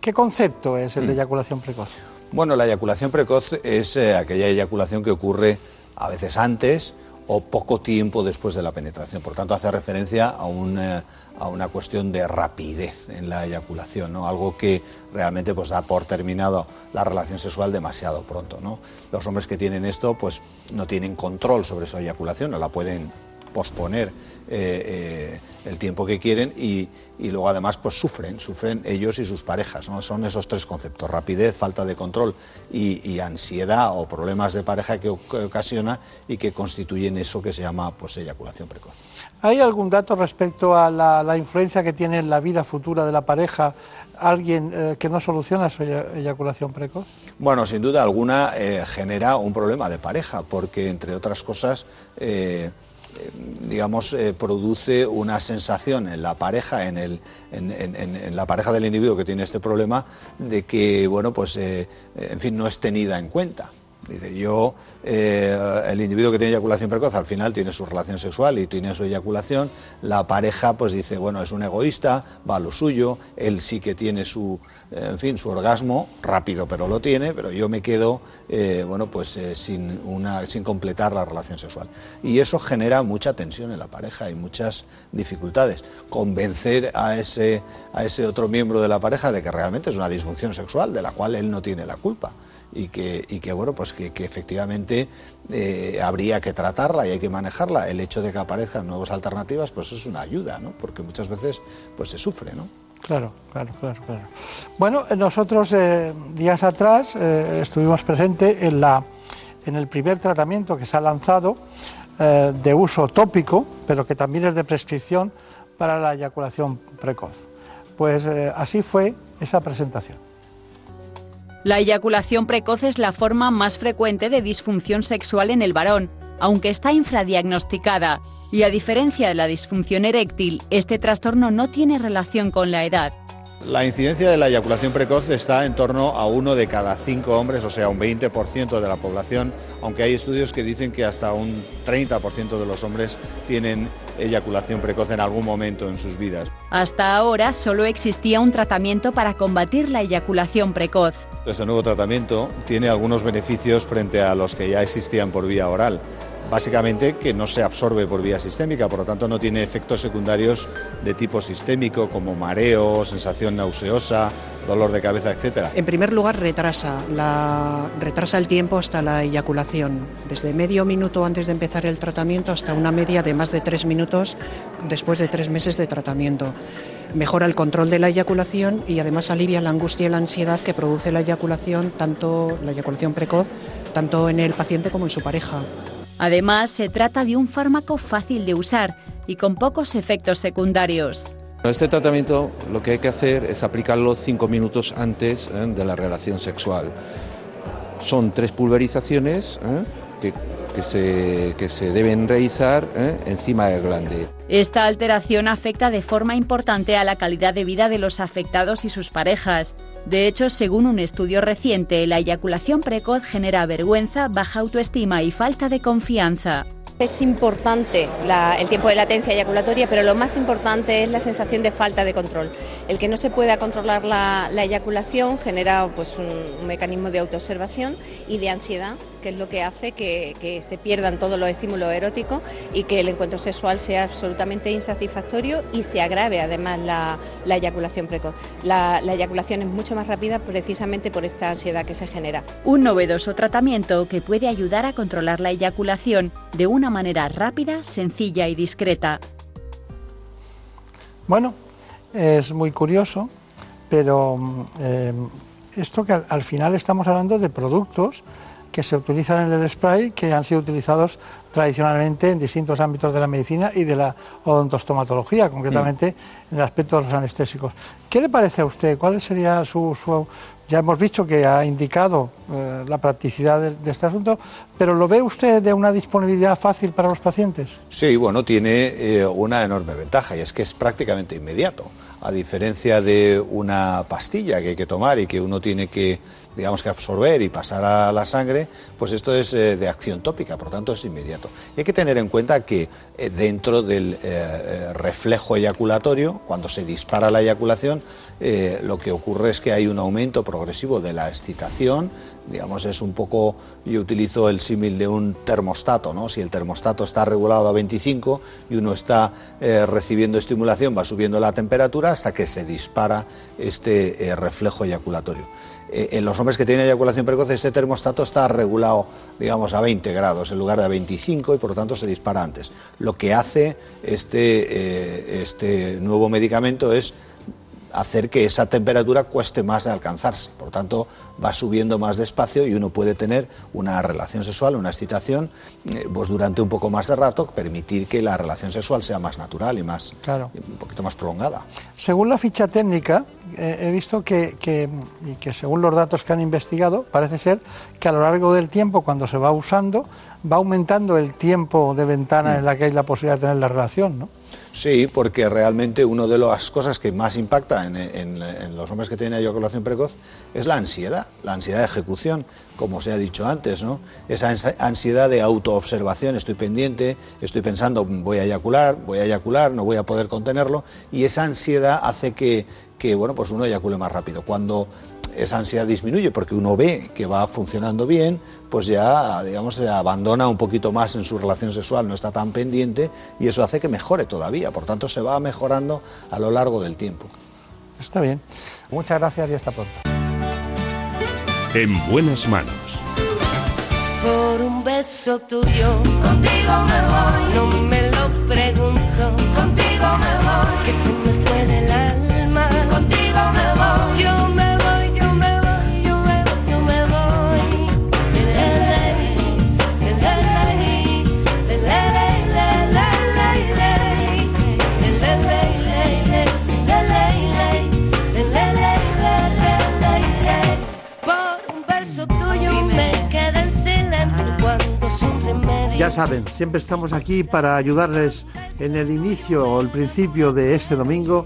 qué concepto es el de eyaculación precoz. Bueno, la eyaculación precoz es eh, aquella eyaculación que ocurre a veces antes o poco tiempo después de la penetración. Por tanto, hace referencia a, eh, a una cuestión de rapidez en la eyaculación, ¿no? algo que realmente pues, da por terminado la relación sexual demasiado pronto. ¿no? Los hombres que tienen esto pues, no tienen control sobre su eyaculación, no la pueden posponer eh, eh, el tiempo que quieren y, y, luego además pues sufren, sufren ellos y sus parejas. ¿no? Son esos tres conceptos, rapidez, falta de control y, y ansiedad o problemas de pareja que, que, ocasiona y que constituyen eso que se llama pues, eyaculación precoz. ¿Hay algún dato respecto a la, la influencia que tiene en la vida futura de la pareja alguien eh, que no soluciona su eyaculación precoz? Bueno, sin duda alguna genera un problema de pareja, porque entre otras cosas digamos, eh, produce una sensación en la pareja, en, el, en, en, en, la pareja del individuo que tiene este problema, de que, bueno, pues, eh, en fin, no es tenida en cuenta. Dice, yo, eh, el individuo que tiene eyaculación precoz al final tiene su relación sexual y tiene su eyaculación, la pareja pues dice, bueno, es un egoísta, va a lo suyo, él sí que tiene su, en fin, su orgasmo, rápido pero lo tiene, pero yo me quedo, eh, bueno, pues eh, sin, una, sin completar la relación sexual. Y eso genera mucha tensión en la pareja y muchas dificultades. Convencer a ese, a ese otro miembro de la pareja de que realmente es una disfunción sexual de la cual él no tiene la culpa y que, y que bueno, pues que, que efectivamente eh, habría que tratarla y hay que manejarla. El hecho de que aparezcan nuevas alternativas, pues es una ayuda, ¿no? Porque muchas veces pues se sufre, ¿no? Claro, claro, claro, claro. Bueno, nosotros eh, días atrás eh, estuvimos presentes en, la, en el primer tratamiento que se ha lanzado eh, de uso tópico, pero que también es de prescripción para la eyaculación precoz. Pues eh, así fue esa presentación. La eyaculación precoz es la forma más frecuente de disfunción sexual en el varón, aunque está infradiagnosticada, y a diferencia de la disfunción eréctil, este trastorno no tiene relación con la edad. La incidencia de la eyaculación precoz está en torno a uno de cada cinco hombres, o sea, un 20% de la población, aunque hay estudios que dicen que hasta un 30% de los hombres tienen eyaculación precoz en algún momento en sus vidas. Hasta ahora solo existía un tratamiento para combatir la eyaculación precoz. Este nuevo tratamiento tiene algunos beneficios frente a los que ya existían por vía oral. Básicamente que no se absorbe por vía sistémica, por lo tanto no tiene efectos secundarios de tipo sistémico como mareo, sensación nauseosa, dolor de cabeza, etc. En primer lugar, retrasa, retrasa el tiempo hasta la eyaculación, desde medio minuto antes de empezar el tratamiento hasta una media de más de tres minutos después de tres meses de tratamiento. Mejora el control de la eyaculación y además alivia la angustia y la ansiedad que produce la eyaculación, tanto la eyaculación precoz, tanto en el paciente como en su pareja. Además, se trata de un fármaco fácil de usar y con pocos efectos secundarios. Este tratamiento lo que hay que hacer es aplicarlo cinco minutos antes ¿eh? de la relación sexual. Son tres pulverizaciones ¿eh? que, que, se, que, se, deben realizar ¿eh? encima del glande. Esta alteración afecta de forma importante a la calidad de vida de los afectados y sus parejas. De hecho, según un estudio reciente, la eyaculación precoz genera vergüenza, baja autoestima y falta de confianza. Es importante la, el tiempo de latencia eyaculatoria, pero lo más importante es la sensación de falta de control. El que no se pueda controlar la, la eyaculación genera pues, un, un, mecanismo de autoobservación y de ansiedad que es lo que hace que, que se pierdan todos los estímulos eróticos y que el encuentro sexual sea absolutamente insatisfactorio y se agrave además la, la eyaculación precoz. La, la eyaculación es mucho más rápida precisamente por esta ansiedad que se genera. Un novedoso tratamiento que puede ayudar a controlar la eyaculación de una manera rápida, sencilla y discreta. Bueno, es muy curioso, pero mm, eh, esto que al, al final estamos hablando de productos que se utilizan en el spray que han sido utilizados tradicionalmente en distintos ámbitos de la medicina y de la odontostomatología, concretamente en el aspecto de los anestésicos. ¿Qué le parece a usted? ¿Cuál sería su... su- ya hemos visto que ha indicado eh, la practicidad de, de este asunto, pero ¿lo ve usted de una disponibilidad fácil para los pacientes? Sí, bueno, tiene eh, una enorme ventaja y es que es prácticamente inmediato. A diferencia de una pastilla que hay que tomar y que uno tiene que, digamos, que absorber y pasar a la sangre, pues esto es eh, de acción tópica, por tanto es inmediato. Y hay que tener en cuenta que eh, dentro del eh, reflejo eyaculatorio, cuando se dispara la eyaculación, lo que ocurre es que hay un aumento progresivo de la excitación, digamos, es un poco, yo utilizo el símil de un termostato, ¿no? Si el termostato está regulado a 25 y uno está recibiendo estimulación, va subiendo la temperatura hasta que se dispara este reflejo eyaculatorio. Eh, en los hombres que tienen eyaculación precoz, este termostato está regulado, digamos, a 20 grados en lugar de a 25 y por lo tanto se dispara antes. Lo que hace este, eh, este nuevo medicamento es hacer que esa temperatura cueste más de alcanzarse. Por tanto, va subiendo más despacio y uno puede tener una relación sexual, una excitación, eh, pues durante un poco más de rato, permitir que la relación sexual sea más natural y más Claro. un poquito más prolongada. Según la ficha técnica, he visto que, que- y que según los datos que han investigado, parece ser que a lo largo del tiempo, cuando se va usando, va aumentando el tiempo de ventana en la que hay la posibilidad de tener la relación, ¿no? Sí, porque realmente una de las cosas que más impacta en, en- en los hombres que tienen eyaculación precoz es la ansiedad, la ansiedad de ejecución, como se ha dicho antes, ¿no? Esa ansi- ansiedad de autoobservación, estoy pendiente, estoy pensando, voy a eyacular, voy a eyacular, no voy a poder contenerlo, y esa ansiedad hace que, que bueno, pues uno eyacule más rápido. Cuando esa ansiedad disminuye porque uno ve que va funcionando bien, pues ya, digamos, se abandona un poquito más en su relación sexual, no está tan pendiente y eso hace que mejore todavía. Por tanto, se va mejorando a lo largo del tiempo. Está bien. Muchas gracias y hasta pronto. En buenas manos. por un beso tuyo. Contigo me voy, no me lo pregunto. Contigo me voy, que saben, siempre estamos aquí para ayudarles en el inicio o el principio de este domingo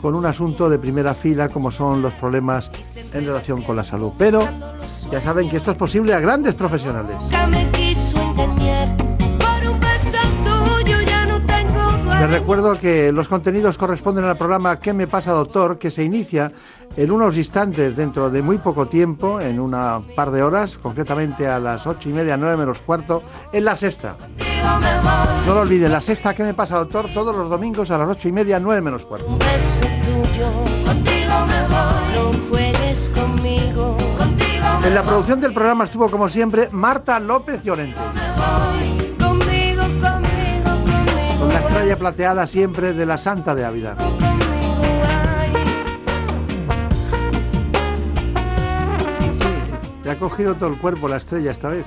con un asunto de primera fila como son los problemas en relación con la salud. Pero ya saben que esto es posible a grandes profesionales. Les recuerdo que los contenidos corresponden al programa ¿Qué me pasa, doctor? que se inicia en unos instantes dentro de muy poco tiempo, en una par de horas, concretamente a las ocho y media, nueve menos cuarto, en la sexta. No lo olviden, la sexta ¿Qué me pasa, doctor? todos los domingos a las ocho y media, nueve menos cuarto. Un beso tuyo, contigo me voy. No juegues conmigo, contigo me En la producción del programa estuvo, como siempre, Marta López Llorente. Plateada siempre de la Santa de Ávila. Le ha cogido todo el cuerpo la estrella esta vez.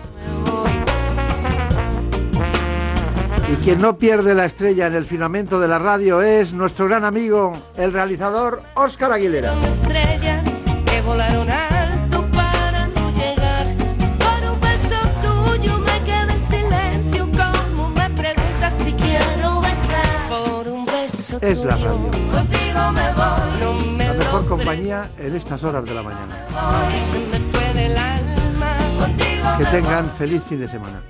Y quien no pierde la estrella en el firmamento de la radio es nuestro gran amigo, el realizador Óscar Aguilera. Es la radio. Contigo me voy. No me La mejor compañía en estas horas de la mañana. Que tengan feliz fin de semana.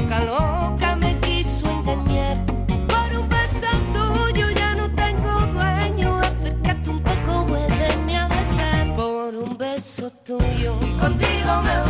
loca, loca me quiso engañar. Por un beso tuyo ya no tengo dueño. Acércate un poco, muéveme a besar. Por un beso tuyo, contigo me voy.